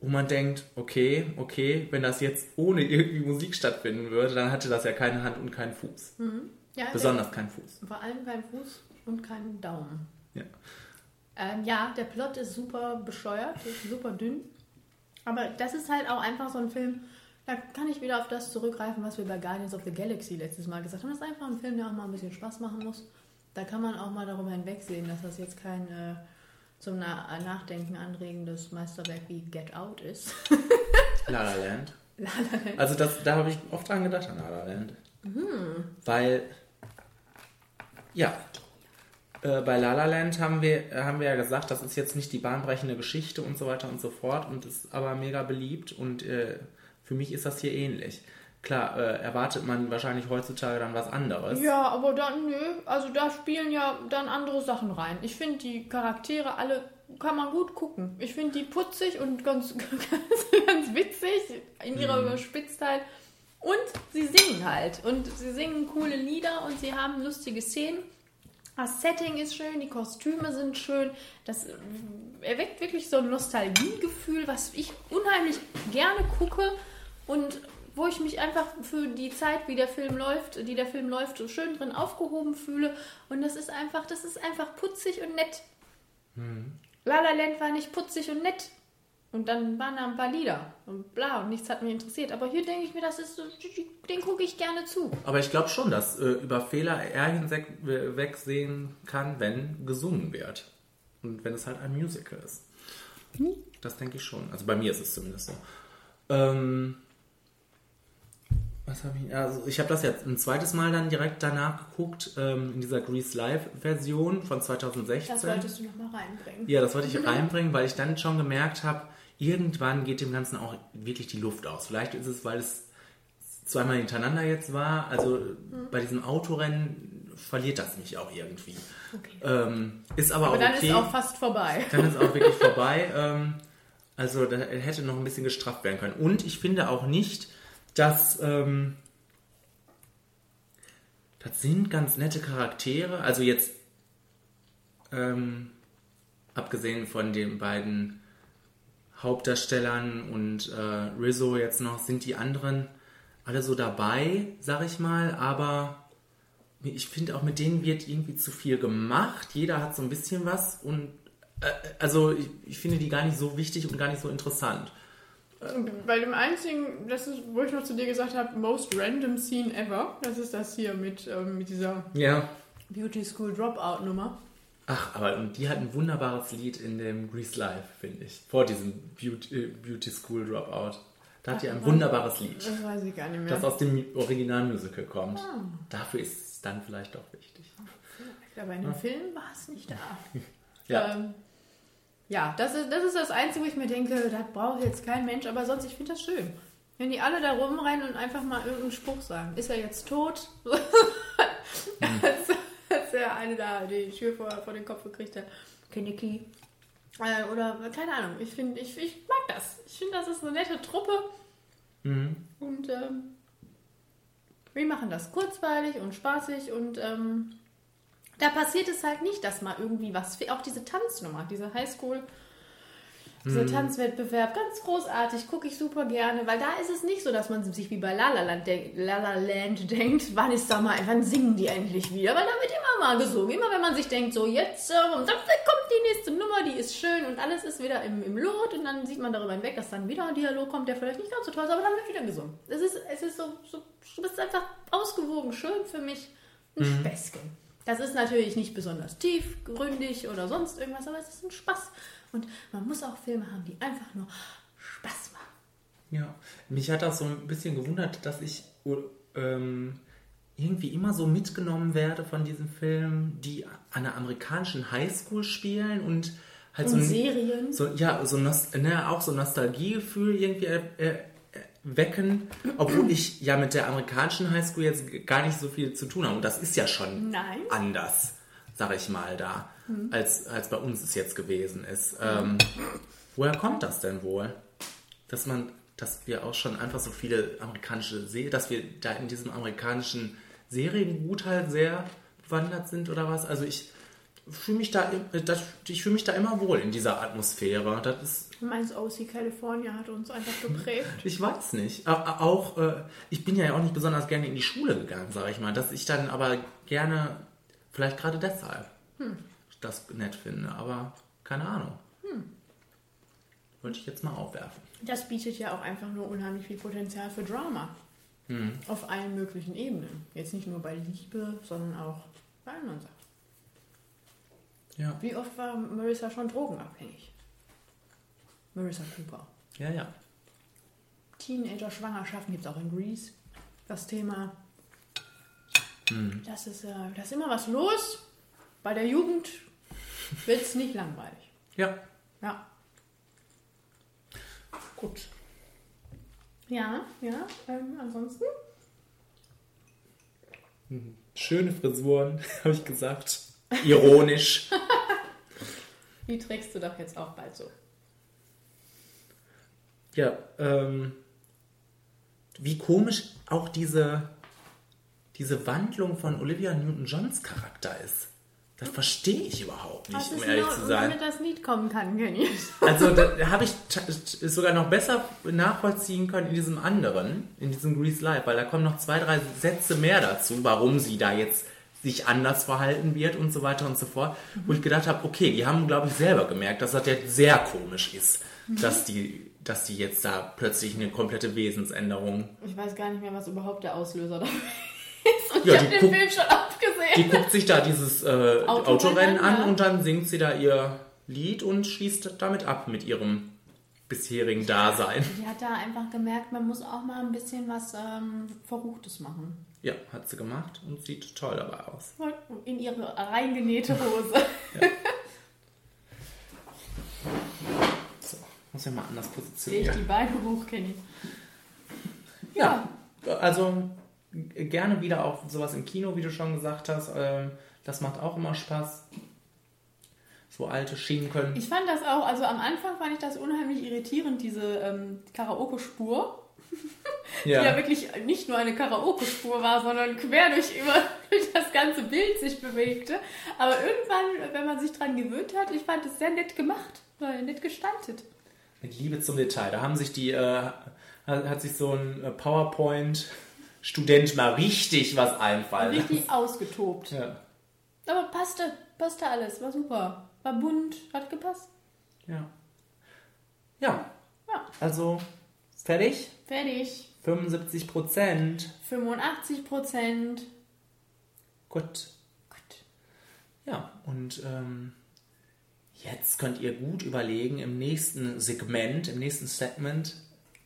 wo man denkt, okay, okay, wenn das jetzt ohne irgendwie Musik stattfinden würde, dann hatte das ja keine Hand und keinen Fuß. ja Besonders keinen Fuß. Vor allem kein Fuß und keinen Daumen. Ja. Ähm, ja, der Plot ist super bescheuert, ist super dünn. Aber das ist halt auch einfach so ein Film, da kann ich wieder auf das zurückgreifen, was wir bei Guardians of the Galaxy letztes Mal gesagt haben. Das ist einfach ein Film, der auch mal ein bisschen Spaß machen muss. Da kann man auch mal darüber hinwegsehen, dass das jetzt kein äh, zum Na Nachdenken anregendes Meisterwerk wie Get Out ist. La La Land. La La Land. Also das, da habe ich oft dran gedacht an La La Land. Weil, ja, äh, bei La La Land haben wir, haben wir ja gesagt, das ist jetzt nicht die bahnbrechende Geschichte und so weiter und so fort und ist aber mega beliebt und äh, für mich ist das hier ähnlich. Klar, äh, erwartet man wahrscheinlich heutzutage dann was anderes. Ja, aber dann, nö, also da spielen ja dann andere Sachen rein. Ich finde die Charaktere alle, kann man gut gucken. Ich finde die putzig und ganz, ganz, ganz witzig in ihrer Überspitztheit. Und sie singen halt. Und sie singen coole Lieder und sie haben lustige Szenen. Das Setting ist schön, die Kostüme sind schön. Das äh, erweckt wirklich so ein Nostalgiegefühl, was ich unheimlich gerne gucke. Und wo ich mich einfach für die Zeit, wie der Film läuft, die der Film läuft, so schön drin aufgehoben fühle. Und das ist einfach, das ist einfach putzig und nett. La La Land war nicht putzig und nett. Und dann waren da ein paar Lieder und bla und nichts hat mich interessiert. Aber hier denke ich mir, das ist so, den gucke ich gerne zu. Aber ich glaube schon, dass äh, über Fehler er hinweg wegsehen kann, wenn gesungen wird. Und wenn es halt ein Musical ist. Das denke ich schon. Also bei mir ist es zumindest so. Ähm, was habe ich? Also ich habe das jetzt ein zweites Mal dann direkt danach geguckt, ähm, in dieser Grease Live-Version von 2016. Das wolltest du nochmal reinbringen. Ja, das wollte ich reinbringen, weil ich dann schon gemerkt habe, irgendwann geht dem Ganzen auch wirklich die Luft aus. Vielleicht ist es, weil es zweimal hintereinander jetzt war. Also bei diesem Autorennen verliert das mich auch irgendwie. Ähm, ist aber, Aber auch dann okay. ist auch fast vorbei. Dann ist auch wirklich vorbei. Ähm, also da hätte noch ein bisschen gestrafft werden können. Und ich finde auch nicht, dass ähm, das sind ganz nette Charaktere. Also jetzt ähm, abgesehen von den beiden Hauptdarstellern und äh, Rizzo jetzt noch, sind die anderen alle so dabei, sag ich mal, aber ich finde auch mit denen wird irgendwie zu viel gemacht. Jeder hat so ein bisschen was und äh, also ich, ich finde die gar nicht so wichtig und gar nicht so interessant. Bei dem einzigen, das ist, wo ich noch zu dir gesagt habe, most random scene ever, das ist das hier mit, ähm, mit dieser Ja. Beauty School Dropout Nummer. Ach, aber und die hat ein wunderbares Lied in dem Grease Live, finde ich. Vor diesem Beauty, äh, Beauty School Dropout. Da hat die ein wunderbares Lied, Das weiß ich gar nicht mehr. das aus dem Originalmusical kommt. Dafür ist es dann vielleicht doch wichtig. Aber in dem Film war es nicht da. Ja. Ähm, ja, das ist, das ist das Einzige, wo ich mir denke, das braucht jetzt kein Mensch, aber sonst, ich finde das schön. Wenn die alle da rumrennen und einfach mal irgendeinen Spruch sagen. Ist er jetzt tot? als, als der eine da die Tür vor, vor den Kopf gekriegt hat. Kenicky. Äh, oder keine Ahnung. Ich finde, ich, ich mag das. Ich finde, das ist eine nette Truppe. Und ähm, wir machen das kurzweilig und spaßig und ähm, da passiert es halt nicht, dass mal irgendwie was, auch diese Tanznummer, diese Highschool, dieser Tanzwettbewerb, ganz großartig, gucke ich super gerne, weil da ist es nicht so, dass man sich wie bei La La Land, denk, La La Land denkt, wann ist da mal, wann singen die endlich wieder, weil da wird immer mal gesungen, immer wenn man sich denkt, so jetzt, ähm, und dann kommt die nächste Nummer, die ist schön und alles ist wieder im, im Lot und dann sieht man darüber hinweg, dass dann wieder ein Dialog kommt, der vielleicht nicht ganz so toll ist, aber dann wird wieder gesungen. Es ist, es ist so, so, du bist einfach ausgewogen, schön für mich, ein Späßchen. Das ist natürlich nicht besonders tiefgründig oder sonst irgendwas, aber es ist ein Spaß. Und man muss auch Filme haben, die einfach nur Spaß machen. Ja, mich hat das so ein bisschen gewundert, dass ich ähm, irgendwie immer so mitgenommen werde von diesen Filmen, die an einer amerikanischen Highschool spielen und halt so Und ein- Serien. So, ja, so ne, auch so Nostalgiegefühl irgendwie äh, wecken, obwohl ich ja mit der amerikanischen Highschool jetzt gar nicht so viel zu tun habe. Und das ist ja schon Nein. anders, sag ich mal, da, Hm. als, als bei uns es jetzt gewesen ist. Ähm, woher kommt das denn wohl? Dass man, dass wir auch schon einfach so viele amerikanische Serien, dass wir da in diesem amerikanischen Seriengut halt sehr bewandert sind oder was? Also ich fühle mich da, äh, das, ich fühle mich da immer wohl in dieser Atmosphäre. Das ist, Du meinst, OC California hat uns einfach geprägt. ich weiß nicht. Auch, äh, ich bin ja auch nicht besonders gerne in die Schule gegangen, sage ich mal. Dass ich dann aber gerne, vielleicht gerade deshalb, das nett finde. Aber keine Ahnung. Wollte ich jetzt mal aufwerfen. Das bietet ja auch einfach nur unheimlich viel Potenzial für Drama. Auf allen möglichen Ebenen. Jetzt nicht nur bei Liebe, sondern auch bei anderen Sachen. Ja. Wie oft war Marissa schon drogenabhängig? Marissa Cooper. Ja, ja. Teenager-Schwangerschaften gibt es auch in Greece. Das Thema. Das ist, äh, da ist immer was los. Bei der Jugend wird es nicht langweilig. Ja. Ja. Gut. Ja, ja. Ähm, ansonsten? Schöne Frisuren, habe ich gesagt. Ironisch. Die trägst du doch jetzt auch bald so. ja, ähm, wie komisch auch diese, diese Wandlung von Olivia Newton-Johns Charakter ist. Das verstehe ich überhaupt nicht, Was um ehrlich noch, zu sein. damit das Lied kommen kann, Kenny? Also da habe ich sogar noch besser nachvollziehen können in diesem anderen, in diesem Grease Live, weil da kommen noch zwei, drei Sätze mehr dazu, warum sie da jetzt sich anders verhalten wird und so weiter und so fort, wo ich gedacht habe, okay, die haben, glaube ich, selber gemerkt, dass das jetzt sehr komisch ist, dass die dass die jetzt da plötzlich eine komplette Wesensänderung. Ich weiß gar nicht mehr, was überhaupt der Auslöser dafür ist. Und Ja, ich habe den guckt- Film schon abgesehen. Die guckt sich da dieses äh, Autorennen Autorennen an ja. und dann singt sie da ihr Lied und schließt damit ab mit ihrem bisherigen Dasein. Die hat da einfach gemerkt, man muss auch mal ein bisschen was ähm, Verruchtes machen. Ja, hat sie gemacht und sieht toll dabei aus. In ihre reingenähte Hose. So, muss ich mal anders Sehe ich positionieren. die Beine hoch, Kenny. Ja, also g- gerne wieder auch sowas im Kino, wie du schon gesagt hast. Ähm, das macht auch immer Spaß. So alte Schienen können. Ich fand das auch, also am Anfang fand ich das unheimlich irritierend, diese ähm, Karaoke-Spur. Die ja wirklich nicht nur eine Karaoke-Spur war, sondern quer durch, über, durch das ganze Bild sich bewegte. Aber irgendwann, wenn man sich dran gewöhnt hat, ich fand es sehr nett gemacht, weil nett gestaltet. Mit Liebe zum Detail. Da haben sich die, äh, hat, hat sich so ein äh, PowerPoint-Student mal richtig was einfallen lassen. Richtig ausgetobt. Ja. Aber passte, passte alles, war super. War bunt, hat gepasst. Ja. Ja. Ja. Also, fertig? Fertig. 75 Prozent. 85 Prozent. Gut. Gut. Ja, und ähm, jetzt könnt ihr gut überlegen im nächsten Segment, im nächsten Segment,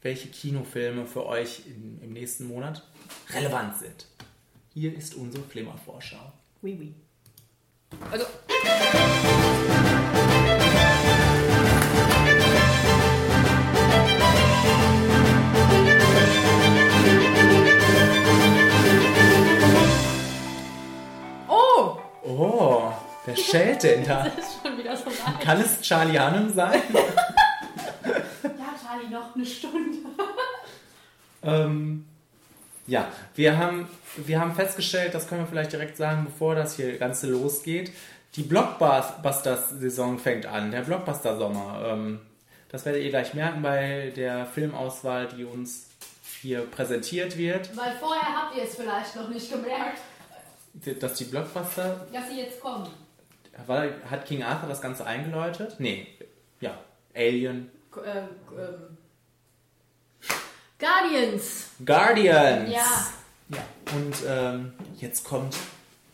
welche Kinofilme für euch in, im nächsten Monat relevant sind. Hier ist unsere Flimmervorschau. Oui, oui. Also, wer schält denn da? das ist schon wieder so weit. Kann es Charlie Hannem sein? Ja, Charlie, noch eine Stunde. Ähm, ja, wir haben, wir haben festgestellt, das können wir vielleicht direkt sagen, bevor das hier Ganze losgeht. Die Blockbusters-Saison fängt an, der Blockbuster-Sommer. Ähm, das werdet ihr gleich merken bei der Filmauswahl, die uns hier präsentiert wird, Weil vorher habt ihr es vielleicht noch nicht gemerkt, dass die Blockbuster, dass sie jetzt kommen. Weil, hat King Arthur das Ganze eingeläutet? Nee, ja, Alien, Äh, ähm, Guardians. Guardians. Ja. Ja, und ähm, jetzt kommt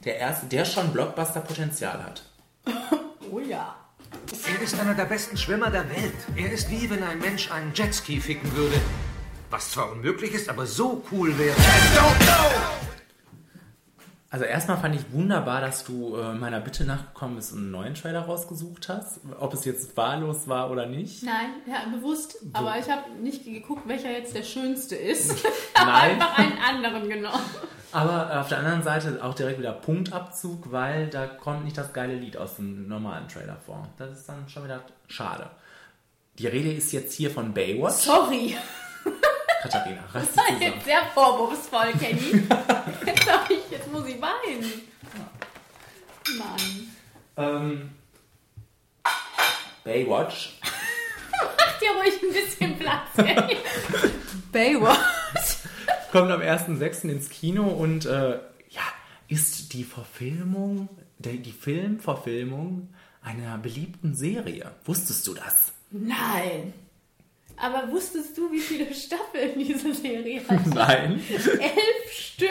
der erste, der schon Blockbuster-Potenzial hat. Oh ja. Er ist einer der besten Schwimmer der Welt. Er ist wie wenn ein Mensch einen Jetski ficken würde. Was zwar unmöglich ist, aber so cool wäre. Also erstmal fand ich wunderbar, dass du äh, meiner Bitte nachgekommen bist und einen neuen Trailer rausgesucht hast. Ob es jetzt wahllos war oder nicht. Nein, ja, bewusst. Aber ich habe nicht geguckt, welcher jetzt der schönste ist. habe Nein. einfach einen anderen genommen. Aber auf der anderen Seite auch direkt wieder Punktabzug, weil da kommt nicht das geile Lied aus dem normalen Trailer vor. Das ist dann schon wieder schade. Die Rede ist jetzt hier von Baywatch. Sorry. Katharina, reiß Das war jetzt sehr vorwurfsvoll, Kenny. Jetzt, ich, jetzt muss ich weinen. Mann. Ähm, Baywatch. Mach dir ruhig ein bisschen Platz, Kenny. Baywatch. kommt am 1.6. ins Kino und äh, ja, ist die Verfilmung, die Filmverfilmung einer beliebten Serie. Wusstest du das? Nein. Aber wusstest du, wie viele Staffeln diese Serie hat? Nein. Elf Stück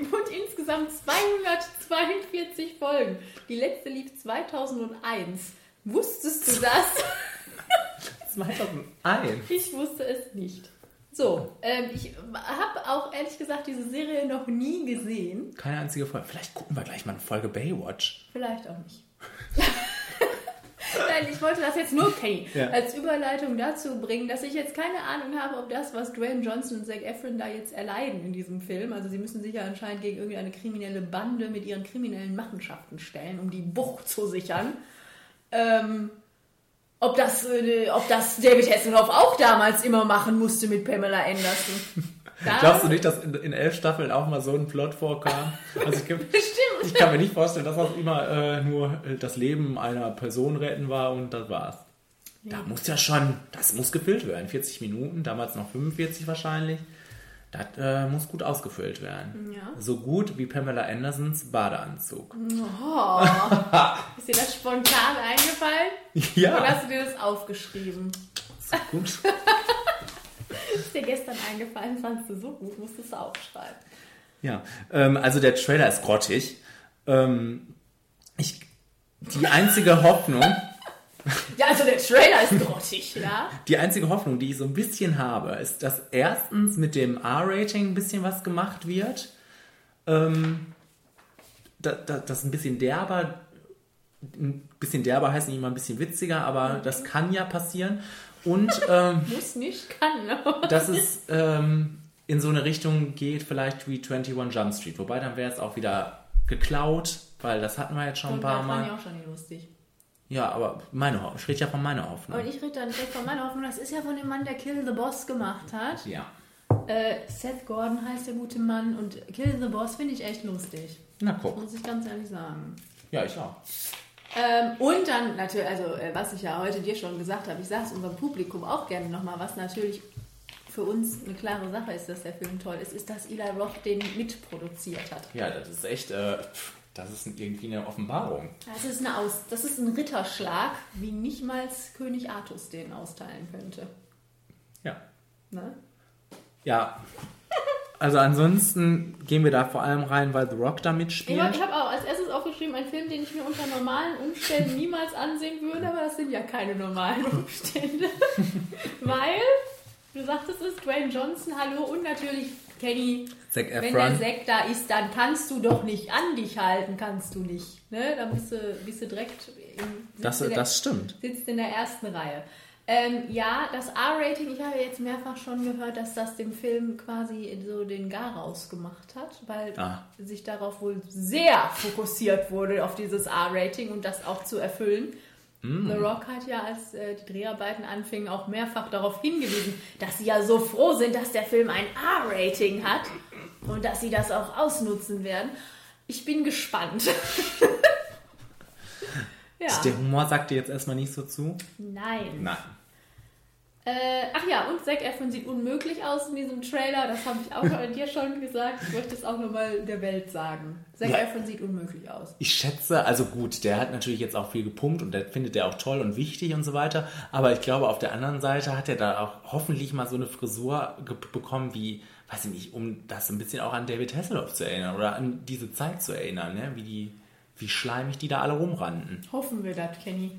und insgesamt 242 Folgen. Die letzte lief 2001. Wusstest du das? 2001. Ich wusste es nicht. So, ähm, ich habe auch ehrlich gesagt diese Serie noch nie gesehen. Keine einzige Folge. Vielleicht gucken wir gleich mal eine Folge Baywatch. Vielleicht auch nicht. Nein, ich wollte das jetzt nur Kenny Ja. als Überleitung dazu bringen, dass ich jetzt keine Ahnung habe, ob das, was Dwayne Johnson und Zac Efron da jetzt erleiden in diesem Film, also sie müssen sich ja anscheinend gegen irgendeine kriminelle Bande mit ihren kriminellen Machenschaften stellen, um die Bucht zu sichern. Ähm, ob das, äh, ob das David Hasselhoff auch damals immer machen musste mit Pamela Anderson. Glaubst du nicht, dass in, in elf Staffeln auch mal so ein Plot vorkam? Also ich. Ich kann mir nicht vorstellen, dass das immer äh, nur äh, das Leben einer Person retten war und das war's. Da muss ja schon, das muss gefüllt werden. 40 Minuten, damals noch 45 wahrscheinlich. Das äh, muss gut ausgefüllt werden. Ja. So gut wie Pamela Andersons Badeanzug. Oh. Ist dir das spontan eingefallen? Oder Ja, hast du dir das aufgeschrieben? so gut. Ist dir gestern eingefallen, fandst du so gut, musstest du aufschreiben. Ja, ähm, also der Trailer ist grottig. Ähm, ich, die einzige Hoffnung, Ja, also der Trailer ist grottig, ja? die einzige Hoffnung, die ich so ein bisschen habe, ist, dass erstens mit dem R-Rating ein bisschen was gemacht wird. Ähm, da, da, das ein bisschen derber, ein bisschen derber heißt nicht immer ein bisschen witziger, aber das kann ja passieren. Und ähm, Muss nicht, kann. Dass es ähm, in so eine Richtung geht, vielleicht wie 21 Jump Street. Wobei dann wäre es auch wieder geklaut, weil das hatten wir jetzt schon ein Und paar das fand Mal. ich auch schon nicht lustig. Ja, aber meine Hoffnung. Ich rede ja von meiner Hoffnung. Und ich rede dann direkt von meiner Hoffnung, das ist ja von dem Mann, der Kill the Boss gemacht hat. Ja. Äh, Seth Gordon heißt der gute Mann und Kill the Boss finde ich echt lustig. Na guck. Muss ich ganz ehrlich sagen. Ja, ich auch. Ähm, und dann natürlich, also äh, was ich ja heute dir schon gesagt habe, ich sage es unserem Publikum auch gerne nochmal, was natürlich für uns eine klare Sache ist, dass der Film toll ist, ist, dass Eli Roth den mitproduziert hat. Ja, das ist echt, äh, das ist irgendwie eine Offenbarung. Das ist, eine Aus, das ist ein Ritterschlag, wie nicht mal König Artus den austeilen könnte. Ja. Ne? Ja. Also ansonsten gehen wir da vor allem rein, weil The Rock da Ich mitspielt. habe hab auch als erstes aufgeschrieben, ein Film, den ich mir unter normalen Umständen niemals ansehen würde, aber das sind ja keine normalen Umstände. Weil, du sagtest es, Dwayne Johnson, hallo, und natürlich Kenny, Zac wenn der Efron. Zack da ist, dann kannst du doch nicht an dich halten, kannst du nicht. Ne? Dann bist du, bist du direkt im, Das, der- das stimmt. sitzt in der ersten Reihe. Ähm, ja, das R-Rating, ich habe jetzt mehrfach schon gehört, dass das dem Film quasi so den Garaus gemacht hat, weil Ah. sich darauf wohl sehr fokussiert wurde, auf dieses R-Rating und das auch zu erfüllen. Mm. The Rock hat ja, als äh, die Dreharbeiten anfingen, auch mehrfach darauf hingewiesen, dass sie ja so froh sind, dass der Film ein R-Rating hat und dass sie das auch ausnutzen werden. Ich bin gespannt. ja. Der Humor sagt dir jetzt erstmal nicht so zu. Nein. Nein. Äh, ach ja, und Zac Efron sieht unmöglich aus in diesem Trailer. Das habe ich auch schon- dir schon gesagt. Ich möchte es auch nochmal der Welt sagen. Zac Ja. Efron sieht unmöglich aus. Ich schätze, also gut, der hat natürlich jetzt auch viel gepumpt und der findet er auch toll und wichtig und so weiter. Aber ich glaube, auf der anderen Seite hat er da auch hoffentlich mal so eine Frisur bekommen, wie, weiß ich nicht, um das ein bisschen auch an David Hasselhoff zu erinnern oder an diese Zeit zu erinnern, ne? wie die, wie schleimig die da alle rumrannten. Hoffen wir das, Kenny.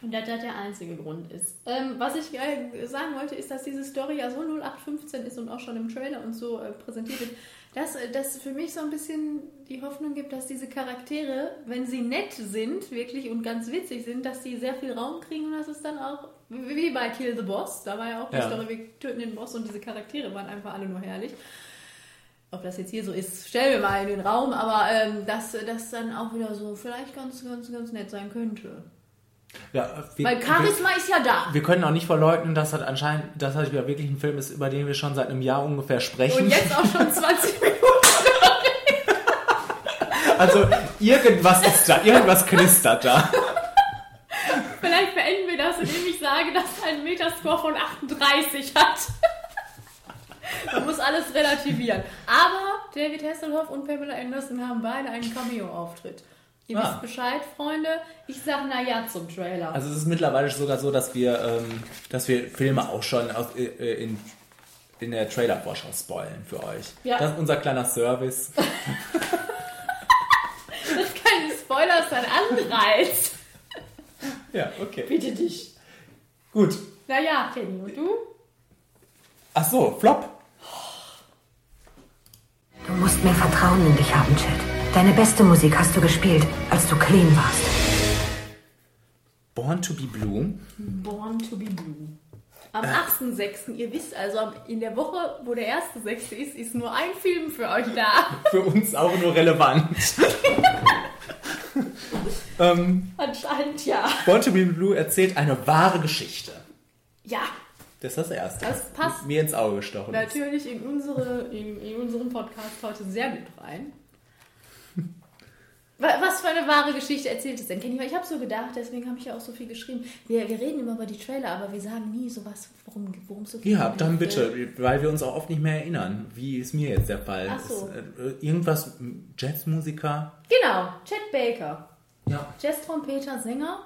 Und dass das der einzige Grund ist. Ähm, was ich äh, sagen wollte, ist, dass diese Story ja so 0815 ist und auch schon im Trailer und so äh, präsentiert wird, dass äh, das für mich so ein bisschen die Hoffnung gibt, dass diese Charaktere, wenn sie nett sind, wirklich und ganz witzig sind, dass sie sehr viel Raum kriegen und dass es dann auch, wie wie bei Kill the Boss, da war ja auch die Ja. Story, wir töten den Boss und diese Charaktere waren einfach alle nur herrlich. Ob das jetzt hier so ist, stellen wir mal in den Raum, aber ähm, dass das dann auch wieder so vielleicht ganz, ganz, ganz nett sein könnte. Ja, wir, Weil Charisma ist ja da. wir, wir können auch nicht verleugnen, dass das anscheinend, dass das ja wirklich ein Film ist, über den wir schon seit einem Jahr ungefähr sprechen. Und jetzt auch schon 20 Minuten. Also irgendwas ist da, irgendwas knistert da. Vielleicht beenden wir das, indem ich sage, dass er einen Metascore von 38 hat. Man muss alles relativieren. Aber David Hasselhoff und Pamela Anderson haben beide einen Cameo-Auftritt. Ihr Ah. wisst Bescheid, Freunde. Ich sag na ja zum Trailer. Also es ist mittlerweile sogar so, dass wir, ähm, dass wir Filme auch schon aus, äh, äh, in, in der Trailer-Vorschau spoilen für euch. Ja. Das ist unser kleiner Service. das ist kein Spoiler, das ist ein Anreiz. Ja, okay. Bitte dich. Gut. Naja, Kenny, und du? Ach so, Flop. Du musst mehr Vertrauen in dich haben, Chad. Deine beste Musik hast du gespielt, als du clean warst. Born to be Blue. Born to be Blue. Am Äh. 8.6., ihr wisst also, in der Woche, wo der 1.6. ist, ist nur ein Film für euch da. Für uns auch nur relevant. ähm, Anscheinend ja. Born to be Blue erzählt eine wahre Geschichte. Ja, Das ist das Erste. Das passt. Mir ins Auge gestochen. ist. natürlich in, unsere, in, in unseren Podcast heute sehr gut rein. Wa- Was für eine wahre Geschichte erzählt es denn, Kenny? Ich habe so gedacht, deswegen habe ich ja auch so viel geschrieben. Wir, wir reden immer über die Trailer, aber wir sagen nie sowas, worum worum es so geht. Ja, dann bitte, weil wir uns auch oft nicht mehr erinnern, wie ist mir jetzt der Fall. Ach so. Ist, äh, irgendwas, Jazzmusiker? Genau, Chet Baker. Ja. Jazz-Trompeter, Sänger,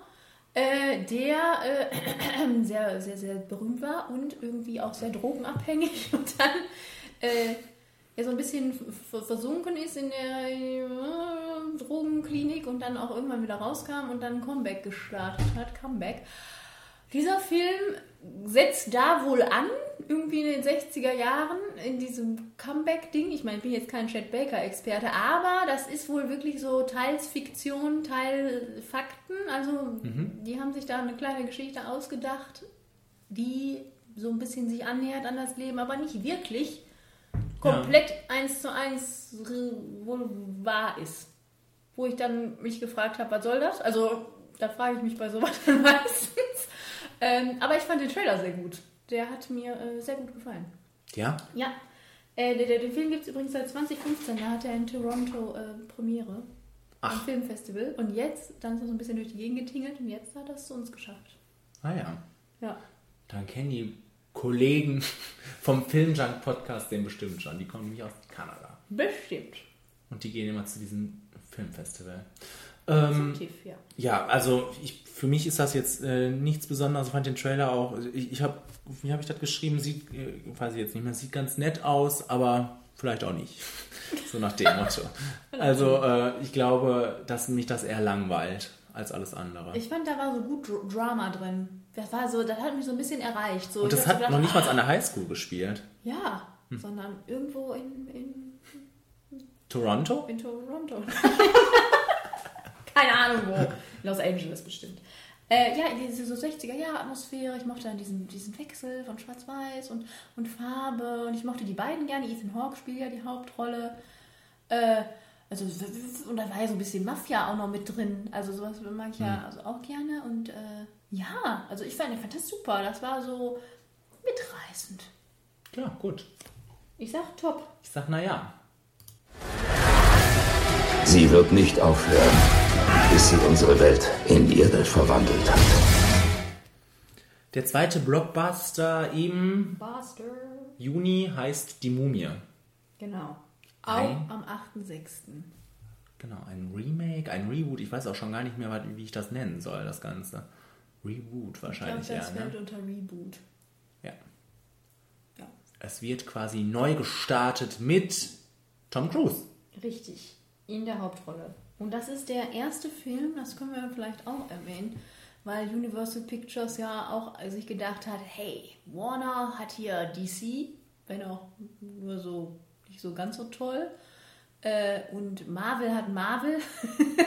äh, der äh, sehr, sehr, sehr berühmt war und irgendwie auch sehr drogenabhängig und dann er so ein bisschen versunken ist in der äh, Drogenklinik und dann auch irgendwann wieder rauskam und dann Comeback gestartet hat. Comeback. Dieser Film setzt da wohl an, irgendwie in den 60er Jahren, in diesem Comeback-Ding. Ich meine, ich bin jetzt kein Chet Baker-Experte, aber das ist wohl wirklich so teils Fiktion, teils Fakten. Also, die haben sich da eine kleine Geschichte ausgedacht, die so ein bisschen sich annähert an das Leben, aber nicht wirklich komplett eins zu eins wohl wahr ist. Wo ich dann mich gefragt habe, was soll das? Also, da frage ich mich bei sowas dann meistens. Ähm, aber ich fand den Trailer sehr gut. Der hat mir äh, sehr gut gefallen. Ja? Ja. Äh, der, der, den Film gibt es übrigens seit 2015. Da hat er in Toronto äh, Premiere. Am Ach. Filmfestival. Und jetzt, dann ist er so ein bisschen durch die Gegend getingelt und jetzt hat er es zu uns geschafft. Ah ja. Ja. Dann kennen die Kollegen vom Filmjunk Podcast den bestimmt schon. Die kommen nämlich aus Kanada. Bestimmt. Und die gehen immer zu diesem Filmfestival. Ähm, ja. ja, also ich, für mich ist das jetzt äh, nichts Besonderes. Ich fand den Trailer auch. Ich, ich habe, wie habe ich das geschrieben? Sieht, äh, weiß ich jetzt nicht mehr, sieht ganz nett aus, aber vielleicht auch nicht. So nach dem Motto. Also äh, ich glaube, dass mich das eher langweilt als alles andere. Ich fand, da war so gut Dr- Drama drin. Das war so, das hat mich so ein bisschen erreicht. So, Und das hat so noch gedacht, nicht mal ah, an der Highschool gespielt. Ja, sondern irgendwo in, in, Toronto? in Toronto. Keine Ahnung wo. Los Angeles bestimmt. Äh, ja, diese so 60er-Jahre-Atmosphäre. Ich mochte dann diesen, diesen Wechsel von Schwarz-Weiß und, und Farbe. Und ich mochte die beiden gerne. Ethan Hawke spielt ja die Hauptrolle. Äh, also, und da war ja so ein bisschen Mafia auch noch mit drin. Also sowas mag ich ja also auch gerne. Und äh, ja, also ich fand, ich fand das super. Das war so mitreißend. Ja, gut. Ich sag top. Ich sag, naja. Sie wird nicht aufhören, bis sie unsere Welt in ihre verwandelt hat. Der zweite Blockbuster im Buster. Juni heißt Die Mumie. Genau. Auch Ein- am 8.6. Genau, ein Remake, ein Reboot. Ich weiß auch schon gar nicht mehr, wie ich das nennen soll, das Ganze. Reboot Ich glaube, wahrscheinlich, das ja. fällt Ne? unter Reboot. ja. Ja. Es wird quasi neu gestartet mit Tom Cruise. Richtig. In der Hauptrolle. Und das ist der erste Film, das können wir vielleicht auch erwähnen, weil Universal Pictures ja auch sich gedacht hat, hey, Warner hat hier DC, wenn auch nur so nicht so ganz so toll. Äh, und Marvel hat Marvel.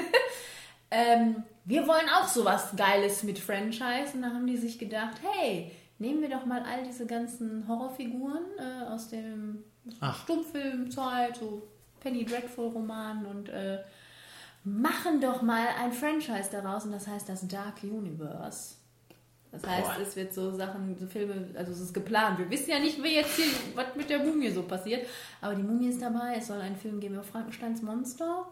ähm, wir wollen auch sowas Geiles mit Franchise. Und da haben die sich gedacht, hey, nehmen wir doch mal all diese ganzen Horrorfiguren äh, aus dem Ach. Stummfilmzeit, so Penny Dreadful Roman und äh, machen doch mal ein Franchise daraus und das heißt das Dark Universe. Das heißt, Boah. es wird so Sachen, so Filme, also es ist geplant. Wir wissen ja nicht, wie jetzt hier, was mit der Mumie so passiert. Aber die Mumie ist dabei. Es soll einen Film geben über Frankensteins Monster,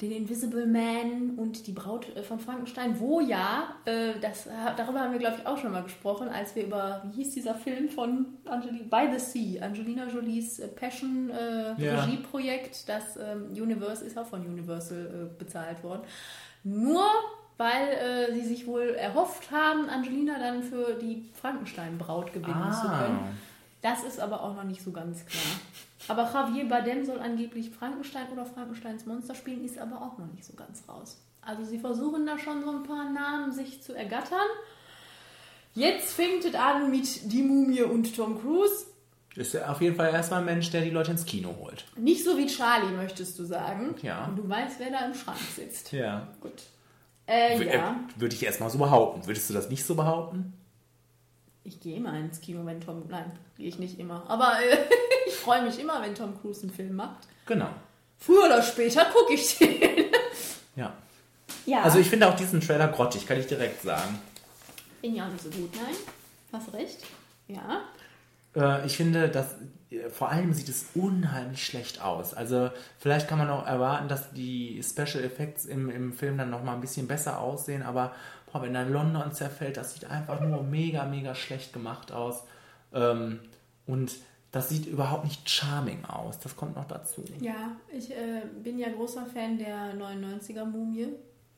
den Invisible Man und die Braut äh, von Frankenstein, wo ja, äh, das, darüber haben wir, glaube ich, auch schon mal gesprochen, als wir über, wie hieß dieser Film von Angeli By the Sea, Angelina Jolies äh, Passion äh, Ja. Regie-Projekt. Das ähm, Universe ist auch von Universal äh, bezahlt worden. Nur weil äh, sie sich wohl erhofft haben, Angelina dann für die Frankenstein-Braut gewinnen zu Ah. können. Das ist aber auch noch nicht so ganz klar. Aber Javier Bardem soll angeblich Frankenstein oder Frankensteins Monster spielen, ist aber auch noch nicht so ganz raus. Also sie versuchen da schon so ein paar Namen sich zu ergattern. Jetzt fängt es an mit Die Mumie und Tom Cruise. Ist ja auf jeden Fall erstmal ein Mensch, der die Leute ins Kino holt. Nicht so wie Charlie, möchtest du sagen. Ja. Und du weißt, wer da im Schrank sitzt. Ja. Gut. Äh, W- ja. äh, Würde ich erstmal so behaupten. Würdest du das nicht so behaupten? Ich gehe immer ins Kino, wenn Tom. Nein, gehe ich nicht immer. Aber äh, ich freue mich immer, wenn Tom Cruise einen Film macht. Genau. Früher oder später gucke ich den. Ja. ja. Also ich finde auch diesen Trailer grottig, kann ich direkt sagen. Bin ja auch nicht so gut, nein. Hast recht. Ja. Äh, ich finde, dass äh, vor allem sieht es unheimlich schlecht aus. Also vielleicht kann man auch erwarten, dass die Special Effects im, im Film dann nochmal ein bisschen besser aussehen, aber boah, wenn dann London zerfällt, das sieht einfach nur mega, mega schlecht gemacht aus. Ähm, und das sieht überhaupt nicht charming aus. Das kommt noch dazu. Ja, ich äh, bin ja großer Fan der 99er Mumie.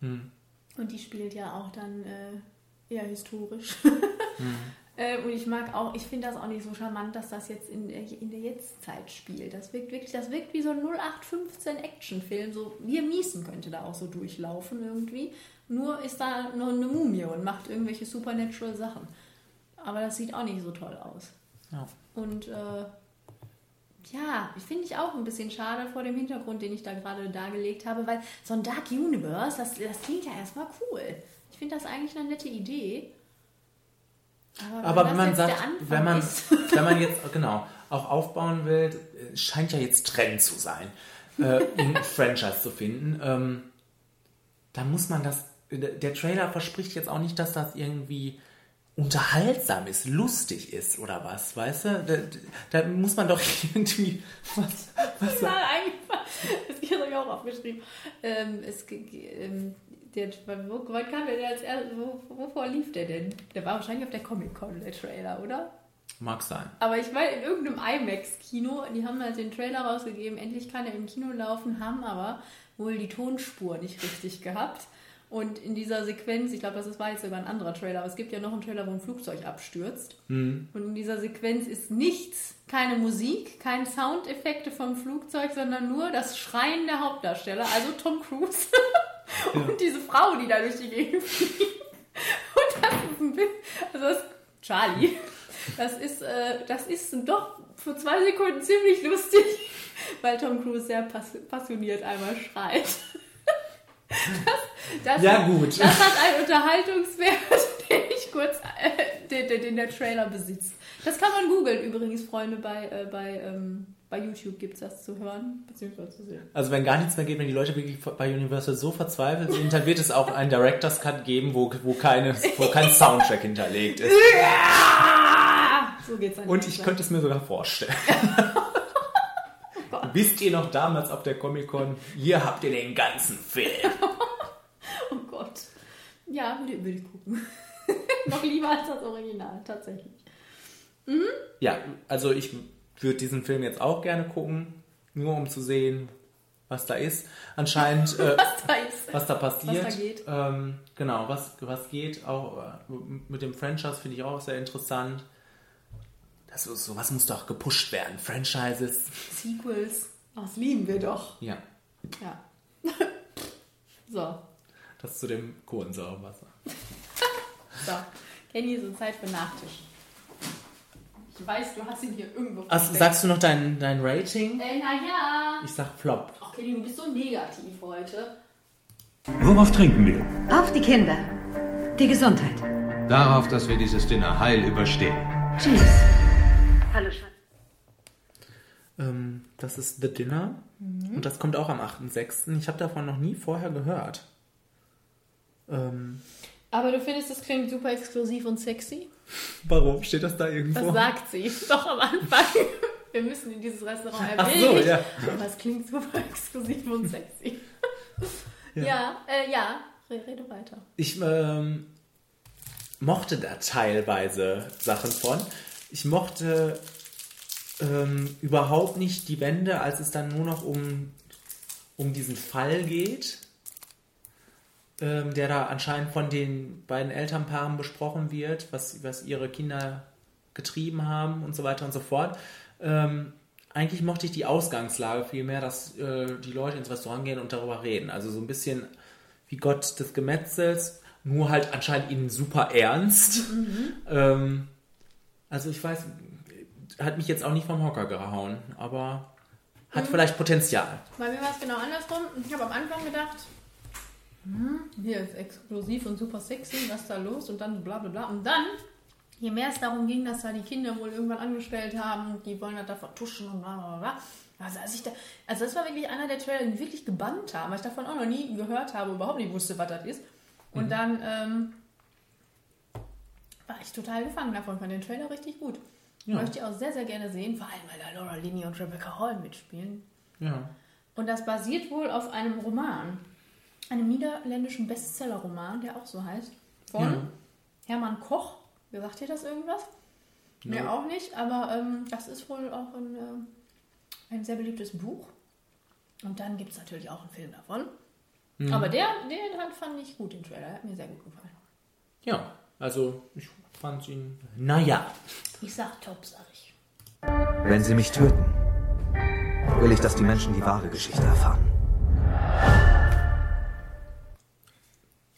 Hm. Und die spielt ja auch dann äh, eher historisch. Hm. äh, und ich mag auch, ich finde das auch nicht so charmant, dass das jetzt in, der- in der Jetztzeit spielt. Das wirkt wirklich, das wirkt wie so ein 0815 Actionfilm. So, Liam Neeson könnte da auch so durchlaufen irgendwie. Nur ist da nur eine Mumie und macht irgendwelche supernatural Sachen. Aber das sieht auch nicht so toll aus. Ja. Und äh, ja, finde ich auch ein bisschen schade vor dem Hintergrund, den ich da gerade dargelegt habe, weil so ein Dark Universe, das, das klingt ja erstmal cool. Ich finde das eigentlich eine nette Idee. Aber das wenn man jetzt sagt, wenn man, wenn man jetzt genau auch aufbauen will, scheint ja jetzt Trend zu sein, äh, ein Franchise zu finden, ähm, dann muss man das. Der Trailer verspricht jetzt auch nicht, dass das irgendwie unterhaltsam ist, lustig ist oder was, weißt du? Da, da muss man doch irgendwie was, was Ja, eigentlich, das habe ich auch aufgeschrieben. Ähm, es, ähm, der, wo, wann kam der als wo, wovor lief der denn? Der war wahrscheinlich auf der Comic-Con, der Trailer, oder? mag sein. Aber ich war in irgendeinem IMAX-Kino, die haben halt den Trailer rausgegeben, endlich kann er im Kino laufen, haben aber wohl die Tonspur nicht richtig gehabt. Und in dieser Sequenz, ich glaube, das ist- war jetzt sogar ein anderer Trailer, aber es gibt ja noch einen Trailer, wo ein Flugzeug abstürzt. Mhm. Und in dieser Sequenz ist nichts, keine Musik, keine Soundeffekte vom Flugzeug, sondern nur das Schreien der Hauptdarsteller, also Tom Cruise. Und diese Frau, die da durch die Gegend fliegt. Und das ist ein bisschen, also das, Charlie, das ist, äh, das ist doch für zwei Sekunden ziemlich lustig, weil Tom Cruise sehr pass passioniert einmal schreit. Das, das Ja, hat, gut. Das hat einen Unterhaltungswert, den ich kurz, äh, den, den, den der Trailer besitzt. Das kann man googeln übrigens, Freunde, bei, äh, bei, ähm, bei YouTube gibt es das zu hören, beziehungsweise zu sehen. Also wenn gar nichts mehr geht, wenn die Leute wirklich bei Universal so verzweifelt sind, dann wird es auch einen Director's Cut geben, wo, wo, keine, wo kein Soundtrack hinterlegt ist. So geht's dann. Und ich könnte es mir sogar vorstellen. Wisst ihr noch damals auf der Comic-Con, hier habt ihr den ganzen Film. Ja, würde, ich gucken. Noch lieber als das Original, tatsächlich. Mhm. Ja, also ich würde diesen Film jetzt auch gerne gucken, nur um zu sehen, was da ist. Anscheinend, äh, Was da ist. was da passiert. Was da geht. Ähm, genau, was, was geht. Auch äh, mit dem Franchise finde ich auch sehr interessant. Das sowas muss doch gepusht werden. Franchises. Sequels. Das lieben wir doch. Ja, Ja. so. Das zu dem Kohlensäurewasser. So. Kenny, ist es Zeit für Nachtisch. Ich weiß, du hast ihn hier irgendwo. Also, sagst du noch dein, dein Rating? Äh, naja. Ich sag Flop. Ach, Kenny, du bist so negativ heute. Worauf trinken wir? Auf die Kinder. Die Gesundheit. Darauf, dass wir dieses Dinner heil überstehen. Tschüss. Hallo, Schatz. Ähm, das ist The Dinner. Und das kommt auch am 8.6. Ich habe davon noch nie vorher gehört. Ähm, Aber du findest, das klingt super exklusiv und sexy? warum? Steht das da irgendwo? Das sagt sie. Doch am Anfang. Wir müssen in dieses Restaurant Ach erwähnen. so, ja. Aber es klingt super exklusiv und sexy. Ja. ja, äh, ja. Re- Rede weiter. Ich ähm, mochte da teilweise Sachen von. Ich mochte ähm, überhaupt nicht die Wende, als es dann nur noch um, um diesen Fall geht, ähm, der da anscheinend von den beiden Elternpaaren besprochen wird, was, was ihre Kinder getrieben haben und so weiter und so fort. Ähm, eigentlich mochte ich die Ausgangslage viel mehr, dass äh, die Leute ins Restaurant gehen und darüber reden. Also so ein bisschen wie Gott des Gemetzels, nur halt anscheinend ihnen super ernst. Mhm. Ähm, also ich weiß, hat mich jetzt auch nicht vom Hocker gehauen, aber hat Mhm. vielleicht Potenzial. Bei mir war es genau andersrum. Ich habe am Anfang gedacht, hier ist exklusiv und super sexy, was ist da los? Und dann bla bla bla. Und dann, je mehr es darum ging, dass da die Kinder wohl irgendwann angestellt haben, die wollen das da vertuschen und bla bla bla. Also, als ich da, also das war wirklich einer der Trailer, die wirklich gebannt haben, weil ich davon auch noch nie gehört habe, überhaupt nicht wusste, was das ist. Und Mhm. dann ähm, war ich total gefangen davon, fand den Trailer richtig gut. Ja. Möchte ich auch sehr, sehr gerne sehen, vor allem weil da Laura Linney und Rebecca Hall mitspielen. Ja. Und das basiert wohl auf einem Roman, einem niederländischen Bestseller-Roman, der auch so heißt, von Ja. Hermann Koch. Wer sagt dir das irgendwas? Mir Ja. auch nicht, aber ähm, das ist wohl auch ein, ähm, ein sehr beliebtes Buch. Und dann gibt es natürlich auch einen Film davon. Mhm. Aber der, den hat- fand ich gut, den Trailer. Hat mir sehr gut gefallen. Ja, also ich fand ihn. Naja. Ich sag top, sag ich. Wenn sie mich töten, will ich, dass die Menschen die wahre Geschichte erfahren.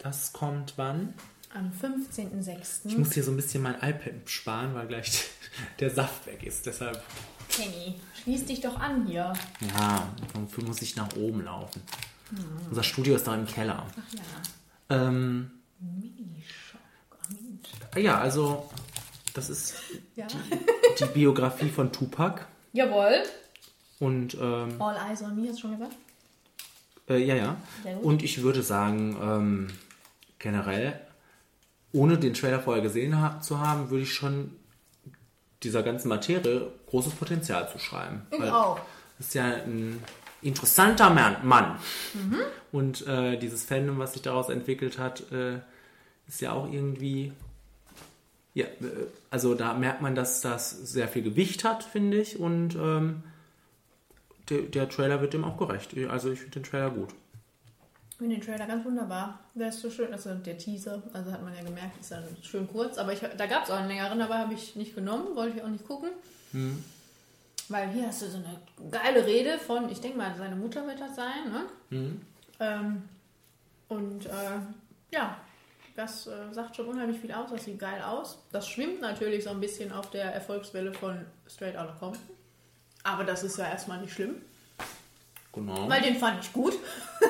Das kommt wann? Am 15.06. Ich muss hier so ein bisschen mein iPad sparen, weil gleich der Saft weg ist. Deshalb. Kenny, schließ dich doch an hier. Ja, dafür muss ich nach oben laufen. Hm. Unser Studio ist da im Keller. Ach ja. Ähm, Minischock. ja, also das ist Ja. die Biografie von Tupac. Jawohl. Und ähm, All Eyes on Me, hast du schon gesagt? Äh, ja, ja. Und ich würde sagen, ähm, generell, ohne den Trailer vorher gesehen ha zu haben, würde ich schon dieser ganzen Materie großes Potenzial zuschreiben. Ich Weil auch. Das ist ja ein interessanter Mann. Mann. Mhm. Und äh, dieses Fandom, was sich daraus entwickelt hat, äh, ist ja auch irgendwie. Ja, äh, also da merkt man, dass das sehr viel Gewicht hat, finde ich. Und ähm, der, der Trailer wird dem auch gerecht. Also ich finde den Trailer gut. Ich finde den Trailer ganz wunderbar. Der ist so schön, also der Teaser, also hat man ja gemerkt, ist ja schön kurz. Aber ich, da gab es auch einen längeren, aber habe ich nicht genommen, wollte ich auch nicht gucken. Hm. Weil hier hast du so eine geile Rede von, ich denke mal, seine Mutter wird das sein, ne? Hm. Ähm, und äh, ja, das äh, sagt schon unheimlich viel aus, das sieht geil aus. Das schwimmt natürlich so ein bisschen auf der Erfolgswelle von Straight Outta Compton. Aber das ist ja erstmal nicht schlimm, Genau. weil den fand ich gut.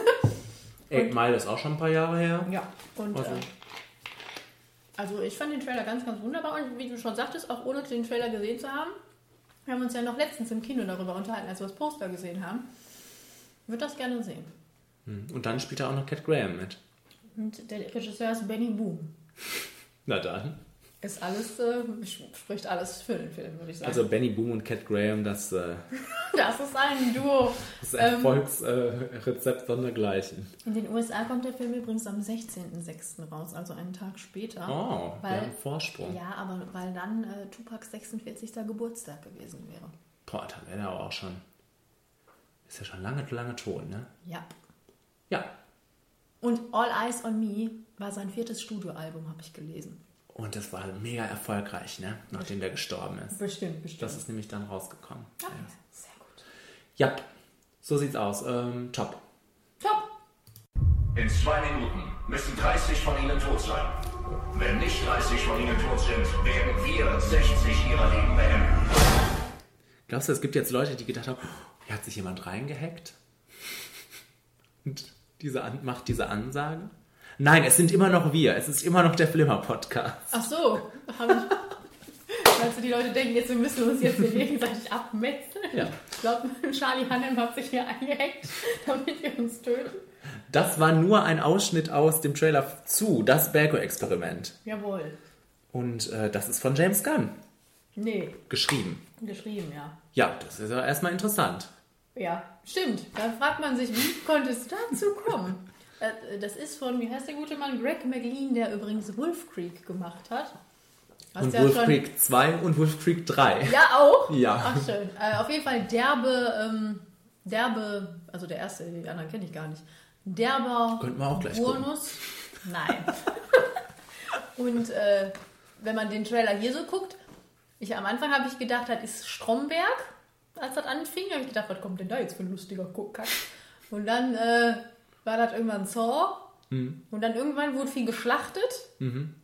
Eight Mile ist auch schon ein paar Jahre her. Ja, und Also, äh, also ich fand den Trailer ganz, ganz wunderbar und wie du schon sagtest, auch ohne den Trailer gesehen zu haben, wir haben uns ja noch letztens im Kino darüber unterhalten, als wir das Poster gesehen haben. Würde das gerne sehen. hm. Und dann spielt er auch noch Cat Graham mit. Und der Regisseur ist Benny Boom. Na dann. Ist alles, äh, spricht alles für den Film, würde ich sagen. Also Benny Boom und Cat Graham, das, äh, das ist ein Duo. das ist ein Ähm, Erfolgsrezept sondergleichen. in den USA kommt der Film übrigens am 16.06. raus, also einen Tag später. Oh, wir weil, haben Vorsprung. Ja, aber weil dann äh, Tupacs 46. Geburtstag gewesen wäre. Boah, dann wäre er auch schon. Ist ja schon lange, lange tot, ne? Ja. Ja. Und All Eyes on Me war sein viertes Studioalbum, habe ich gelesen. Und das war mega erfolgreich, ne? Nachdem der gestorben ist. Bestimmt, bestimmt. Das ist nämlich dann rausgekommen. Okay, sehr gut. Ja, so sieht's aus. Ähm, top. Top. In zwei Minuten müssen 30 von ihnen tot sein. Wenn nicht 30 von ihnen tot sind, werden wir 60 ihrer Leben beenden. Glaubst du, es gibt jetzt Leute, die gedacht haben, hier hat sich jemand reingehackt? Und diese macht diese Ansage? Nein, es sind immer noch wir. Es ist immer noch der Flimmer-Podcast. Ach so, habe ich. Du, die Leute denken jetzt, wir müssen uns jetzt hier gegenseitig abmetzen. Ja. Ich glaube, Charlie Hannem hat sich hier eingehackt, damit wir uns töten. Das war nur ein Ausschnitt aus dem Trailer zu Das Bergo-Experiment. Jawohl. Und äh, das ist von James Gunn Nee, geschrieben. geschrieben, ja. Ja, das ist ja erstmal interessant. Ja, stimmt. Da fragt man sich, wie konnte es dazu kommen? Äh, Das ist von, wie heißt der gute Mann? Greg McLean, der übrigens Wolf Creek gemacht hat. Hast und ja Wolf schon- Creek 2 und Wolf Creek 3. Ja, auch? Ja. Ach, schön. Äh, auf jeden Fall derbe, ähm, derbe, also der erste, die anderen kenne ich gar nicht. Derber Könnten wir auch gleich Burnus. Nein. Und äh, wenn man den Trailer hier so guckt, ich am Anfang habe ich gedacht, das ist Stromberg, als das anfing. habe ich gedacht, was kommt denn da jetzt für ein lustiger Guck? Und dann äh, war das irgendwann Saw. Mhm. Und dann irgendwann wurde viel geschlachtet. Mhm.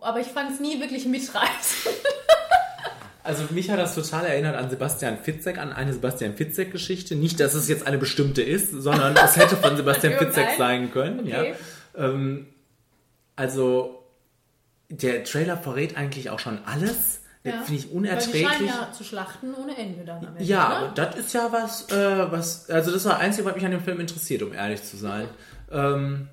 Aber ich fand es nie wirklich mitreißend. Also mich hat das total erinnert an Sebastian Fitzek, an eine Sebastian Fitzek-Geschichte. Nicht, dass es jetzt eine bestimmte ist, sondern es hätte von Sebastian Fitzek sein können. Okay. Ja. Ähm, also der Trailer verrät eigentlich auch schon alles. Ja. Finde ich Weil die unerträglich. scheinen ja zu schlachten ohne Ende dann am Ende. Ja, ne? aber das ist ja was, äh, was, also das war das Einzige, was mich an dem Film interessiert, um ehrlich zu sein. Ähm,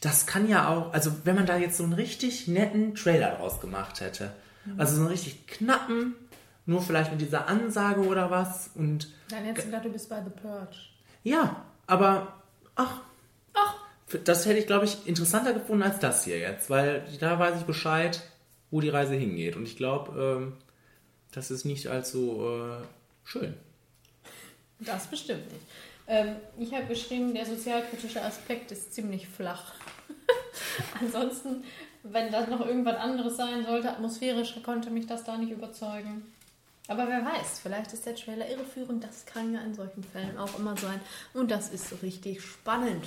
das kann ja auch, also wenn man da jetzt so einen richtig netten Trailer draus gemacht hätte, Also so einen richtig knappen, nur vielleicht mit dieser Ansage oder was. Und Dann hättest du gedacht, du bist bei The Purge. ja, aber ach, ach, das hätte ich, glaube ich, interessanter gefunden als das hier jetzt, weil da weiß ich Bescheid, wo die Reise hingeht. Und ich glaube, ähm, das ist nicht allzu äh, schön. Das bestimmt nicht. Ähm, ich habe geschrieben, der sozialkritische Aspekt ist ziemlich flach. Ansonsten, wenn das noch irgendwas anderes sein sollte, atmosphärisch, konnte mich das da nicht überzeugen. Aber wer weiß, vielleicht ist der Trailer irreführend. Das kann ja in solchen Fällen auch immer sein. Und das ist richtig spannend.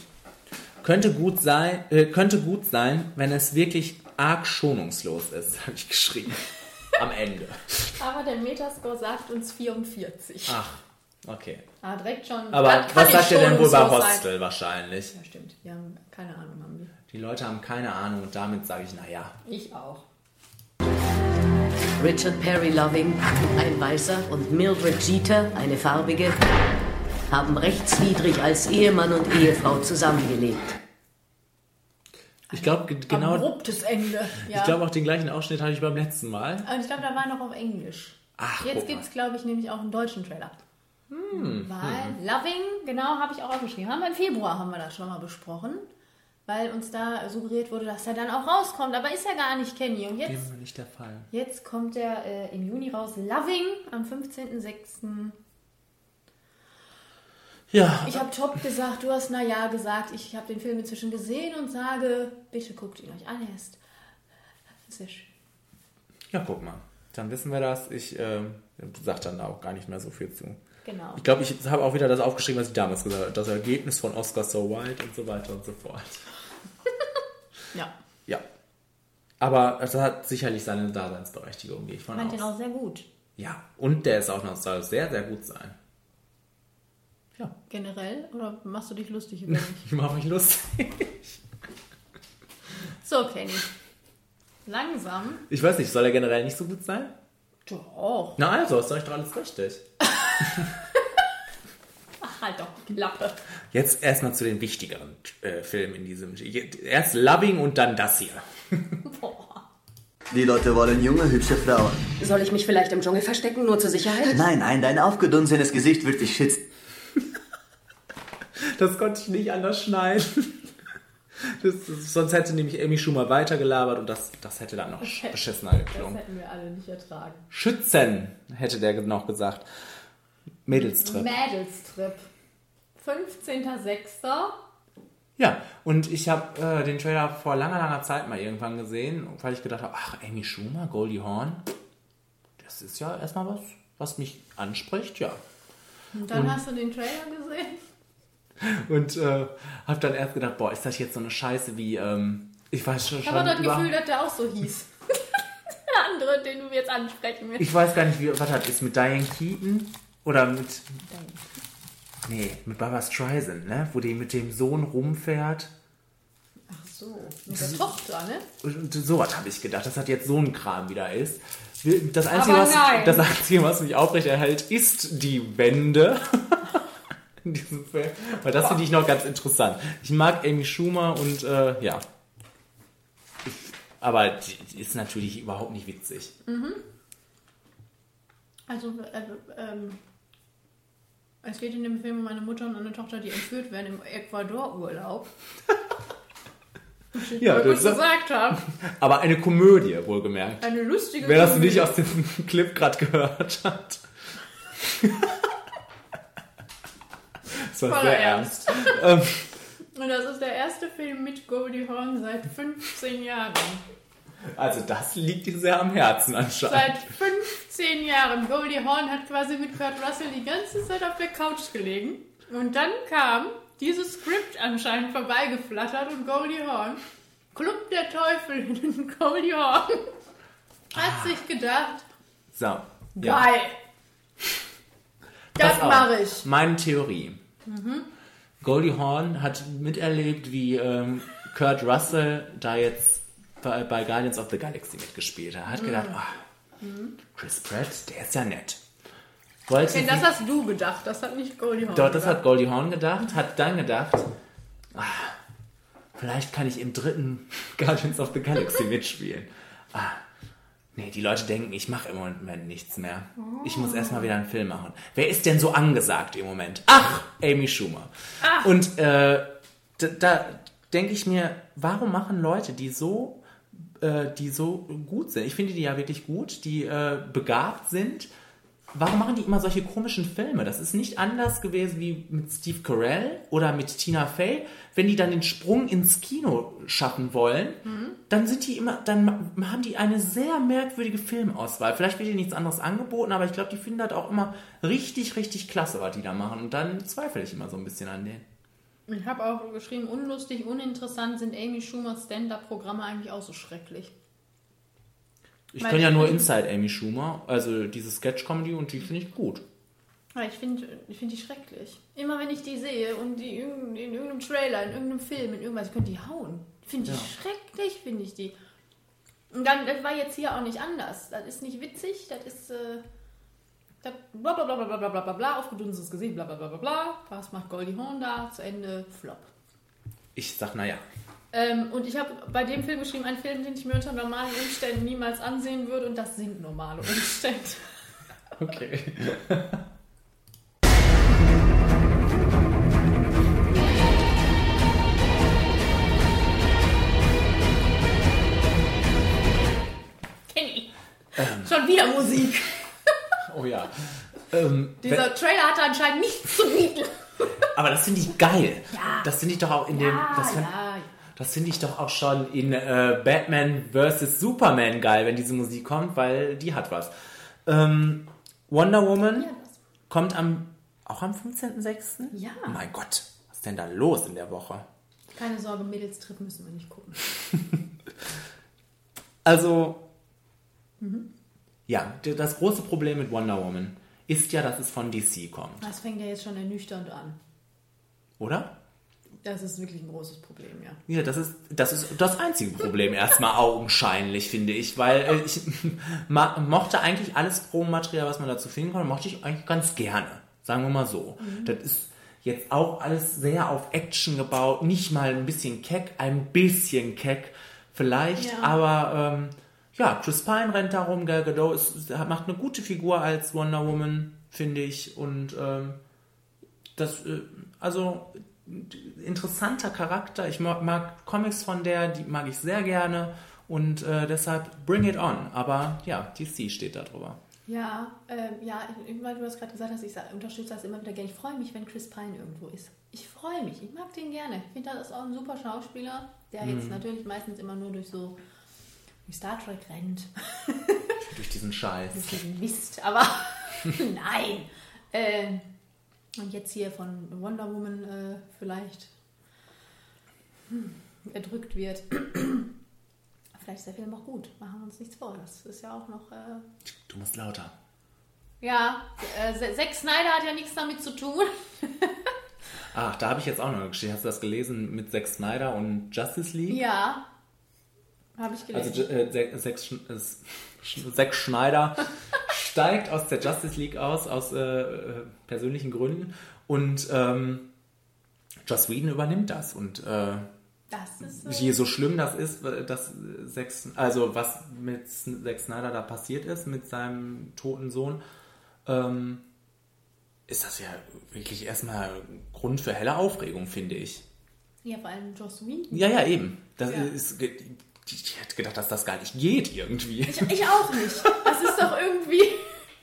Könnte gut sein, äh, könnte gut sein, wenn es wirklich arg schonungslos ist, habe ich geschrieben. Am Ende. Aber der Metascore sagt uns 44. Ach, okay. Ah, direkt schon. Aber kann- kann was sagt ihr denn wohl bei schonungslos sein. Hostel wahrscheinlich? Ja, stimmt. Die haben keine Ahnung, haben die. Die Leute haben keine Ahnung und damit sage ich, naja. Ich auch. Richard Perry Loving, ein Weißer, und Mildred Jeter, eine Farbige, haben rechtswidrig als Ehemann und Ehefrau zusammengelebt. Ich glaube, ge- genau. Abruptes Ende. Ja. Ich glaube, auch den gleichen Ausschnitt hatte ich beim letzten Mal. Und ich glaube, da war noch auf Englisch. Ach, Jetzt gibt es, glaube ich, nämlich auch einen deutschen Trailer. Hm. Weil Loving, genau, habe ich auch aufgeschrieben. Haben wir im Februar haben wir das schon mal besprochen. Weil uns da suggeriert wurde, dass er dann auch rauskommt. Aber ist ja gar nicht Kenny. Und jetzt, Dem war nicht der Fall. jetzt kommt er äh, im Juni raus. Loving am 15.06. Ja. Ich habe top gesagt, du hast na ja gesagt. Ich habe den Film inzwischen gesehen und sage, bitte guckt ihn euch an. Er ist sehr schön. Ja, guck mal. Dann wissen wir das. Ich ähm, sage dann auch gar nicht mehr so viel zu. Genau. Ich glaube, ich habe auch wieder das aufgeschrieben, was ich damals gesagt habe. Das Ergebnis von Oscar So Wild und so weiter und so fort. Ja. Ja. Aber es hat sicherlich seine Daseinsberechtigung, gehe ich Ich von fand aus. den auch sehr gut. Ja, und der ist auch noch soll sehr, sehr gut sein. Generell? Oder machst du dich lustig über mich? Ich mache mich lustig. so, Kenny. Langsam. Ich weiß nicht, soll er generell nicht so gut sein? Doch. Na also, ist doch echt alles richtig. Ach, halt doch die Lappe. Jetzt erstmal zu den wichtigeren äh, Filmen in diesem. Erst Loving und dann das hier. Die Leute wollen junge, hübsche Frauen. Soll ich mich vielleicht im Dschungel verstecken, nur zur Sicherheit? Nein, nein, dein aufgedunsenes Gesicht wird dich schützen. Das konnte ich nicht anders schneiden. Das, das, sonst hätte nämlich Amy Schumer weitergelabert und das, das hätte dann noch Das beschissener Das geklungen. hätten wir alle nicht ertragen. Schützen, hätte der noch gesagt. Mädelstrip. Mädelstrip. 15.06. Ja, und ich habe äh, den Trailer vor langer, langer Zeit mal irgendwann gesehen, weil ich gedacht habe, ach, Amy Schumer, Goldie Hawn, das ist ja erstmal was, was mich anspricht, ja. Und dann Und- hast du den Trailer gesehen? Und äh, habe dann erst gedacht, boah, ist das jetzt so eine Scheiße wie, ähm, ich weiß schon, Ich habe das Gefühl, dass der auch so hieß. der andere, den du jetzt ansprechen willst. Ich weiß gar nicht, wie, was das ist, mit Diane Keaton oder mit, nee, mit Barbara Streisand, ne, wo die mit dem Sohn rumfährt. Ach so. Mit der Tochter, ne? Und sowas habe ich gedacht, dass das jetzt so ein Kram wieder ist. Das Einzige, was, das Einzige, was mich aufrechterhält, ist die Wende. In diesem Film. Weil das finde ich noch ganz interessant. Ich mag Amy Schumer und äh, ja. Aber die, ist natürlich überhaupt nicht witzig. Mhm. Also, äh, ähm, es geht in dem Film um eine Mutter und eine Tochter, die entführt werden im Ecuador-Urlaub. Ja, das gesagt haben. Aber eine Komödie, wohlgemerkt. Eine lustige Wer das Komödie. nicht aus dem Clip gerade gehört hat. Das war Voller sehr Ernst. ernst. ähm, Und das ist der erste Film mit Goldie Hawn seit 15 Jahren. also das liegt dir sehr am Herzen Seit anscheinend. 15 Jahren. Goldie Hawn hat quasi mit Kurt Russell die ganze Zeit auf der Couch gelegen. Und dann kam dieses Skript anscheinend vorbeigeflattert und Goldie Hawn, Club der Teufel in Goldie Hawn, hat sich gedacht, So. Ja. geil. Das auf. mache ich. Meine Theorie. Mhm. Goldie Hawn hat miterlebt, wie ähm, Kurt Russell da jetzt bei, bei Guardians of the Galaxy mitgespielt hat. Hat Mhm. gedacht, Mhm. Chris Pratt, der ist ja nett. Wollte Okay, das hast du gedacht, das hat nicht Goldie Hawn Doch, das gedacht. hat Goldie Hawn gedacht, hat dann gedacht, ah, vielleicht kann ich im dritten Guardians of the Galaxy mitspielen. Ah, Nee, die Leute denken, ich mache im Moment nichts mehr. Ich muss erstmal wieder einen Film machen. Wer ist denn so angesagt im Moment? Ach, Amy Schumer. Und äh, da, da denke ich mir, warum machen Leute, die so, äh, die so gut sind, ich finde die ja wirklich gut, die äh, begabt sind, warum machen die immer solche komischen Filme? Das ist nicht anders gewesen wie mit Steve Carell oder mit Tina Fey. Wenn die dann den Sprung ins Kino schaffen wollen, dann sind die immer, dann haben die eine sehr merkwürdige Filmauswahl. Vielleicht wird ihnen nichts anderes angeboten, aber ich glaube, die finden das auch immer richtig, richtig klasse, was die da machen. Und dann zweifle ich immer so ein bisschen an denen. Ich habe auch geschrieben, unlustig, uninteressant sind Amy Schumers Stand-Up-Programme eigentlich auch so schrecklich. Ich kenne ja nur Inside Amy Schumer, also diese Sketch-Comedy und die finde ich gut. Ich finde ich find die schrecklich. Immer wenn ich die sehe und die in, in irgendeinem Trailer, in irgendeinem Film, in irgendwas, ich könnte die hauen. Finde ich Ja. schrecklich, finde ich die. Und dann, das war jetzt hier auch nicht anders. Das ist nicht witzig, das ist äh, das bla bla bla bla bla bla bla bla, aufgedunsenes Gesicht, bla bla bla bla bla. Was macht Goldie Hawn da? Zu Ende, Flop. Ich sag, naja. Ähm, und ich habe bei dem Film geschrieben, einen Film, den ich mir unter normalen Umständen niemals ansehen würde und das sind normale Umstände. Okay. Kenny. Ähm. Schon wieder Musik. Oh ja. Ähm, Dieser Trailer hatte anscheinend nichts zu bieten. Aber das finde ich geil. Ja. Das finde ich doch auch in dem. Ja, Das, find- ja. Das finde ich doch auch schon in äh, Batman vs. Superman geil, wenn diese Musik kommt, weil die hat Ähm, Wonder Woman kommt am auch am 15.06. Ja. Oh mein Gott, was ist denn da los in der Woche? Keine Sorge, Mädelstrip müssen wir nicht gucken. Also, Mhm. ja, das große Problem mit Wonder Woman ist ja, dass es von DC kommt, Das fängt ja jetzt schon ernüchternd an. oder? Das ist wirklich ein großes Problem, ja. Ja, das ist das, ist das einzige Problem erstmal augenscheinlich, finde ich, weil äh, ich mochte eigentlich alles Promomaterial, was man dazu finden konnte, mochte ich eigentlich ganz gerne, sagen wir mal so. Mhm. Das ist jetzt auch alles sehr auf Action gebaut, nicht mal ein bisschen keck, ein bisschen keck vielleicht, Ja. aber ähm, ja, Chris Pine rennt darum, Gal Gadot ist, macht eine gute Figur als Wonder Woman, finde ich, und ähm, das, äh, also interessanter Charakter. Ich mag, mag Comics von der, die mag ich sehr gerne und äh, deshalb bring it on. Aber ja, DC steht da drüber. Ja, ähm, ja, weil du das gerade gesagt hast, ich unterstütze das immer wieder gerne. Ich freue mich, wenn Chris Pine irgendwo ist. Ich freue mich, ich mag den gerne. Ich finde, das ist auch ein super Schauspieler, der jetzt Mhm. natürlich meistens immer nur durch so durch Star Trek rennt. Durch diesen Scheiß. Durch diesen Mist, aber nein. Ähm, und jetzt hier von Wonder Woman äh, vielleicht hm, erdrückt wird. vielleicht ist der Film auch gut. Machen wir uns nichts vor. Das ist ja auch noch. Äh, Du musst lauter. ja, äh, Zack Snyder hat ja nichts damit zu tun. Ach, da habe ich jetzt auch noch eine Geschichte. Hast du das gelesen mit Zack Snyder und Justice League? Ja, habe ich gelesen. Also äh, Zack- Zack äh, Zack Schneider steigt aus der Justice League aus, aus äh, äh, persönlichen Gründen. Und ähm, Joss Whedon übernimmt das. Und äh, ist. je so schlimm das ist, äh, dass Zack, also was mit Zack Snyder da passiert ist, mit seinem toten Sohn, ähm, ist das ja wirklich erstmal Grund für helle Aufregung, finde ich. ja, vor allem Joss Whedon. Ja, ja, eben. Das Ja. ist, ich, hätte gedacht, dass das gar nicht geht irgendwie. Ich, ich auch nicht. Das ist doch irgendwie.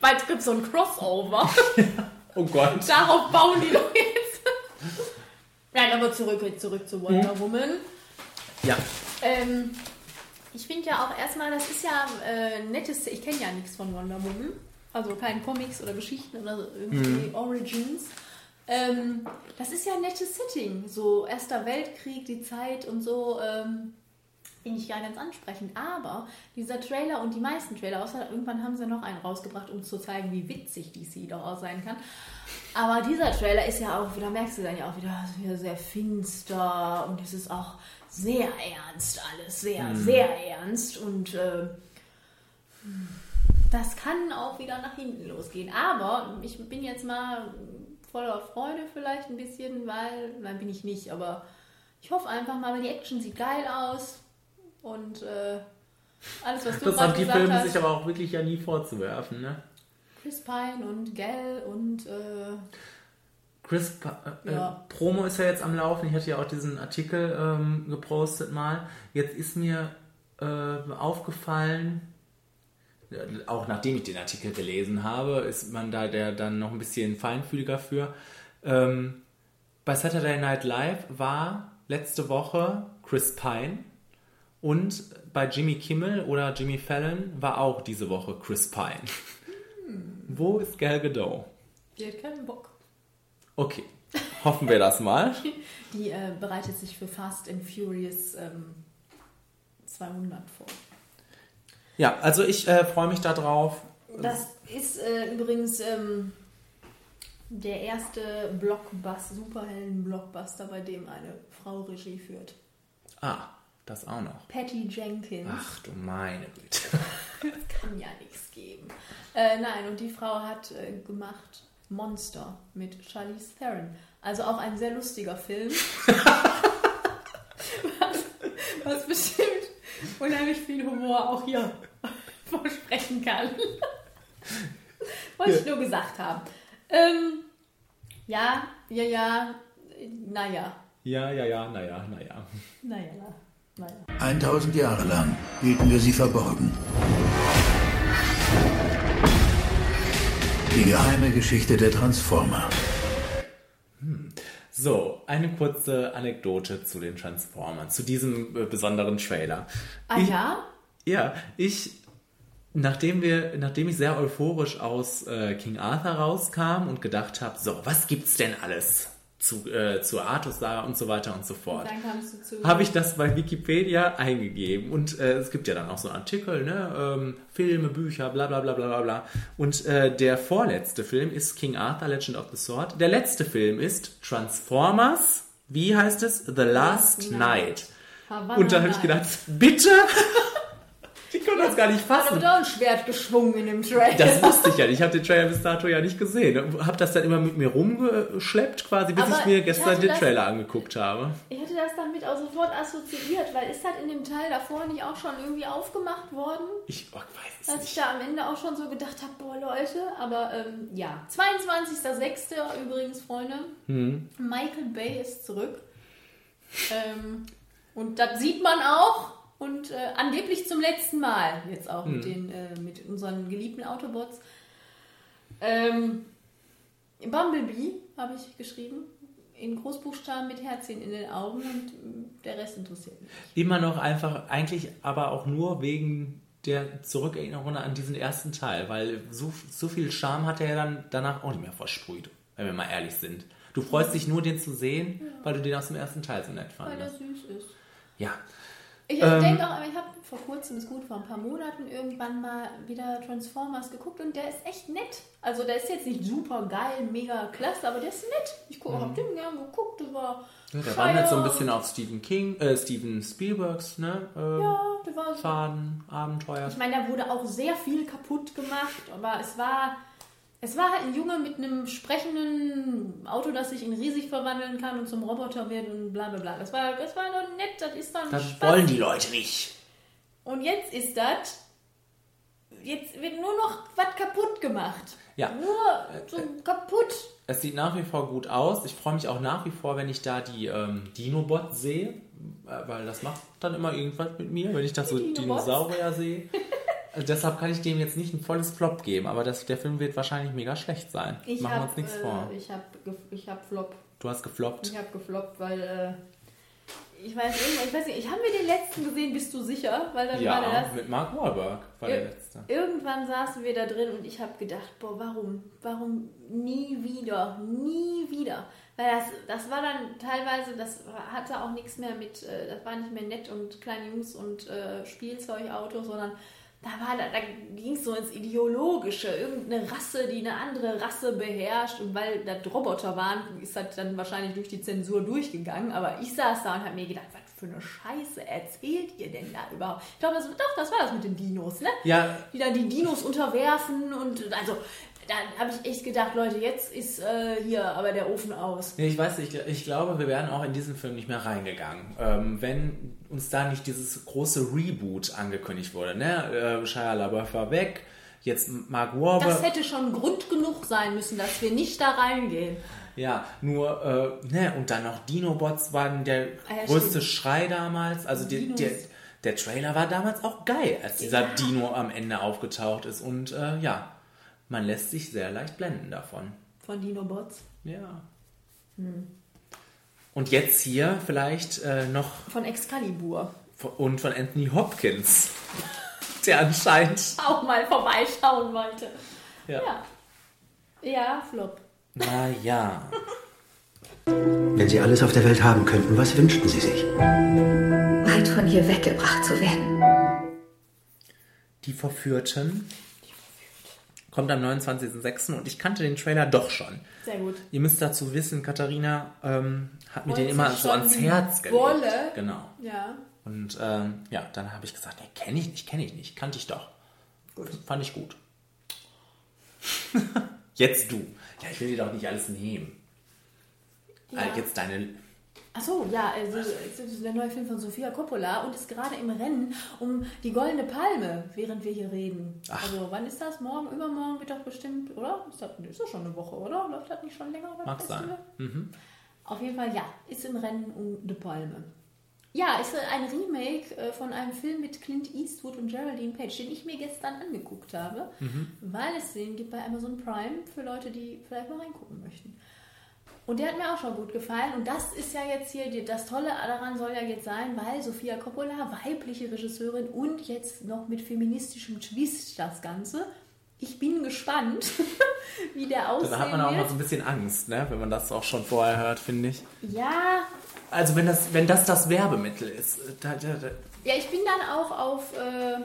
Bald gibt es so ein Crossover. Oh Gott. Darauf bauen die doch jetzt. Nein, aber zurück, zurück zu Wonder Woman. Ja. Ähm, ich finde ja auch erstmal, das ist ja äh, nettes. Ich kenne ja nichts von Wonder Woman. Also keine Comics oder Geschichten oder so irgendwie Mhm. Origins. Ähm, das ist ja ein nettes Setting. So Erster Weltkrieg, die Zeit und so. Ähm, Finde ich ja ganz ansprechend. Aber dieser Trailer und die meisten Trailer, außer irgendwann haben sie noch einen rausgebracht, um zu zeigen, wie witzig DC doch auch sein kann. Aber dieser Trailer ist ja auch wieder, merkst du dann ja auch wieder, wieder sehr finster und es ist auch sehr ernst alles, sehr, Mhm. sehr ernst und äh, das kann auch wieder nach hinten losgehen. Aber ich bin jetzt mal voller Freude vielleicht ein bisschen, weil, nein, bin ich nicht, aber ich hoffe einfach mal, weil die Action sieht geil aus und äh, Alles, was du Das haben die Filme hast. sich aber auch wirklich ja nie vorzuwerfen, ne? Chris Pine und Gell und äh, Chris pa äh, Ja. Promo ist ja jetzt am Laufen. Ich hatte ja auch diesen Artikel ähm, gepostet mal. Jetzt ist mir äh, aufgefallen, äh, auch nachdem ich den Artikel gelesen habe, ist man da der dann noch ein bisschen feinfühliger für. Ähm, bei Saturday Night Live war letzte Woche Chris Pine und bei Jimmy Kimmel oder Jimmy Fallon war auch diese Woche Chris Pine. Wo ist Gal Gadot? die hat keinen Bock. Okay, hoffen wir das mal. Die äh, bereitet sich für Fast and Furious ähm, 200 vor. Ja, also ich äh, freue mich darauf. Das ist äh, übrigens ähm, der erste Blockbuster, Superhelden-Blockbuster, bei dem eine Frau Regie führt. Ah, das auch noch. Patty Jenkins. Ach du meine Güte. Das kann ja nichts geben. Äh, nein, und die Frau hat äh, gemacht Monster mit Charlize Theron. Also auch ein sehr lustiger Film. was, was bestimmt unheimlich viel Humor auch hier versprechen kann. Wollte ich nur gesagt haben. Ähm, ja, ja, ja, naja, Ja, ja, ja, naja, naja. naja, naja. 1000 Jahre lang hielten wir sie verborgen. Die geheime Geschichte der Transformer. So, eine kurze Anekdote zu den Transformern, zu diesem äh, besonderen Trailer. Ah ich, ja? Ja, ich, nachdem wir, nachdem ich sehr euphorisch aus äh, King Arthur rauskam und gedacht habe, so, was gibt's denn alles zu, äh, zu Artus-Saga und so weiter und so fort, Dann kamst du zu. habe ich das bei Wikipedia eingegeben und äh, es gibt ja dann auch so Artikel, ne, ähm, Filme, Bücher, bla bla bla bla bla bla. Und äh, der vorletzte Film ist King Arthur, Legend of the Sword. Der letzte Film ist Transformers, wie heißt es? The Last Night. Havana Und da habe ich Night. gedacht, bitte? ich konnte das gar nicht Hat fassen. aber doch ein Schwert geschwungen in dem Trailer. Das wusste ich ja nicht. Ich habe den Trailer bis dato ja nicht gesehen. Habe das dann immer mit mir rumgeschleppt, quasi, bis Aber ich mir gestern den das- Trailer angeguckt habe. Ich hatte das damit auch sofort assoziiert, weil ist halt in dem Teil davor nicht auch schon irgendwie aufgemacht worden? Ich oh, weiß es Als nicht. ich da am Ende auch schon so gedacht habe, boah Leute, aber ähm, ja. 22.06. übrigens, Freunde. Hm. Michael Bay ist zurück. Ähm, und das sieht man auch. Und äh, angeblich zum letzten Mal jetzt auch mit, Hm. den, äh, mit unseren geliebten Autobots. Ähm, Bumblebee habe ich geschrieben. In Großbuchstaben mit Herzchen in den Augen und äh, der Rest interessiert mich. Immer noch einfach, eigentlich aber auch nur wegen der Zurückerinnerung an diesen ersten Teil, weil so, so viel Charme hat er ja dann danach auch nicht mehr versprüht, wenn wir mal ehrlich sind. Du freust dich nur, den zu sehen, weil du den aus dem ersten Teil so nett Weil der fandest. süß ist. Ja. Ich Ähm, denke auch, ich habe vor kurzem, ist gut, vor ein paar Monaten irgendwann mal wieder Transformers geguckt und der ist echt nett. Also der ist jetzt nicht super geil, mega klasse, aber der ist nett. Ich guck, Mhm. hab den gern geguckt, das war Ja, der Fire wandelt so ein bisschen auf Stephen King, äh, Steven Spielbergs, ne? Ähm, Ja, der war so. Faden, Abenteuer. Ich meine, da wurde auch sehr viel kaputt gemacht, aber es war, es war halt ein Junge mit einem sprechenden Auto, das sich in riesig verwandeln kann und zum Roboter wird und bla bla bla. Das war, das war doch nett, das ist dann Das Spaß. wollen die Leute nicht. Und jetzt ist das, jetzt wird nur noch was kaputt gemacht. Ja. Nur so kaputt. Es sieht nach wie vor gut aus. Ich freue mich auch nach wie vor, wenn ich da die ähm, Dinobots sehe, äh, weil das macht dann immer irgendwas mit mir, wenn ich da so? Dinosaurier sehe. Also deshalb kann ich dem jetzt nicht ein volles Flop geben, aber das, der Film wird wahrscheinlich mega schlecht sein. Ich Machen wir hab, uns nichts äh, vor. Ich habe ich hab Flop. Du hast gefloppt. Ich habe gefloppt, weil äh, ich weiß irgendwann, ich weiß nicht, ich habe mir den letzten gesehen, bist du sicher? Weil dann war Ja, das. mit Mark Wahlberg war der letzte. Irgendwann saßen wir da drin und ich habe gedacht, boah, warum? Warum nie wieder? Nie wieder. Weil das, das war dann teilweise, das hatte auch nichts mehr mit, äh, das war nicht mehr nett und kleine Jungs und äh, Spielzeugautos, sondern da war da, da ging es so ins Ideologische, irgendeine Rasse, die eine andere Rasse beherrscht und weil das Roboter waren, ist das dann wahrscheinlich durch die Zensur durchgegangen, aber ich saß da und habe mir gedacht, was für eine Scheiße erzählt ihr denn da überhaupt? Ich glaube, das, doch, das war das mit den Dinos, ne? Ja. Die dann die Dinos unterwerfen und also, dann habe ich echt gedacht, Leute, jetzt ist äh, hier aber der Ofen aus. Nee, ich weiß nicht, ich, ich glaube, wir wären auch in diesen Film nicht mehr reingegangen, ähm, wenn uns da nicht dieses große Reboot angekündigt wurde. Ne? Äh, Shia LaBeouf war weg, jetzt Mark Wahlberg. Das hätte schon Grund genug sein müssen, dass wir nicht da reingehen. Ja, nur, äh, ne, und dann noch Dinobots waren der Ah ja, größte stimmt. Schrei damals. Also Dinos. der, der Trailer war damals auch geil, als dieser Ja. Dino am Ende aufgetaucht ist. Und äh, ja, man lässt sich sehr leicht blenden davon. Von Dinobots. Ja. Hm. Und jetzt hier vielleicht äh, noch Von Excalibur. und von Anthony Hopkins, der anscheinend. Auch mal vorbeischauen wollte. Ja. Ja, ja Flop. Naja. Wenn Sie alles auf der Welt haben könnten, was wünschten Sie sich? Weit von hier weggebracht zu werden. Die Verführten kommt am 29.06. und ich kannte den Trailer doch schon. Sehr gut. Ihr müsst dazu wissen, Katharina ähm, hat mir den immer so ans Herz gelegt. Wolle. Genau. Ja. Und ähm, ja, dann habe ich gesagt, nee, kenne ich nicht, kenne ich nicht, kannte ich doch. Gut. Fand ich gut. Jetzt du. Ja, ich will dir doch nicht alles nehmen. Ja. Äh, Jetzt deine. Achso, ja, also, es ist der neue Film von Sofia Coppola und ist gerade im Rennen um die Goldene Palme, während wir hier reden. Ach. Also, wann ist das? Morgen, übermorgen wird doch bestimmt, oder? Ist das, ist das schon eine Woche, oder? Läuft das nicht schon länger? Mag sein. Mhm. Auf jeden Fall, ja, ist im Rennen um die Palme. Ja, ist ein Remake äh, von einem Film mit Clint Eastwood und Geraldine Page, den ich mir gestern angeguckt habe, Mhm. weil es den gibt bei Amazon Prime für Leute, die vielleicht mal reingucken möchten. Und der hat mir auch schon gut gefallen. Und das ist ja jetzt hier, das Tolle daran soll ja jetzt sein, weil Sofia Coppola, weibliche Regisseurin und jetzt noch mit feministischem Twist das Ganze. Ich bin gespannt, wie der aussehen Da hat man auch mal so ein bisschen Angst, ne? wenn man das auch schon vorher hört, finde ich. Ja, Also wenn das, wenn das das Werbemittel ist, da, da, da, Ja, ich bin dann auch auf, äh,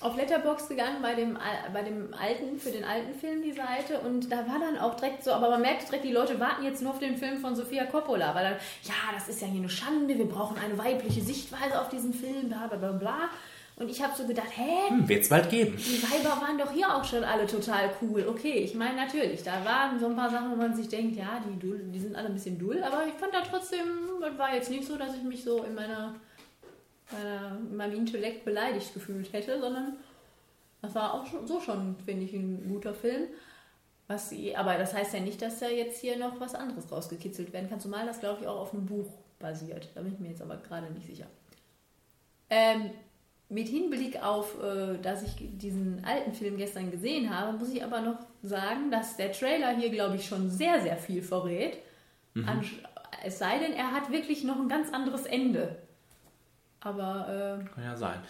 auf Letterbox gegangen bei dem, bei dem alten, für den alten Film die Seite und da war dann auch direkt so, aber man merkt direkt, die Leute warten jetzt nur auf den Film von Sophia Coppola, weil dann, ja, das ist ja hier eine Schande, wir brauchen eine weibliche Sichtweise auf diesen Film, bla bla bla bla. Und ich habe so gedacht, hä? hm, wird es bald geben. Die Weiber waren doch hier auch schon alle total cool. Okay, ich meine natürlich, da waren so ein paar Sachen, wo man sich denkt, ja, die, die sind alle ein bisschen dull, aber ich fand da trotzdem, das war jetzt nicht so, dass ich mich so in meiner in meinem Intellekt beleidigt gefühlt hätte, sondern das war auch schon, so schon, finde ich, ein guter Film. Was, sie- aber das heißt ja nicht, dass da jetzt hier noch was anderes rausgekitzelt werden kann, zumal das, glaube ich, auch auf einem Buch basiert. Da bin ich mir jetzt aber gerade nicht sicher. Ähm, mit Hinblick auf, äh, dass ich diesen alten Film gestern gesehen habe, muss ich aber noch sagen, dass der Trailer hier, glaube ich, schon sehr, sehr viel verrät. Mhm. An, es sei denn, er hat wirklich noch ein ganz anderes Ende. Aber äh, Kann ja sein.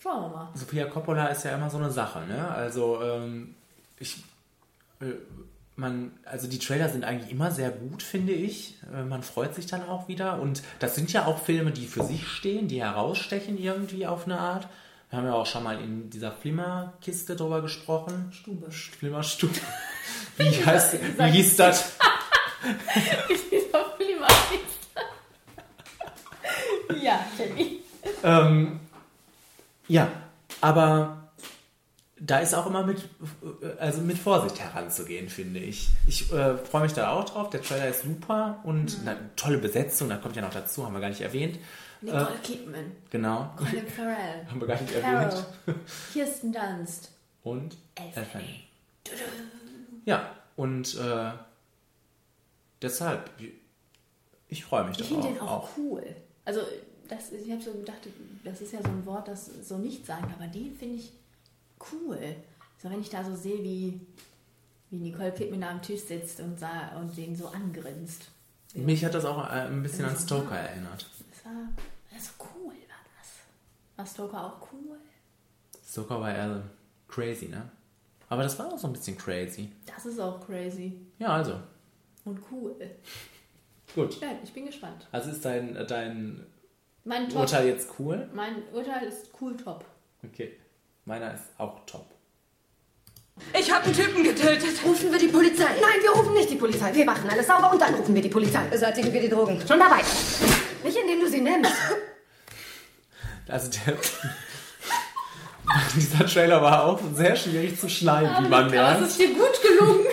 schauen wir mal. Sophia Coppola ist ja immer so eine Sache, ne? Also ähm, ich, äh, man, also die Trailer sind eigentlich immer sehr gut, finde ich. Äh, man freut sich dann auch wieder und das sind ja auch Filme, die für sich stehen, die herausstechen irgendwie auf eine Art. Wir haben ja auch schon mal in dieser Flimmerkiste drüber gesprochen. Stube. Flimmerstube. Wie heißt, wie hieß das? Dieser Film Ja, Jenny. Ähm, ja, aber da ist auch immer mit, also mit Vorsicht heranzugehen, finde ich. Ich äh, freue mich da auch drauf. Der Trailer ist super und Mhm. eine tolle Besetzung, da kommt ja noch dazu, haben wir gar nicht erwähnt. Nicole Äh, Kidman. genau. Colin Farrell. Haben wir gar nicht Farrell. erwähnt. Kirsten Dunst. Und. Elfanie. Ja, und äh, deshalb, ich freue mich Ich darauf. finde den auch, cool. Also, das, ich habe so gedacht, das ist ja so ein Wort, das so nicht sagen, aber den finde ich cool. So, wenn ich da so sehe, wie, wie Nicole Kidman da am Tisch sitzt und, sah, und den so angrinst. Mich hat das auch äh, ein bisschen an Stoker erinnert. Das war das so cool, war das. War Stoker auch cool? Stoker war eher crazy, ne? Aber das war auch so ein bisschen crazy. Das ist auch crazy. Ja, also. Und cool. Gut. Ja, ich bin gespannt. Also ist dein, dein Mein Top, Urteil jetzt cool? Mein Urteil ist cool top. Okay. Meiner ist auch top. Ich habe einen Typen getötet. Rufen wir die Polizei. Nein, wir rufen nicht die Polizei. Wir machen alles sauber und dann rufen wir die Polizei. Beseitigen wir die Drogen. Schon dabei. Nicht indem du sie nimmst. Also der, dieser Trailer war auch sehr schwierig zu schneiden, wie man merkt. es ist dir gut gelungen.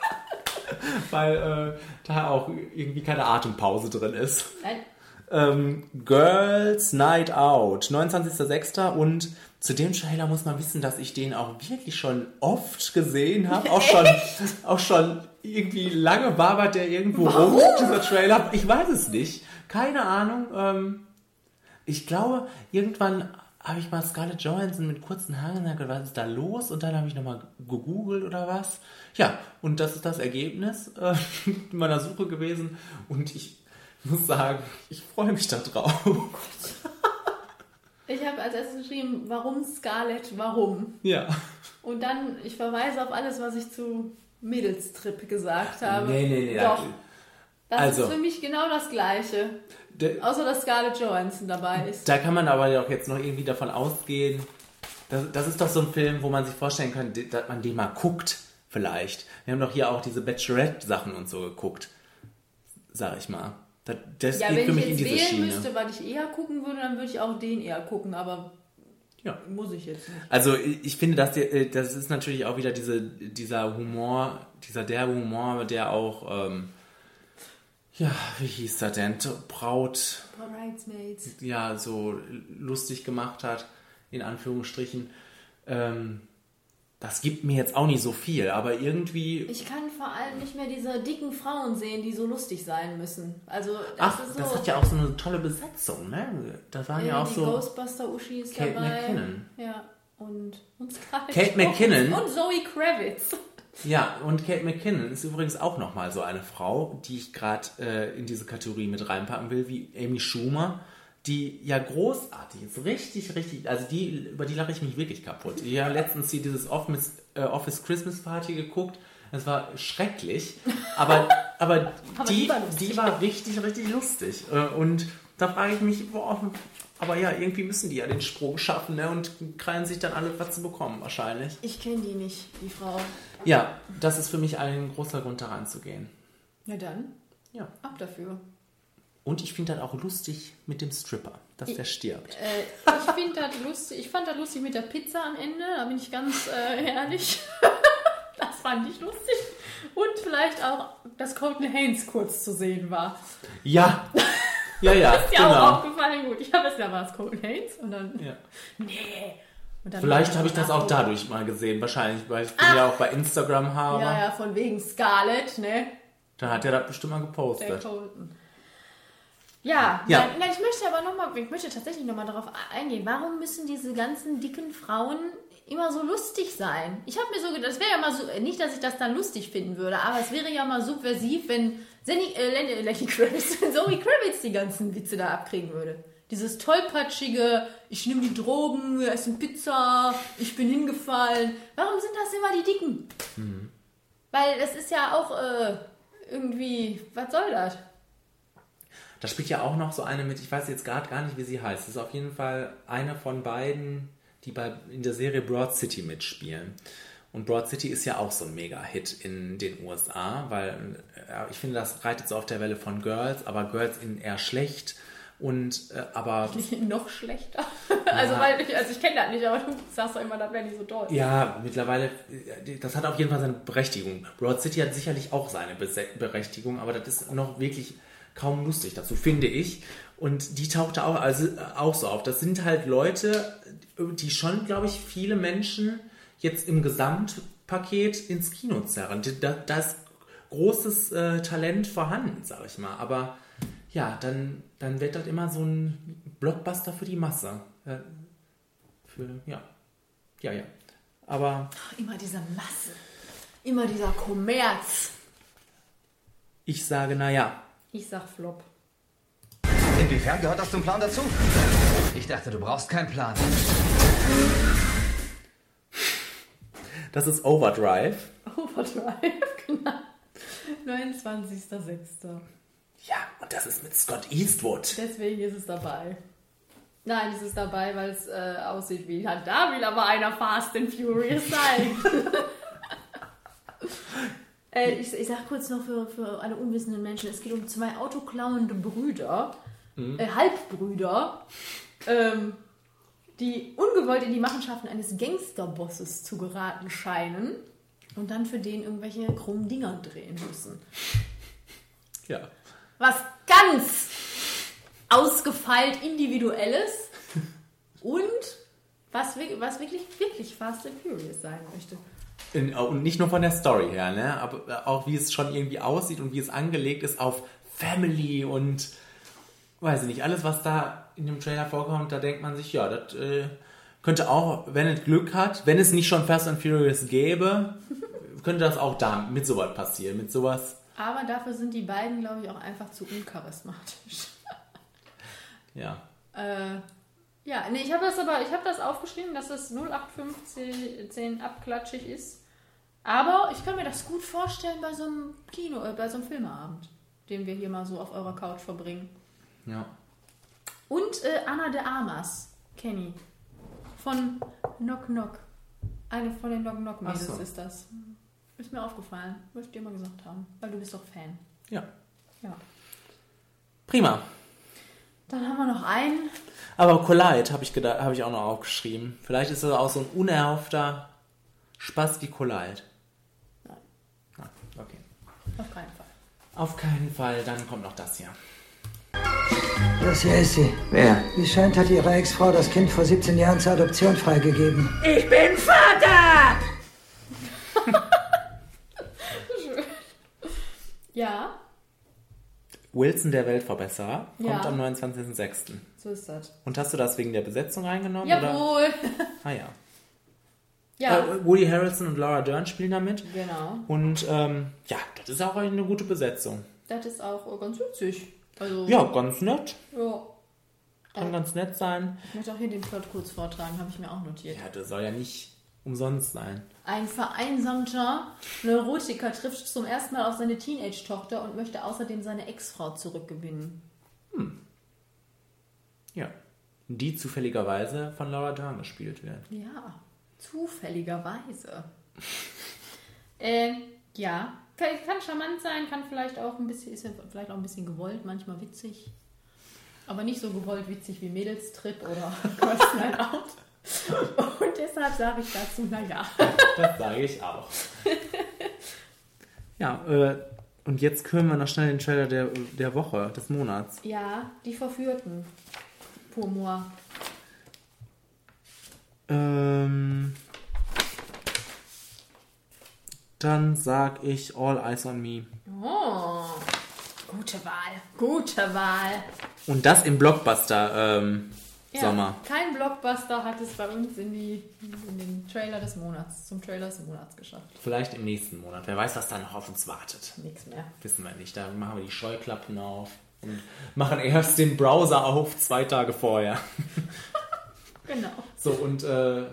weil äh, da auch irgendwie keine Atempause drin ist. Nein. Ähm, Girls Night Out, 29.06. Und zu dem Trailer muss man wissen, dass ich den auch wirklich schon oft gesehen habe. Auch schon, auch schon irgendwie lange wabert der irgendwo rum, dieser Trailer. Ich weiß es nicht. Keine Ahnung. Ähm, ich glaube, irgendwann habe ich mal Scarlett Johansson mit kurzen Haaren gesagt, was ist da los? Und dann habe ich nochmal gegoogelt oder was. Ja, und das ist das Ergebnis äh, meiner Suche gewesen. Und ich muss sagen, ich freue mich da drauf. Ich habe als erstes geschrieben, warum Scarlett, warum? Ja. Und dann, ich verweise auf alles, was ich zu Mädelstrip gesagt habe. Nee, nee, nee. Doch. Das Also. ist für mich genau das Gleiche. De- Außer, dass Scarlett Johansson dabei ist. Da kann man aber doch jetzt noch irgendwie davon ausgehen, das, das ist doch so ein Film, wo man sich vorstellen kann, dass man den mal guckt, vielleicht. Wir haben doch hier auch diese Bachelorette-Sachen und so geguckt, sag ich mal. Das, das ja, geht wenn für ich mich in diese wählen Schiene. müsste, was ich eher gucken würde, dann würde ich auch den eher gucken, aber Ja. muss ich jetzt nicht. Also ich ich finde, dass äh, das ist natürlich auch wieder diese, dieser Humor, dieser derbe Humor, der auch, ähm, ja, wie hieß das denn? Braut, Bridesmaids. ja, so lustig gemacht hat, in Anführungsstrichen. Ähm, das gibt mir jetzt auch nicht so viel, aber irgendwie. Ich kann vor allem nicht mehr diese dicken Frauen sehen, die so lustig sein müssen. Also, das Ach, ist so. das hat ja auch so eine tolle Besetzung, ne? Da waren ja auch die so. Ghostbuster-Uschi ist Kate dabei. McKinnon. Ja, und, und Scarlett Kate. McKinnon. Und Zoe Kravitz. Ja, und Kate McKinnon ist übrigens auch nochmal so eine Frau, die ich gerade äh, in diese Kategorie mit reinpacken will, wie Amy Schumer, die ja großartig ist, richtig, richtig, also die, über die lache ich mich wirklich kaputt. Ich habe letztens hier dieses Office, äh, Office Christmas Party geguckt, das war schrecklich, aber, aber, Aber die, die war lustig. die war richtig, richtig lustig. Äh, und da frage ich mich, boah, aber ja, irgendwie müssen die ja den Sprung schaffen ne, und kreien sich dann alle was zu bekommen, wahrscheinlich. Ich kenne die nicht, die Frau. Ja, das ist für mich ein großer Grund, da ranzugehen. Na dann, Ja. ab dafür. Und ich finde das auch lustig mit dem Stripper, dass Ich- der stirbt. Äh, ich finde das lustig. Ich fand das lustig mit der Pizza am Ende. Da bin ich ganz äh, ehrlich. das fand ich lustig. Und vielleicht auch, dass Colton Haynes kurz zu sehen war. Ja, ja, ja, ist ja auch genau. aufgefallen. Gut, ich habe es ja war es Colton Haynes und dann. Ja. Nee. Vielleicht habe ich das auch nachgucken. dadurch mal gesehen, wahrscheinlich, weil ich bin ja auch bei Instagram habe. Ja, ja, von wegen Scarlett, ne? Da hat er das bestimmt mal Der gepostet. Colton. Ja, Ja. Nein, nein, ich möchte aber noch mal, ich möchte tatsächlich nochmal darauf eingehen. Warum müssen diese ganzen dicken Frauen immer so lustig sein? Ich habe mir so gedacht, das wäre ja mal so, nicht, dass ich das dann lustig finden würde, aber es wäre ja mal subversiv, wenn Lenny, äh, Lenny, Lenny Kravitz, Zoe Kravitz die ganzen Witze da abkriegen würde. Dieses tollpatschige, ich nehme die Drogen, wir essen Pizza, ich bin hingefallen. Warum sind das immer die Dicken? Mhm. Weil das ist ja auch äh, irgendwie, was soll das? Da spielt ja auch noch so eine mit, ich weiß jetzt gerade gar nicht, wie sie heißt. Das ist auf jeden Fall eine von beiden, die bei, in der Serie Broad City mitspielen. Und Broad City ist ja auch so ein Mega-Hit in den USA, weil äh, ich finde, das reitet so auf der Welle von Girls, aber Girls in eher schlecht. Und äh, aber noch schlechter. Also, Ja. weil ich, also ich kenne das nicht, aber du sagst doch immer, das wäre nicht so toll. Ja, mittlerweile, äh, das hat auf jeden Fall seine Berechtigung. Broad City hat sicherlich auch seine Berechtigung, aber das ist noch wirklich kaum lustig dazu, finde ich. Und die tauchte auch, also, auch so auf. Das sind halt Leute, die schon, glaube ich, viele Menschen jetzt im Gesamtpaket ins Kino zerren. Da, da ist großes äh, Talent vorhanden, sage ich mal. Aber ja, dann, dann wird das immer so ein Blockbuster für die Masse. Äh, für, ja. Ja, ja. Aber Immer diese Masse. Immer dieser Kommerz. ich sage, naja, Ich sag Flop. Inwiefern gehört das zum Plan dazu? Ich dachte, du brauchst keinen Plan. das ist Overdrive. Overdrive, genau. 29.06. Ja, und das ist mit Scott Eastwood. Deswegen ist es dabei. Nein, es ist dabei, weil es äh, aussieht wie, da will aber einer Fast and Furious sein. äh, ich, ich sag kurz noch für, für alle unwissenden Menschen, es geht um zwei autoklauende Brüder, Mhm. äh, Halbbrüder, ähm, die ungewollt in die Machenschaften eines Gangsterbosses zu geraten scheinen und dann für den irgendwelche krummen Dinger drehen müssen. Ja. Was ganz ausgefeilt individuelles und was, was wirklich, wirklich Fast and Furious sein möchte. In, und nicht nur von der Story her, ne? aber auch wie es schon irgendwie aussieht und wie es angelegt ist auf Family und weiß ich nicht, alles, was da in dem Trailer vorkommt, da denkt man sich, ja, das äh, könnte auch, wenn es Glück hat, wenn es nicht schon Fast and Furious gäbe, könnte das auch da mit sowas passieren, mit sowas, Aber dafür sind die beiden, glaube ich, auch einfach zu uncharismatisch. ja. Äh, ja, nee, ich habe das aber, ich habe das aufgeschrieben, dass es 0815 abklatschig ist. Aber ich kann mir das gut vorstellen bei so einem Kino, äh, bei so einem Filmeabend, den wir hier mal so auf eurer Couch verbringen. Ja. Und äh, Anna de Armas, Kenny. Von Knock Knock. Eine von den Knock Knock Mädels so. ist das. Ist mir aufgefallen. Möchte ich dir mal gesagt haben. Weil du bist doch Fan. Ja. Ja. Prima. Dann haben wir noch einen. Aber Collide habe ich, gedacht- habe ich auch noch aufgeschrieben. Vielleicht ist das auch so ein unerhoffter Spaß wie Collide. Auf keinen Fall. Auf keinen Fall, dann kommt noch das hier. Das hier ist sie. Wer? Wie scheint, hat ihre Ex-Frau das Kind vor 17 Jahren zur Adoption freigegeben. Ich bin Vater! Ja, Wilson, der Weltverbesserer, kommt Ja. am 29.06. so ist das. Und hast du das wegen der Besetzung reingenommen? Oder? Jawohl. Ah ja. Ja. Äh, Woody Harrelson und Laura Dern spielen damit. Genau. Und ähm, ja, das ist auch eine gute Besetzung. Das ist auch äh, ganz witzig. Also, Ja, ganz nett. Ja. Kann ganz nett sein. Ich möchte auch hier den Plot kurz vortragen, habe ich mir auch notiert. Ja, das soll ja nicht umsonst sein. Ein vereinsamter Neurotiker trifft zum ersten Mal auf seine Teenage-Tochter und möchte außerdem seine Ex-Frau zurückgewinnen. Ja. Die zufälligerweise von Laura Dern gespielt wird. Ja, zufälligerweise. äh, ja, kann, kann charmant sein, kann vielleicht auch ein bisschen, ist ja vielleicht auch ein bisschen gewollt, manchmal witzig. Aber nicht so gewollt witzig wie Mädelstrip oder Night Out. Und deshalb sage ich dazu, naja. Das sage ich auch. Ja, äh, und jetzt hören wir noch schnell den Trailer der, der Woche, des Monats. Ja, die Verführten. Pour moi. Ähm, dann sag ich All Eyes on Me. Oh, gute Wahl. Gute Wahl. Und das im Blockbuster ähm, Ja, Sommer. Kein Blockbuster hat es bei uns in, die, in den Trailer des Monats, zum Trailer des Monats geschafft. Vielleicht im nächsten Monat. Wer weiß, was da noch auf uns wartet. Nichts mehr. Wissen wir nicht. Da machen wir die Scheuklappen auf und machen erst den Browser auf zwei Tage vorher. Genau. So, und äh,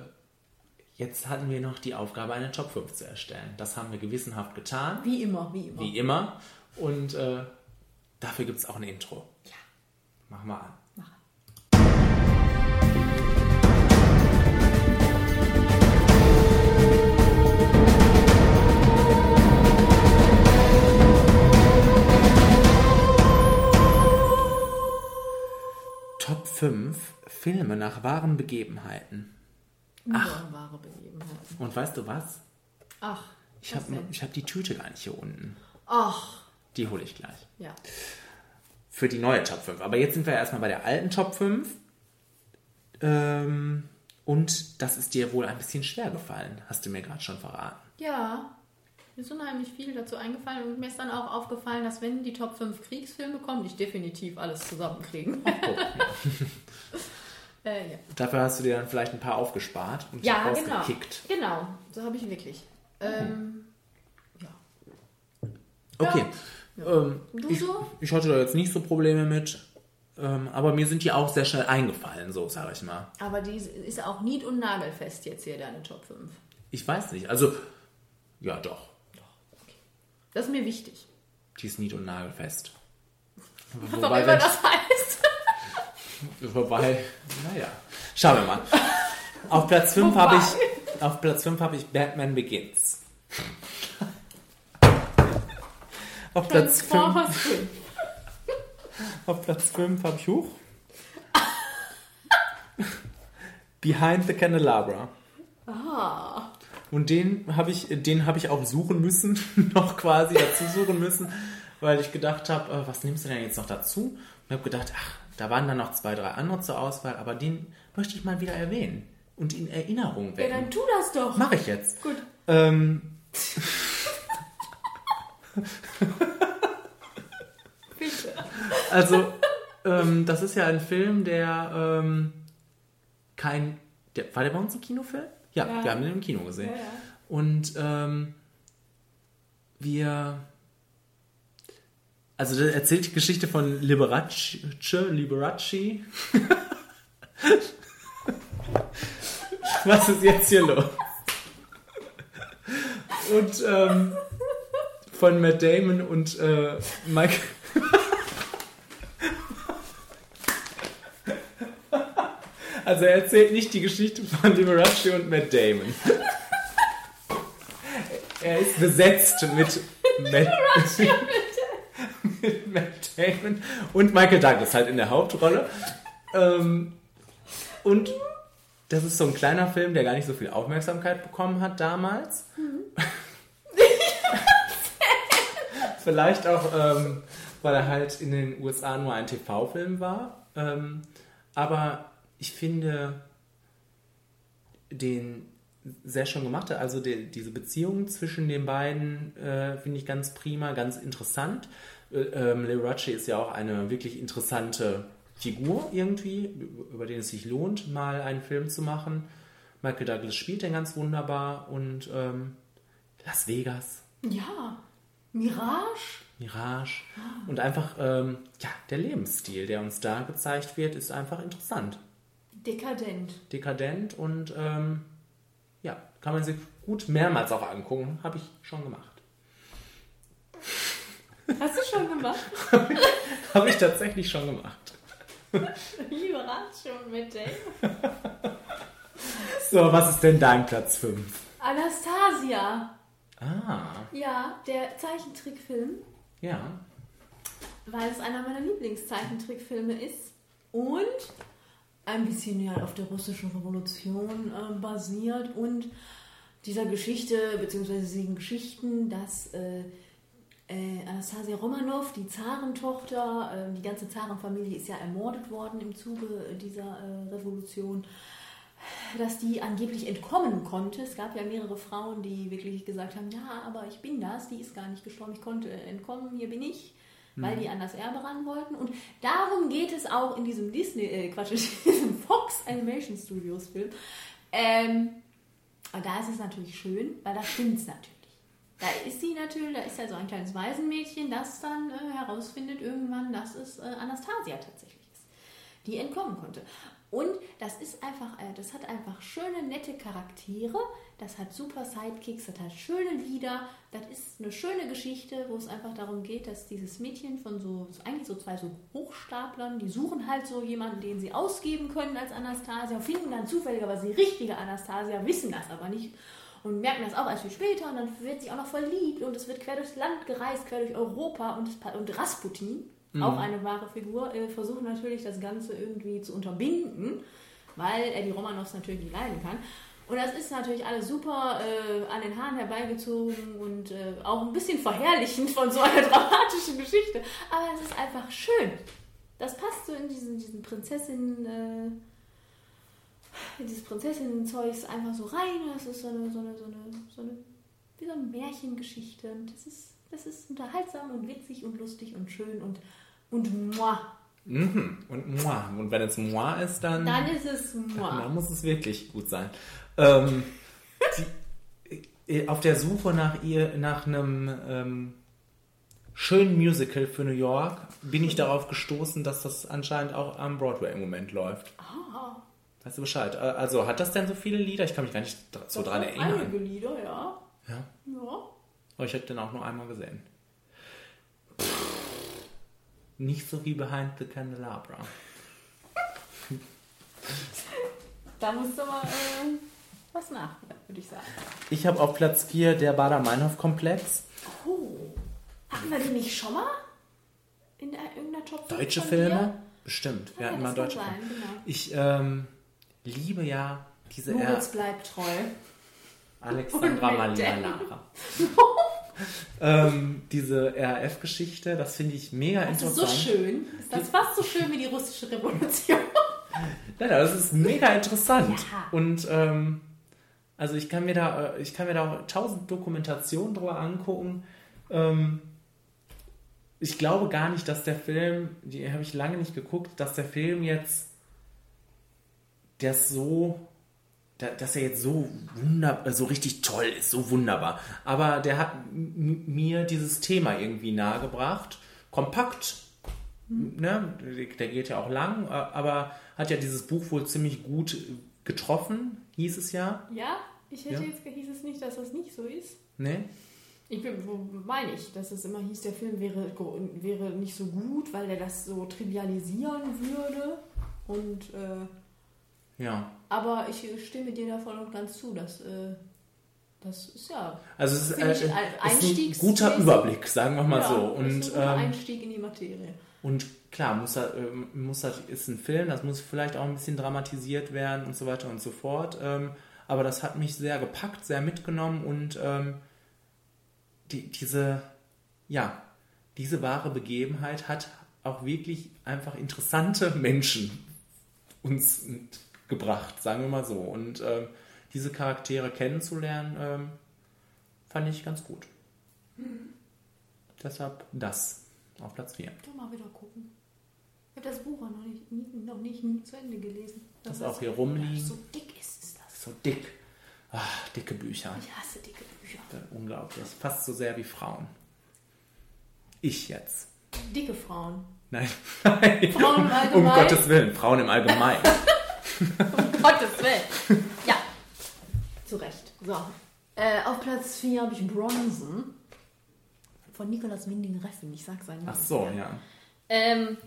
jetzt hatten wir noch die Aufgabe, eine Top 5 zu erstellen. Das haben wir gewissenhaft getan. Wie immer, wie immer. Wie immer. Und äh, dafür gibt es auch ein Intro. Ja. Machen wir an. Top 5 Filme nach wahren Begebenheiten. Ach. Wahre Begebenheiten. Und weißt du was? Ach, Ich habe hab die Tüte gar nicht hier unten. Ach, Die hole ich gleich. ja. Für die neue Top 5. Aber jetzt sind wir erstmal bei der alten Top 5. Ähm, und das ist dir wohl ein bisschen schwer gefallen, hast du mir gerade schon verraten. Ja, mir ist unheimlich viel dazu eingefallen und mir ist dann auch aufgefallen, dass wenn die Top 5 Kriegsfilme kommen, ich definitiv alles zusammenkriegen. äh, ja. Dafür hast du dir dann vielleicht ein paar aufgespart und ja, genau. rausgekickt. Genau, so habe ich wirklich. Ähm, Okay. Ähm, Du ich, so? ich hatte da jetzt nicht so Probleme mit. Ähm, aber mir sind die auch sehr schnell eingefallen, so sage ich mal. aber die ist auch nied- und nagelfest jetzt hier, deine Top 5. Ich weiß nicht. Also, ja, doch. Das ist mir wichtig. Die ist nied- und nagelfest. Was auch immer das heißt. Wobei, naja. Schauen wir mal. Auf Platz 5 habe ich, auf Platz 5 habe ich Batman Begins. Auf Platz 5 Transformers 5. auf Platz 5 habe ich Huch. Behind the Candelabra. Ah. Und den habe ich, den habe ich auch suchen müssen, noch quasi dazu suchen müssen, weil ich gedacht habe, äh, was nimmst du denn jetzt noch dazu? Und habe gedacht, ach, da waren dann noch zwei, drei andere zur Auswahl, aber den möchte ich mal wieder erwähnen und in Erinnerung Ja, wecken. dann tu das doch. Mache ich jetzt. Gut. Ähm, Bitte. also, ähm, das ist ja ein Film, der ähm, kein. Der, war der bei uns im Kinofilm? Ja, Ja. wir haben den im Kino gesehen. Ja, ja. Und ähm, wir. Also, der erzählt die Geschichte von Liberace. Liberace. Was ist jetzt hier los? Und ähm, von Matt Damon und äh, Mike. Also er erzählt nicht die Geschichte von Liberace und Matt Damon. Er ist besetzt mit Matt, mit Matt Damon und Michael Douglas halt in der Hauptrolle. Ähm, und das ist so ein kleiner Film, der gar nicht so viel Aufmerksamkeit bekommen hat damals. Vielleicht auch, ähm, weil er halt in den USA nur ein TV-Film war. Ähm, aber ich finde den sehr schön gemacht. Also die, diese Beziehung zwischen den beiden äh, finde ich ganz prima, ganz interessant. Äh, ähm, Liberace ist ja auch eine wirklich interessante Figur irgendwie, über den es sich lohnt, mal einen Film zu machen. Michael Douglas spielt den ganz wunderbar und ähm, Las Vegas, Ja. Mirage? Mirage und einfach ähm, ja der Lebensstil, der uns da gezeigt wird, ist einfach interessant, Dekadent. dekadent und ähm, ja kann man sich gut mehrmals auch angucken, habe ich schon gemacht. Hast du schon gemacht? habe ich tatsächlich schon gemacht. Liberace und Matt Damon. So, was ist denn dein Platz 5? Anastasia. Ah, Ja, der Zeichentrickfilm, ja. weil es einer meiner Lieblingszeichentrickfilme ist und ein bisschen ja auf der russischen Revolution äh, basiert und dieser Geschichte, beziehungsweise diesen Geschichten, dass äh, äh, Anastasia Romanov, die Zarentochter, äh, die ganze Zarenfamilie ist ja ermordet worden im Zuge dieser äh, Revolution, dass die angeblich entkommen konnte. Es gab ja mehrere Frauen, die wirklich gesagt haben, ja, aber ich bin das, die ist gar nicht gestorben, ich konnte entkommen, hier bin ich, weil Mhm. die an das Erbe ran wollten. Und darum geht es auch in diesem Disney, äh, Quatsch, in diesem Fox Animation Studios Film. Ähm, aber da ist es natürlich schön, weil da stimmt es natürlich. Da ist sie natürlich, da ist ja so ein kleines Waisenmädchen, das dann äh, herausfindet irgendwann, dass es äh, Anastasia tatsächlich ist, die entkommen konnte. Und das ist einfach, äh, das hat einfach schöne, nette Charaktere, das hat super Sidekicks, das hat schöne Lieder, das ist eine schöne Geschichte, wo es einfach darum geht, dass dieses Mädchen von so, eigentlich so zwei so Hochstaplern, die suchen halt so jemanden, den sie ausgeben können als Anastasia, finden dann zufälligerweise die richtige Anastasia, wissen das aber nicht und merken das auch erst viel später und dann wird sie auch noch verliebt und es wird quer durchs Land gereist, quer durch Europa und, und Rasputin, Mhm. auch eine wahre Figur, äh, versucht natürlich das Ganze irgendwie zu unterbinden, weil er die Romanovs natürlich nicht leiden kann. Und das ist natürlich alles super äh, an den Haaren herbeigezogen und äh, auch ein bisschen verherrlichend von so einer dramatischen Geschichte. Aber es ist einfach schön. Das passt so in diesen, diesen Prinzessinnen, äh, dieses Prinzessinnen-Zeugs einfach so rein. Das ist so eine, so eine, so eine, so eine, wie so eine Märchengeschichte. Und das ist, das ist unterhaltsam und witzig und lustig und schön und, und moi. Mhm. Und moi. Und wenn es moi ist, dann. Dann ist es moi. Dann muss es wirklich gut sein. Ähm, die, äh, auf der Suche nach ihr, nach einem ähm, schönen Musical für New York, bin ich darauf gestoßen, dass das anscheinend auch am Broadway im Moment läuft. Ah, Weißt du Bescheid? Äh, Also hat das denn so viele Lieder? Ich kann mich gar nicht so dran erinnern. Einige Lieder, ja. Ja. Ja. Aber ich habe den auch nur einmal gesehen. Nicht so wie Behind the Candelabra. Da musst du mal äh, was nach, würde ich sagen. Ich habe auf Platz 4 der Bader-Meinhof-Komplex. Oh. Hatten wir den nicht schon mal? In irgendeiner Top 5 Deutsche Filme? dir? Bestimmt. Wir hatten mal deutsche sein, Filme. genau. Ich, ähm, liebe ja diese Moritz R bleibt treu. Alexandra Dan. Lara. ähm, diese RAF-Geschichte, das finde ich mega Das ist interessant. so schön. Ist das fast so schön wie die russische Revolution? Nein, das ist mega interessant. Ja. Und ähm, also ich kann mir da, äh, ich kann mir da auch tausend Dokumentationen drüber angucken. Ähm, ich glaube gar nicht, dass der Film, die habe ich lange nicht geguckt, dass der Film jetzt, der ist so, da- dass er jetzt so wunderbar, so richtig toll ist, so wunderbar. Aber der hat mir dieses Thema irgendwie nahegebracht. Kompakt, ne? der geht ja auch lang, äh, aber hat ja dieses Buch wohl ziemlich gut getroffen, hieß es ja. Ja, ich hätte Ja. jetzt hieß es nicht, dass das nicht so ist. Ne? Ich bin, wo meine ich, dass es immer hieß, der Film wäre, wäre nicht so gut, weil er das so trivialisieren würde. Und äh, Ja. aber ich stimme dir da voll und ganz zu, dass äh, das ist ja. Also es ist, äh, ich, ist ein guter Überblick, sagen wir mal ja, so. ist Und, ein guter ähm, Einstieg in die Materie. Und klar, muss er, ähm, muss er, ist ein Film, das muss vielleicht auch ein bisschen dramatisiert werden und so weiter und so fort. Ähm, aber das hat mich sehr gepackt, sehr mitgenommen und ähm, die, diese, ja, diese wahre Begebenheit hat auch wirklich einfach interessante Menschen uns gebracht, sagen wir mal so. Und ähm, diese Charaktere kennenzulernen, ähm, fand ich ganz gut. Deshalb das auf Platz 4. Doch mal wieder gucken. Ich habe das Buch auch noch nicht, nie, noch nicht nie zu Ende gelesen. Das ist auch hier rumliegen. So dick ist es das. So dick. Ah, dicke Bücher. Ich hasse dicke Bücher. Unglaublich. Fast so sehr wie Frauen. Ich jetzt. Dicke Frauen. Nein, nein. Frauen im um, um Allgemeinen? Gottes Willen. Frauen im Allgemeinen. Um Gottes Willen. Ja. Zu Recht. So. Äh, auf Platz 4 habe ich Bronson. Von Nicolas Winding Refn. Ich sag seinen Namen. Ach so, ja. Ähm,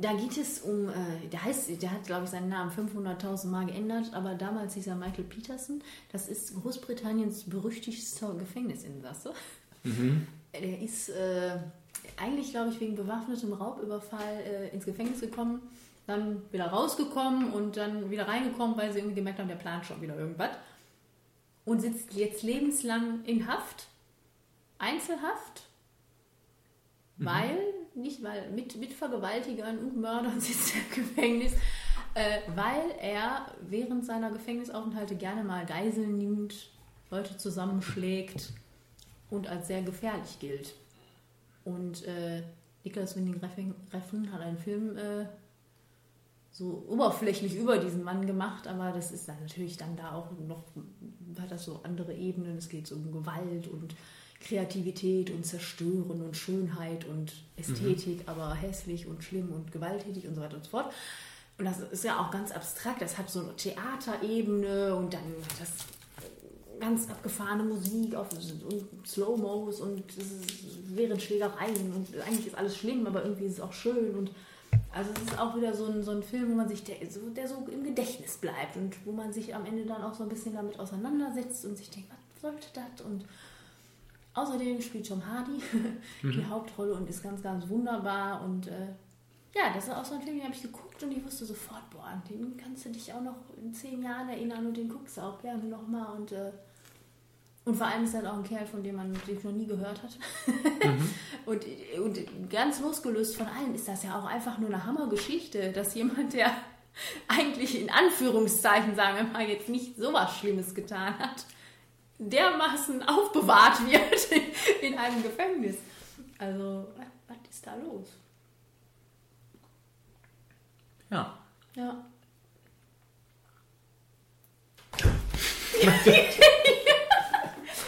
da geht es um, äh, der heißt, der hat glaube ich seinen Namen 500.000 Mal geändert, aber damals hieß er Michael Peterson. Das ist Großbritanniens berüchtigster Gefängnisinsasse. Mhm. Der ist äh, eigentlich, glaube ich, wegen bewaffnetem Raubüberfall äh, ins Gefängnis gekommen, dann wieder rausgekommen und dann wieder reingekommen, weil sie irgendwie gemerkt haben, der plant schon wieder irgendwas. Und sitzt jetzt lebenslang in Haft, Einzelhaft, weil, nicht weil, mit, mit Vergewaltigern und Mördern sitzt er im Gefängnis, äh, weil er während seiner Gefängnisaufenthalte gerne mal Geiseln nimmt, Leute zusammenschlägt und als sehr gefährlich gilt. Und äh, Niklas Winding Refn Refn hat einen Film äh, so oberflächlich über diesen Mann gemacht, aber das ist dann natürlich dann da auch noch, hat das so andere Ebenen. Es geht so um Gewalt und Kreativität und Zerstören und Schönheit und Ästhetik, aber hässlich und schlimm und gewalttätig und so weiter und so fort. Und das ist ja auch ganz abstrakt. Das hat so eine Theaterebene und dann hat das ganz abgefahrene Musik auf und Slow-Mos und während Schlägereien und eigentlich ist alles schlimm, aber irgendwie ist es auch schön und also es ist auch wieder so ein, so ein Film, wo man sich der, so, der so im Gedächtnis bleibt und wo man sich am Ende dann auch so ein bisschen damit auseinandersetzt und sich denkt, was sollte das? Und außerdem spielt Tom Hardy die Mhm. Hauptrolle und ist ganz, ganz wunderbar und äh, ja, das ist auch so ein Film, den habe ich geguckt und ich wusste sofort, boah, an den kannst du dich auch noch in zehn Jahren erinnern und den guckst du auch gerne nochmal und äh, und vor allem ist er auch ein Kerl, von dem man den noch nie gehört hat. und, und ganz losgelöst von allem ist das ja auch einfach nur eine Hammergeschichte, dass jemand, der eigentlich in Anführungszeichen, sagen wir mal, jetzt nicht sowas Schlimmes getan hat, dermaßen aufbewahrt wird in einem Gefängnis. Also, was, was ist da los? Ja. Ja.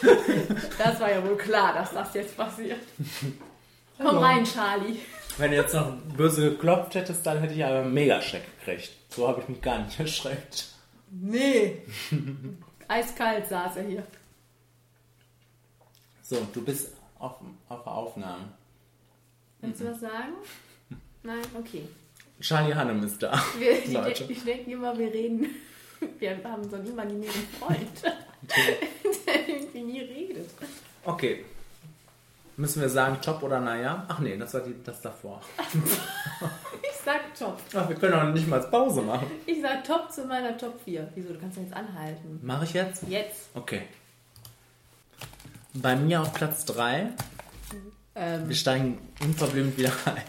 das war ja wohl klar, dass das jetzt passiert. Komm Hallo. rein, Charlie. Wenn du jetzt noch böse geklopft hättest, dann hätte ich aber einen Mega-Schreck gekriegt. So habe ich mich gar nicht erschreckt. Nee. Eiskalt saß er hier. So, du bist auf, auf der Aufnahme. Willst du was sagen? Nein, okay. Charlie Hannem ist da. Wir, Leute. ich denke immer, wir reden. Wir haben so einen imaginären Freund, der irgendwie nie redet. Okay. Müssen wir sagen, top oder naja? Ach nee, das war die, das davor. Ich sag top. Ach, wir können auch nicht mal Pause machen. Ich sag top zu meiner Top 4. Wieso? Du kannst ja jetzt anhalten. Mache ich jetzt? Jetzt. Okay. Bei mir auf Platz 3. Ähm, Wir steigen unverblümt wieder ein.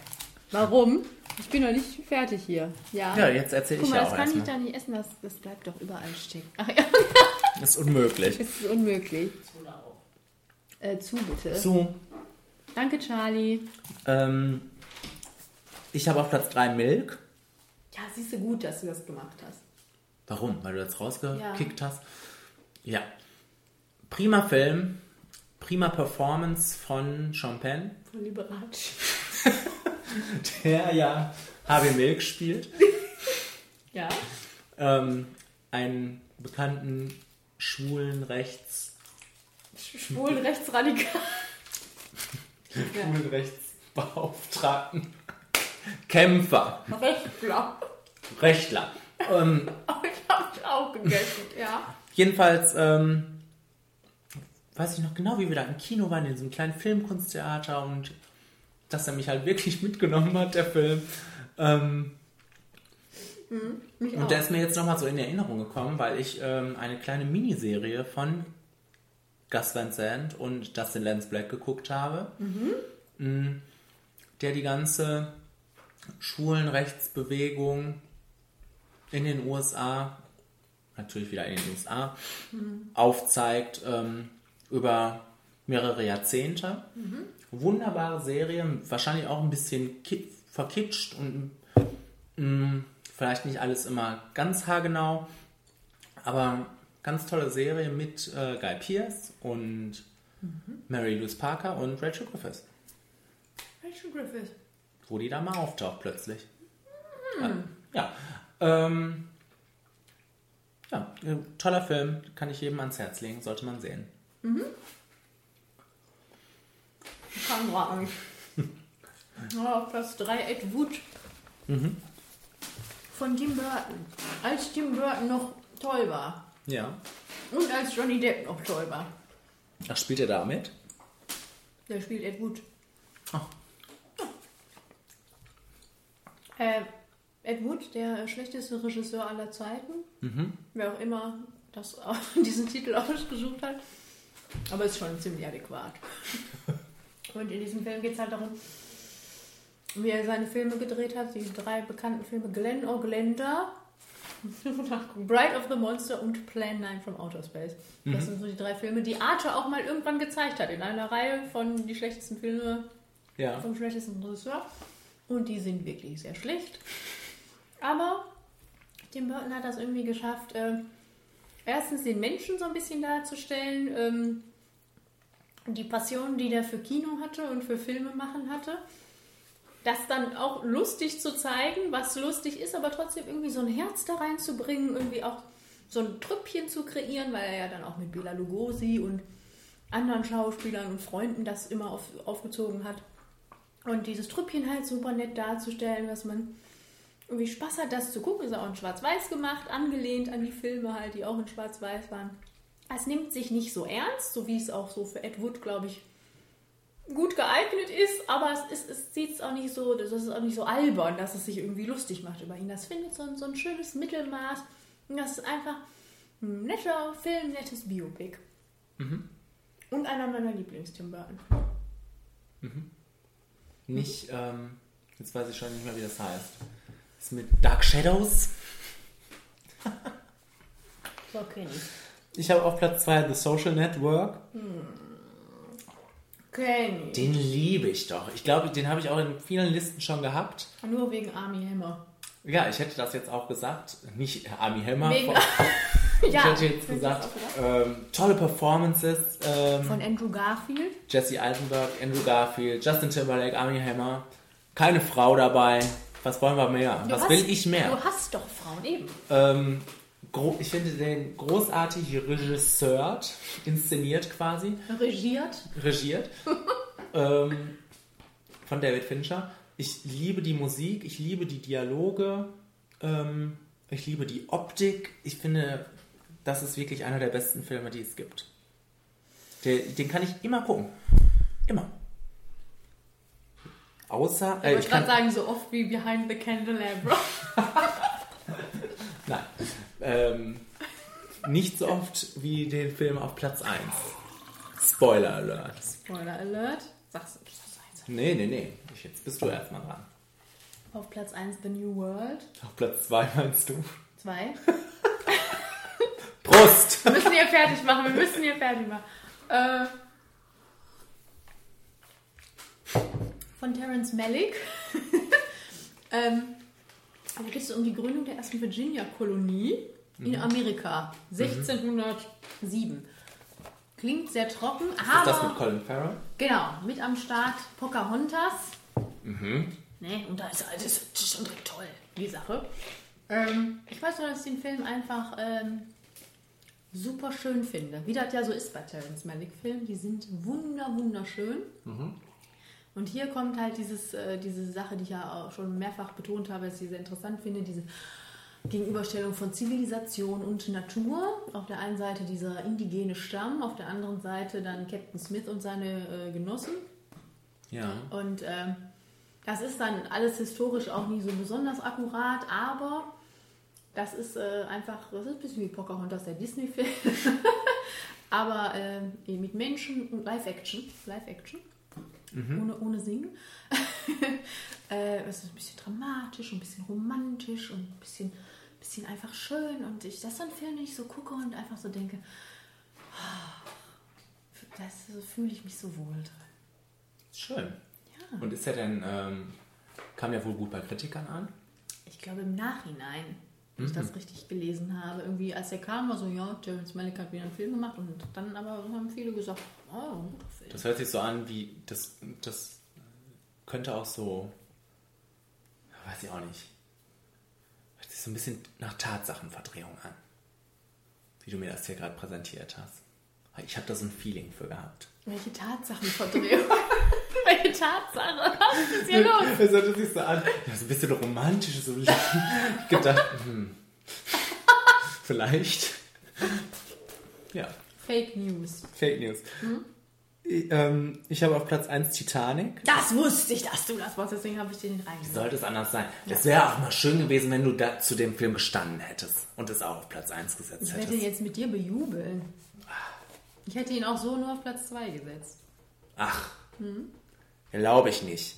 warum? Ich bin noch nicht fertig hier. Ja, Ja, jetzt erzähl Guck ich mal, ja das auch kann ich da nicht essen, das, das bleibt doch überall stecken. Ach ja, Das ist unmöglich. das ist unmöglich. Äh, zu bitte. Zu. Danke, Charlie. Ähm, ich habe auf Platz 3 Milk. Ja, siehst du gut, dass du das gemacht hast. Warum? Weil du das rausgekickt hast? Ja. Prima Film. Prima Performance von Penn, Von Liberace. der ja Harvey Milk spielt. Ja. Ähm, einen bekannten schwulen Rechts... Schwulen Rechtsradikal. schwulen Rechtsbeauftragten. Kämpfer. Rechtler. Rechtler. Ähm, Ich hab's auch gegessen, ja. Jedenfalls, ähm, weiß ich noch genau, wie wir da im Kino waren, in so einem kleinen Filmkunsttheater und dass er mich halt wirklich mitgenommen hat, der Film. Ähm, Mhm, und der ist mir jetzt nochmal so in Erinnerung gekommen, weil ich ähm, eine kleine Miniserie von Gus Van Sant und Dustin Lance Black geguckt habe, Mhm. mh, der die ganze Schwulenrechtsbewegung in den USA, natürlich wieder in den USA, Mhm. aufzeigt ähm, über mehrere Jahrzehnte. Mhm. Wunderbare Serie, wahrscheinlich auch ein bisschen ki- verkitscht und mh, vielleicht nicht alles immer ganz haargenau, aber ganz tolle Serie mit äh, Guy Pearce und Mary Louise Parker und Rachel Griffiths, Rachel Griffith. wo die da mal auftaucht plötzlich. Hm. Ja, ähm, ja, äh, toller Film, kann ich jedem ans Herz legen, sollte man sehen. Mhm. Ich kann raten. Ja, auf Platz 3 Ed Wood Mhm. von Tim Burton. Als Tim Burton noch toll war. Ja. Und als Johnny Depp noch toll war. Ach, spielt er da mit? Der spielt Ed Wood. Ach. Äh, Ed Wood, der schlechteste Regisseur aller Zeiten. Mhm. Wer auch immer das, diesen Titel ausgesucht hat. Aber ist schon ziemlich adäquat. Und in diesem Film geht es halt darum, wie er seine Filme gedreht hat. Die drei bekannten Filme Glenn O'Glenda, Bride of the Monster und Plan 9 from Outer Space. Das Mhm. sind so die drei Filme, die Arte auch mal irgendwann gezeigt hat. In einer Reihe von die schlechtesten Filme Ja. vom schlechtesten Regisseur. Und die sind wirklich sehr schlecht. Aber Tim Burton hat das irgendwie geschafft, äh, erstens den Menschen so ein bisschen darzustellen, ähm, die Passion, die der für Kino hatte und für Filme machen hatte. Das dann auch lustig zu zeigen, was lustig ist, aber trotzdem irgendwie so ein Herz da reinzubringen, irgendwie auch so ein Trüppchen zu kreieren, weil er ja dann auch mit Bela Lugosi und anderen Schauspielern und Freunden das immer auf, aufgezogen hat. Und dieses Trüppchen halt super nett darzustellen, dass man irgendwie Spaß hat, das zu gucken. Ist auch in Schwarz-Weiß gemacht, angelehnt an die Filme halt, die auch in Schwarz-Weiß waren. Es nimmt sich nicht so ernst, so wie es auch so für Ed Wood, glaube ich, gut geeignet ist, aber es, ist, es sieht auch nicht so, das ist auch nicht so albern, dass es sich irgendwie lustig macht über ihn. Das findet so, ein- so ein schönes Mittelmaß. Und das ist einfach ein netter Film, nettes Biopic. Mhm. Und einer meiner Lieblings-Tim Burton. Mhm. Nicht, ähm, jetzt weiß ich schon nicht mehr, wie das heißt. Ist mit Dark Shadows. So kenne ich. Ich habe auf Platz 2 The Social Network. Hm. Kenn ich. Den liebe ich doch. Ich glaube, den habe ich auch in vielen Listen schon gehabt. Nur wegen Army Hammer. Ja, ich hätte das jetzt auch gesagt. Nicht Army Hammer. Wegen- ich Ja, hätte jetzt gesagt, ähm, tolle Performances. Ähm, Von Andrew Garfield. Jesse Eisenberg, Andrew Garfield, Justin Timberlake, Army Hammer. Keine Frau dabei. Was wollen wir mehr? Du Was hast- will ich mehr? Du hast doch Frauen eben. Ähm, ich finde den großartig regisseurt, inszeniert quasi, Regiert. regiert, ähm, von David Fincher. Ich liebe die Musik, ich liebe die Dialoge, ähm, ich liebe die Optik. Ich finde, das ist wirklich einer der besten Filme, die es gibt. Der, den kann ich immer gucken. Immer. Außer, Ich äh, wollte ich kann, gerade sagen, so oft wie Behind the Candelabra. nein, ähm, nicht so oft wie den Film auf Platz 1. Spoiler Alert. Spoiler Alert. Sag's nicht. Nee, nee, nee. Ich- Jetzt bist du erstmal dran. Auf Platz 1 The New World. Auf Platz 2 meinst du? 2. Prost! Wir müssen hier fertig machen, wir müssen hier fertig machen. Äh, von Terence Malick. ähm, da geht es um die Gründung der ersten Virginia-Kolonie in Mhm. Amerika. 1607. Klingt sehr trocken, Ist aber... das mit Colin Farrell? Genau, mit am Start Pocahontas. Mhm. Ne? Und da ist alles das ist schon direkt toll, die Sache. Ähm, ich weiß nur, dass ich den Film einfach ähm, super schön finde. Wie das ja so ist bei Terrence Malick-Filmen. Die sind wunder, wunderschön. Mhm. Und hier kommt halt dieses, äh, diese Sache, die ich ja auch schon mehrfach betont habe, dass ich sehr interessant finde, diese Gegenüberstellung von Zivilisation und Natur. Auf der einen Seite dieser indigene Stamm, auf der anderen Seite dann Captain Smith und seine äh, Genossen. Ja. Und ähm, das ist dann alles historisch auch nie so besonders akkurat, aber das ist äh, einfach, das ist ein bisschen wie Pocahontas, der Disney-Film. aber äh, mit Menschen und Live-Action. Live-Action. Mhm. Ohne, ohne Singen. äh, es ist ein bisschen dramatisch, ein bisschen romantisch und ein bisschen, bisschen einfach schön. Und ich, das ist ein Film, den ich so gucke und einfach so denke, ah, das so fühle ich mich so wohl drin. Schön. Ja. Und ist er denn, ähm, kam ja wohl gut bei Kritikern an? Ich glaube im Nachhinein, wenn ich Mhm. das richtig gelesen habe. Irgendwie als er kam, war so, ja, Terence Malick hat wieder einen Film gemacht und dann aber haben viele gesagt, oh, ein guter Film. Das hört sich so an wie, das, das könnte auch so, weiß ich auch nicht, hört sich so ein bisschen nach Tatsachenverdrehung an. Wie du mir das hier gerade präsentiert hast. Ich habe da so ein Feeling für gehabt. Welche Tatsachenverdrehung? Welche Tatsache? Was ist hier los? Das hört sich so an. Ja, so ein bisschen romantisch. So ich gedacht, hm, vielleicht. Ja, Fake News. Fake News. Hm? Ich, ähm, ich habe auf Platz 1 Titanic. Das wusste ich, dass du das wolltest, deswegen habe ich den nicht reingesetzt. sollte es anders sein? Es wäre auch mal schön gewesen, wenn du da zu dem Film gestanden hättest und es auch auf Platz 1 gesetzt Ich werde hättest. ihn jetzt mit dir bejubeln. Ich hätte ihn auch so nur auf Platz 2 gesetzt. Ach, Hm? glaube ich nicht.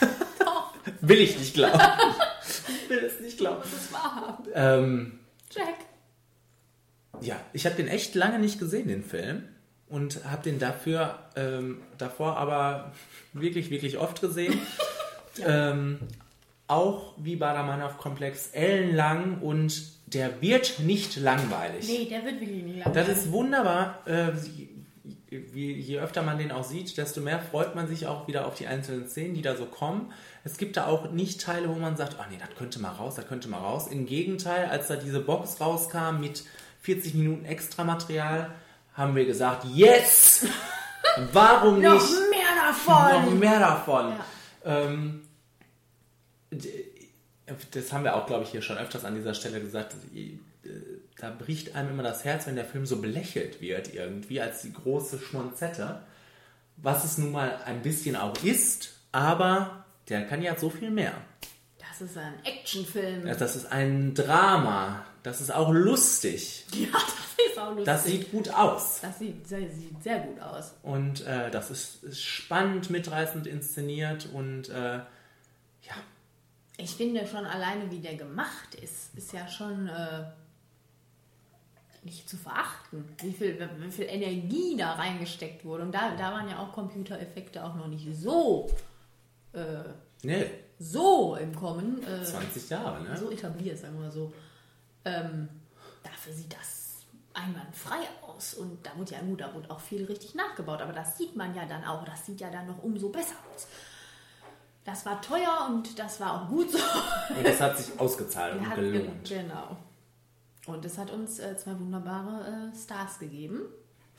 Will ich nicht glauben. Will es nicht glauben. Das ist wahrhaben. Ähm, Jack. Ja, ich habe den echt lange nicht gesehen, den Film. Und habe den dafür ähm, davor aber wirklich, wirklich oft gesehen. ähm, auch wie Bader-Meinhof-Komplex ellenlang und der wird nicht langweilig. Nee, der wird wirklich nicht Das langweilig. ist wunderbar. Äh, je, je öfter man den auch sieht, desto mehr freut man sich auch wieder auf die einzelnen Szenen, die da so kommen. Es gibt da auch nicht Teile, wo man sagt, oh nee, das könnte mal raus, das könnte mal raus. Im Gegenteil, als da diese Box rauskam mit 40 Minuten Extramaterial, haben wir gesagt, yes! Warum Noch nicht? mehr davon! Noch mehr davon. Ja. Ähm, das haben wir auch, glaube ich, hier schon öfters an dieser Stelle gesagt. äh, Da bricht einem immer das Herz, wenn der Film so belächelt wird, irgendwie, als die große Schmonzette. Was es nun mal ein bisschen auch ist, aber der kann ja so viel mehr. Das ist ein Actionfilm. Das ist ein Drama. Das ist auch lustig. Ja, das ist auch lustig. Das sieht gut aus. Das sieht sehr, sieht sehr gut aus. Und äh, das ist, ist spannend, mitreißend inszeniert und äh, Ich finde schon alleine, wie der gemacht ist, ist ja schon äh, nicht zu verachten. Wie viel, wie viel Energie da reingesteckt wurde. Und da, da waren ja auch Computereffekte auch noch nicht so, äh, nee, so im Kommen. Äh, 20 Jahre, ne? So etabliert, sagen wir mal so. Ähm, dafür sieht das einwandfrei aus. Und da wurde ja gut, da wurde auch viel richtig nachgebaut. Aber das sieht man ja dann auch. Das sieht ja dann noch umso besser aus. Das war teuer und das war auch gut so. Und das hat sich ausgezahlt und gelohnt. Genau. Und es hat uns äh, zwei wunderbare äh, Stars gegeben.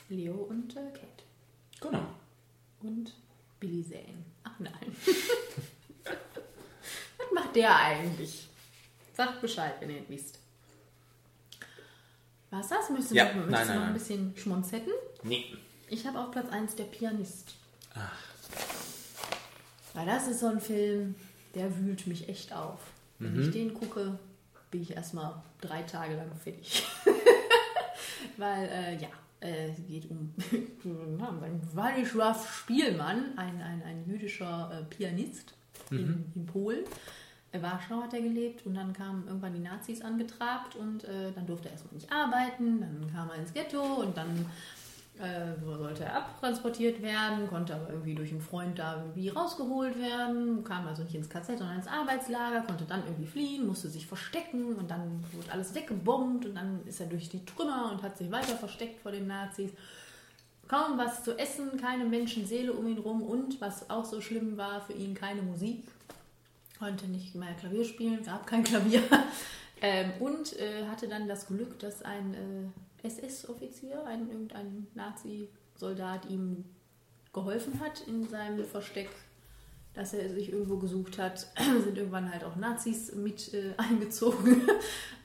Leo und äh, Kate. Genau. Und Billy Zane. Ach nein. Was macht der eigentlich? Sagt Bescheid, wenn ihr es wisst. Was das? Möchtest du Ja, noch, nein, möchtest du nein, noch ein bisschen schmonzetten? Nee. Ich habe auf Platz 1 der Pianist. Weil das ist so ein Film, der wühlt mich echt auf. Wenn Mhm. ich den gucke, bin ich erstmal drei Tage lang fertig. Weil, äh, ja, äh, es geht um Władysław Spielmann, ein, ein, ein jüdischer äh, Pianist in, Mhm. in Polen. In Warschau hat er gelebt und dann kamen irgendwann die Nazis angetrabt und äh, dann durfte er erstmal nicht arbeiten, dann kam er ins Ghetto und dann äh, sollte er abtransportiert werden, konnte aber irgendwie durch einen Freund da irgendwie rausgeholt werden, kam also nicht ins KZ, sondern ins Arbeitslager, konnte dann irgendwie fliehen, musste sich verstecken und dann wurde alles weggebombt und dann ist er durch die Trümmer und hat sich weiter versteckt vor den Nazis. Kaum was zu essen, keine Menschenseele um ihn rum und was auch so schlimm war für ihn, keine Musik. Konnte nicht mehr Klavier spielen, gab kein Klavier. ähm, und äh, hatte dann das Glück, dass ein äh, SS-Offizier, ein, irgendein Nazi-Soldat ihm geholfen hat in seinem Versteck, dass er sich irgendwo gesucht hat. Sind irgendwann halt auch Nazis mit äh, eingezogen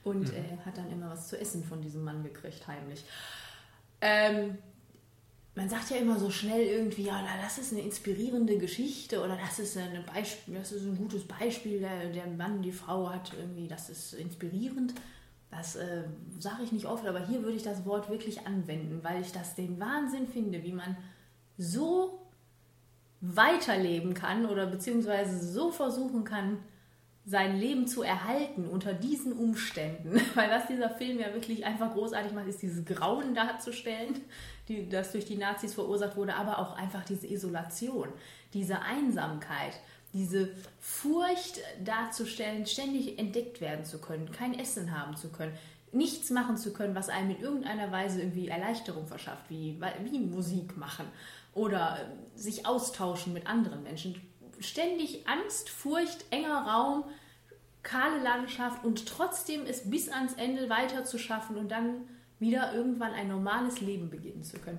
und Mhm. hat dann immer was zu essen von diesem Mann gekriegt, heimlich. Ähm, man sagt ja immer so schnell irgendwie, ja, das ist eine inspirierende Geschichte oder das ist, eine Beispiel, das ist ein gutes Beispiel, der, der Mann, die Frau hat irgendwie, das ist inspirierend. Das äh, sage ich nicht oft, aber hier würde ich das Wort wirklich anwenden, weil ich das den Wahnsinn finde, wie man so weiterleben kann oder beziehungsweise so versuchen kann, sein Leben zu erhalten unter diesen Umständen. Weil was dieser Film ja wirklich einfach großartig macht, ist dieses Grauen darzustellen, die, das durch die Nazis verursacht wurde, aber auch einfach diese Isolation, diese Einsamkeit, diese Furcht darzustellen, ständig entdeckt werden zu können, kein Essen haben zu können, nichts machen zu können, was einem in irgendeiner Weise irgendwie Erleichterung verschafft, wie, wie Musik machen oder äh, sich austauschen mit anderen Menschen. Ständig Angst, Furcht, enger Raum, kahle Landschaft und trotzdem es bis ans Ende weiter zu schaffen und dann wieder irgendwann ein normales Leben beginnen zu können.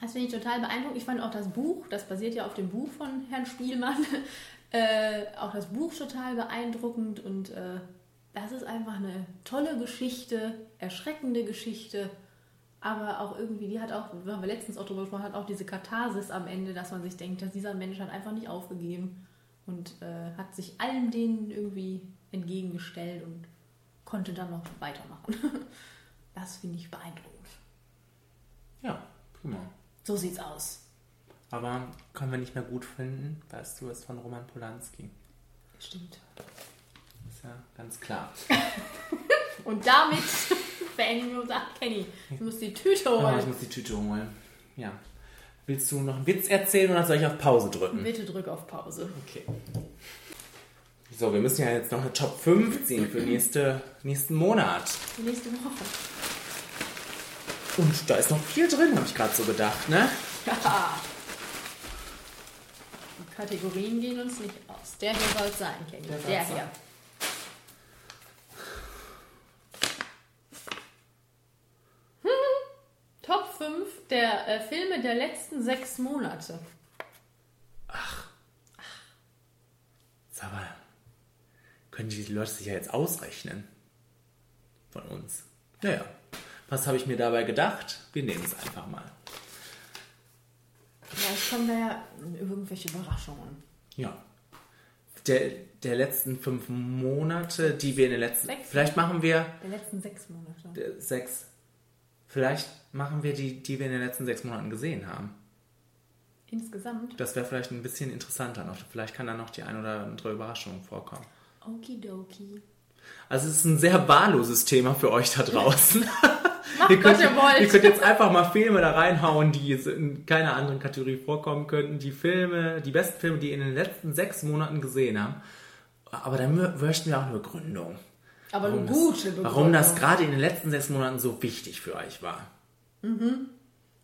Das finde ich total beeindruckend. Ich fand auch das Buch, das basiert ja auf dem Buch von Herrn Spielmann, äh, auch das Buch total beeindruckend und äh, das ist einfach eine tolle Geschichte, erschreckende Geschichte, aber auch irgendwie, die hat auch, wir haben letztens auch drüber gesprochen, hat auch diese Katharsis am Ende, dass man sich denkt, dass dieser Mensch hat einfach nicht aufgegeben und äh, hat sich allen denen irgendwie entgegengestellt und konnte dann noch weitermachen. Das finde ich beeindruckend. Ja, prima. So sieht's aus. Aber können wir nicht mehr gut finden, weißt du, ist von Roman Polanski. Stimmt. Ist ja ganz klar. Und damit beenden wir unser Kenny. Ich muss die Tüte holen. ich muss die Tüte holen. Ja. Willst du noch einen Witz erzählen oder soll ich auf Pause drücken? Bitte drück auf Pause. Okay. So, wir müssen ja jetzt noch eine Top 5 ziehen für nächste, nächsten Monat. Die nächste Woche. Und da ist noch viel drin, habe ich gerade so gedacht, ne? Ja. Die Kategorien gehen uns nicht aus. Der hier soll es sein, Kenny. Der Der, hier. sein. Hm. Top 5 der äh, Filme der letzten sechs Monate. Sag mal, können die Leute sich ja jetzt ausrechnen? Von uns. Naja, was habe ich mir dabei gedacht? Wir nehmen es einfach mal. Vielleicht kommen da ja irgendwelche Überraschungen. Ja. Der, der letzten fünf Monate, die wir in den letzten. Sechs. Vielleicht machen wir Der letzten sechs Monate. sechs. Vielleicht machen wir die, die wir in den letzten sechs Monaten gesehen haben. Insgesamt. Das wäre vielleicht ein bisschen interessanter noch. Vielleicht kann da noch die ein oder andere Überraschung vorkommen. Okidoki. Also es ist ein sehr wahlloses Thema für euch da draußen. Macht, ihr, könnt, ihr wollt. ihr könnt jetzt einfach mal Filme da reinhauen, die in keiner anderen Kategorie vorkommen könnten. Die Filme, die besten Filme, die ihr in den letzten sechs Monaten gesehen haben. Aber dann mö- möchten wir auch eine Begründung. Aber Warum gute das. Warum das gerade in den letzten sechs Monaten so wichtig für euch war. Mhm.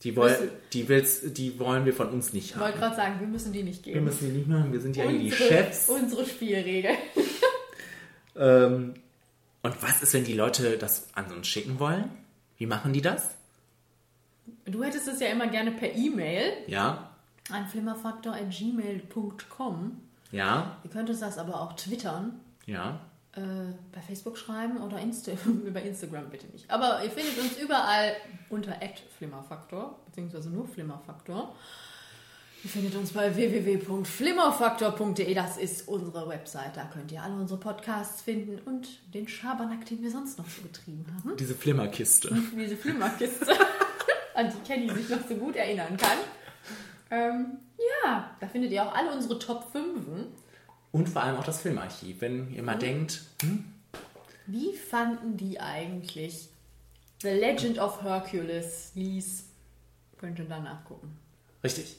Die, woll, die, willst, die wollen wir von uns nicht Ich wollte haben. gerade sagen, wir müssen die nicht geben. Wir müssen die nicht machen, wir sind ja hier die unsere, Chefs. Unsere Spielregel. Ähm, und was ist, wenn die Leute das an uns schicken wollen? Wie machen die das? Du hättest es ja immer gerne per E-Mail Ja, an flimmerfaktor.gmail.com. ja, Ihr könnt uns das aber auch twittern, ja. Äh, bei Facebook schreiben oder Insta bei Instagram bitte nicht. Aber ihr findet uns überall unter @flimmerfaktor beziehungsweise nur Flimmerfaktor. Ihr findet uns bei www.flimmerfaktor.de. Das ist unsere Website. Da könnt ihr alle unsere Podcasts finden und den Schabernack, den wir sonst noch so getrieben haben. Diese Flimmerkiste. Diese Flimmerkiste, an die Kenny sich noch so gut erinnern kann. Ähm, ja, da findet ihr auch alle unsere Top 5. Und vor allem auch das Filmarchiv. Wenn ihr mal Mhm. denkt, hm, Wie fanden die eigentlich The Legend of Hercules? Lies. Könnt ihr da nachgucken. richtig.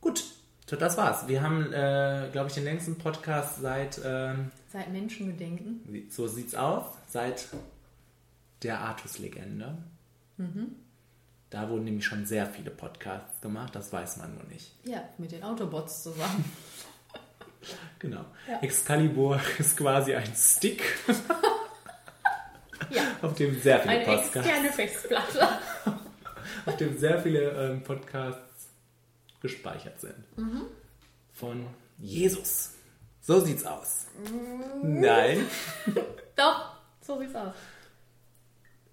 Gut, so, das war's. Wir haben, äh, glaube ich, den längsten Podcast seit, ähm, Seit Menschengedenken. so sieht's aus, seit der Artus-Legende. Mhm. Da wurden nämlich schon sehr viele Podcasts gemacht, das weiß man nur nicht. Ja, mit den Autobots zusammen. Genau. Ja. Excalibur ist quasi ein Stick, Ja. auf dem sehr viele Eine Podcasts, externe Festplatte. auf dem sehr viele ähm, Podcasts gespeichert sind. Mhm. Von Jesus. So sieht's aus. Nein. Doch, so sieht's aus.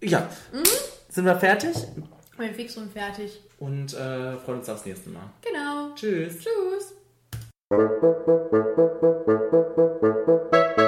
Ja. Mhm. Sind wir fertig? Bin fix und fertig. Und äh, freuen uns aufs nächste Mal. Genau. Tschüss. Tschüss. Thank you.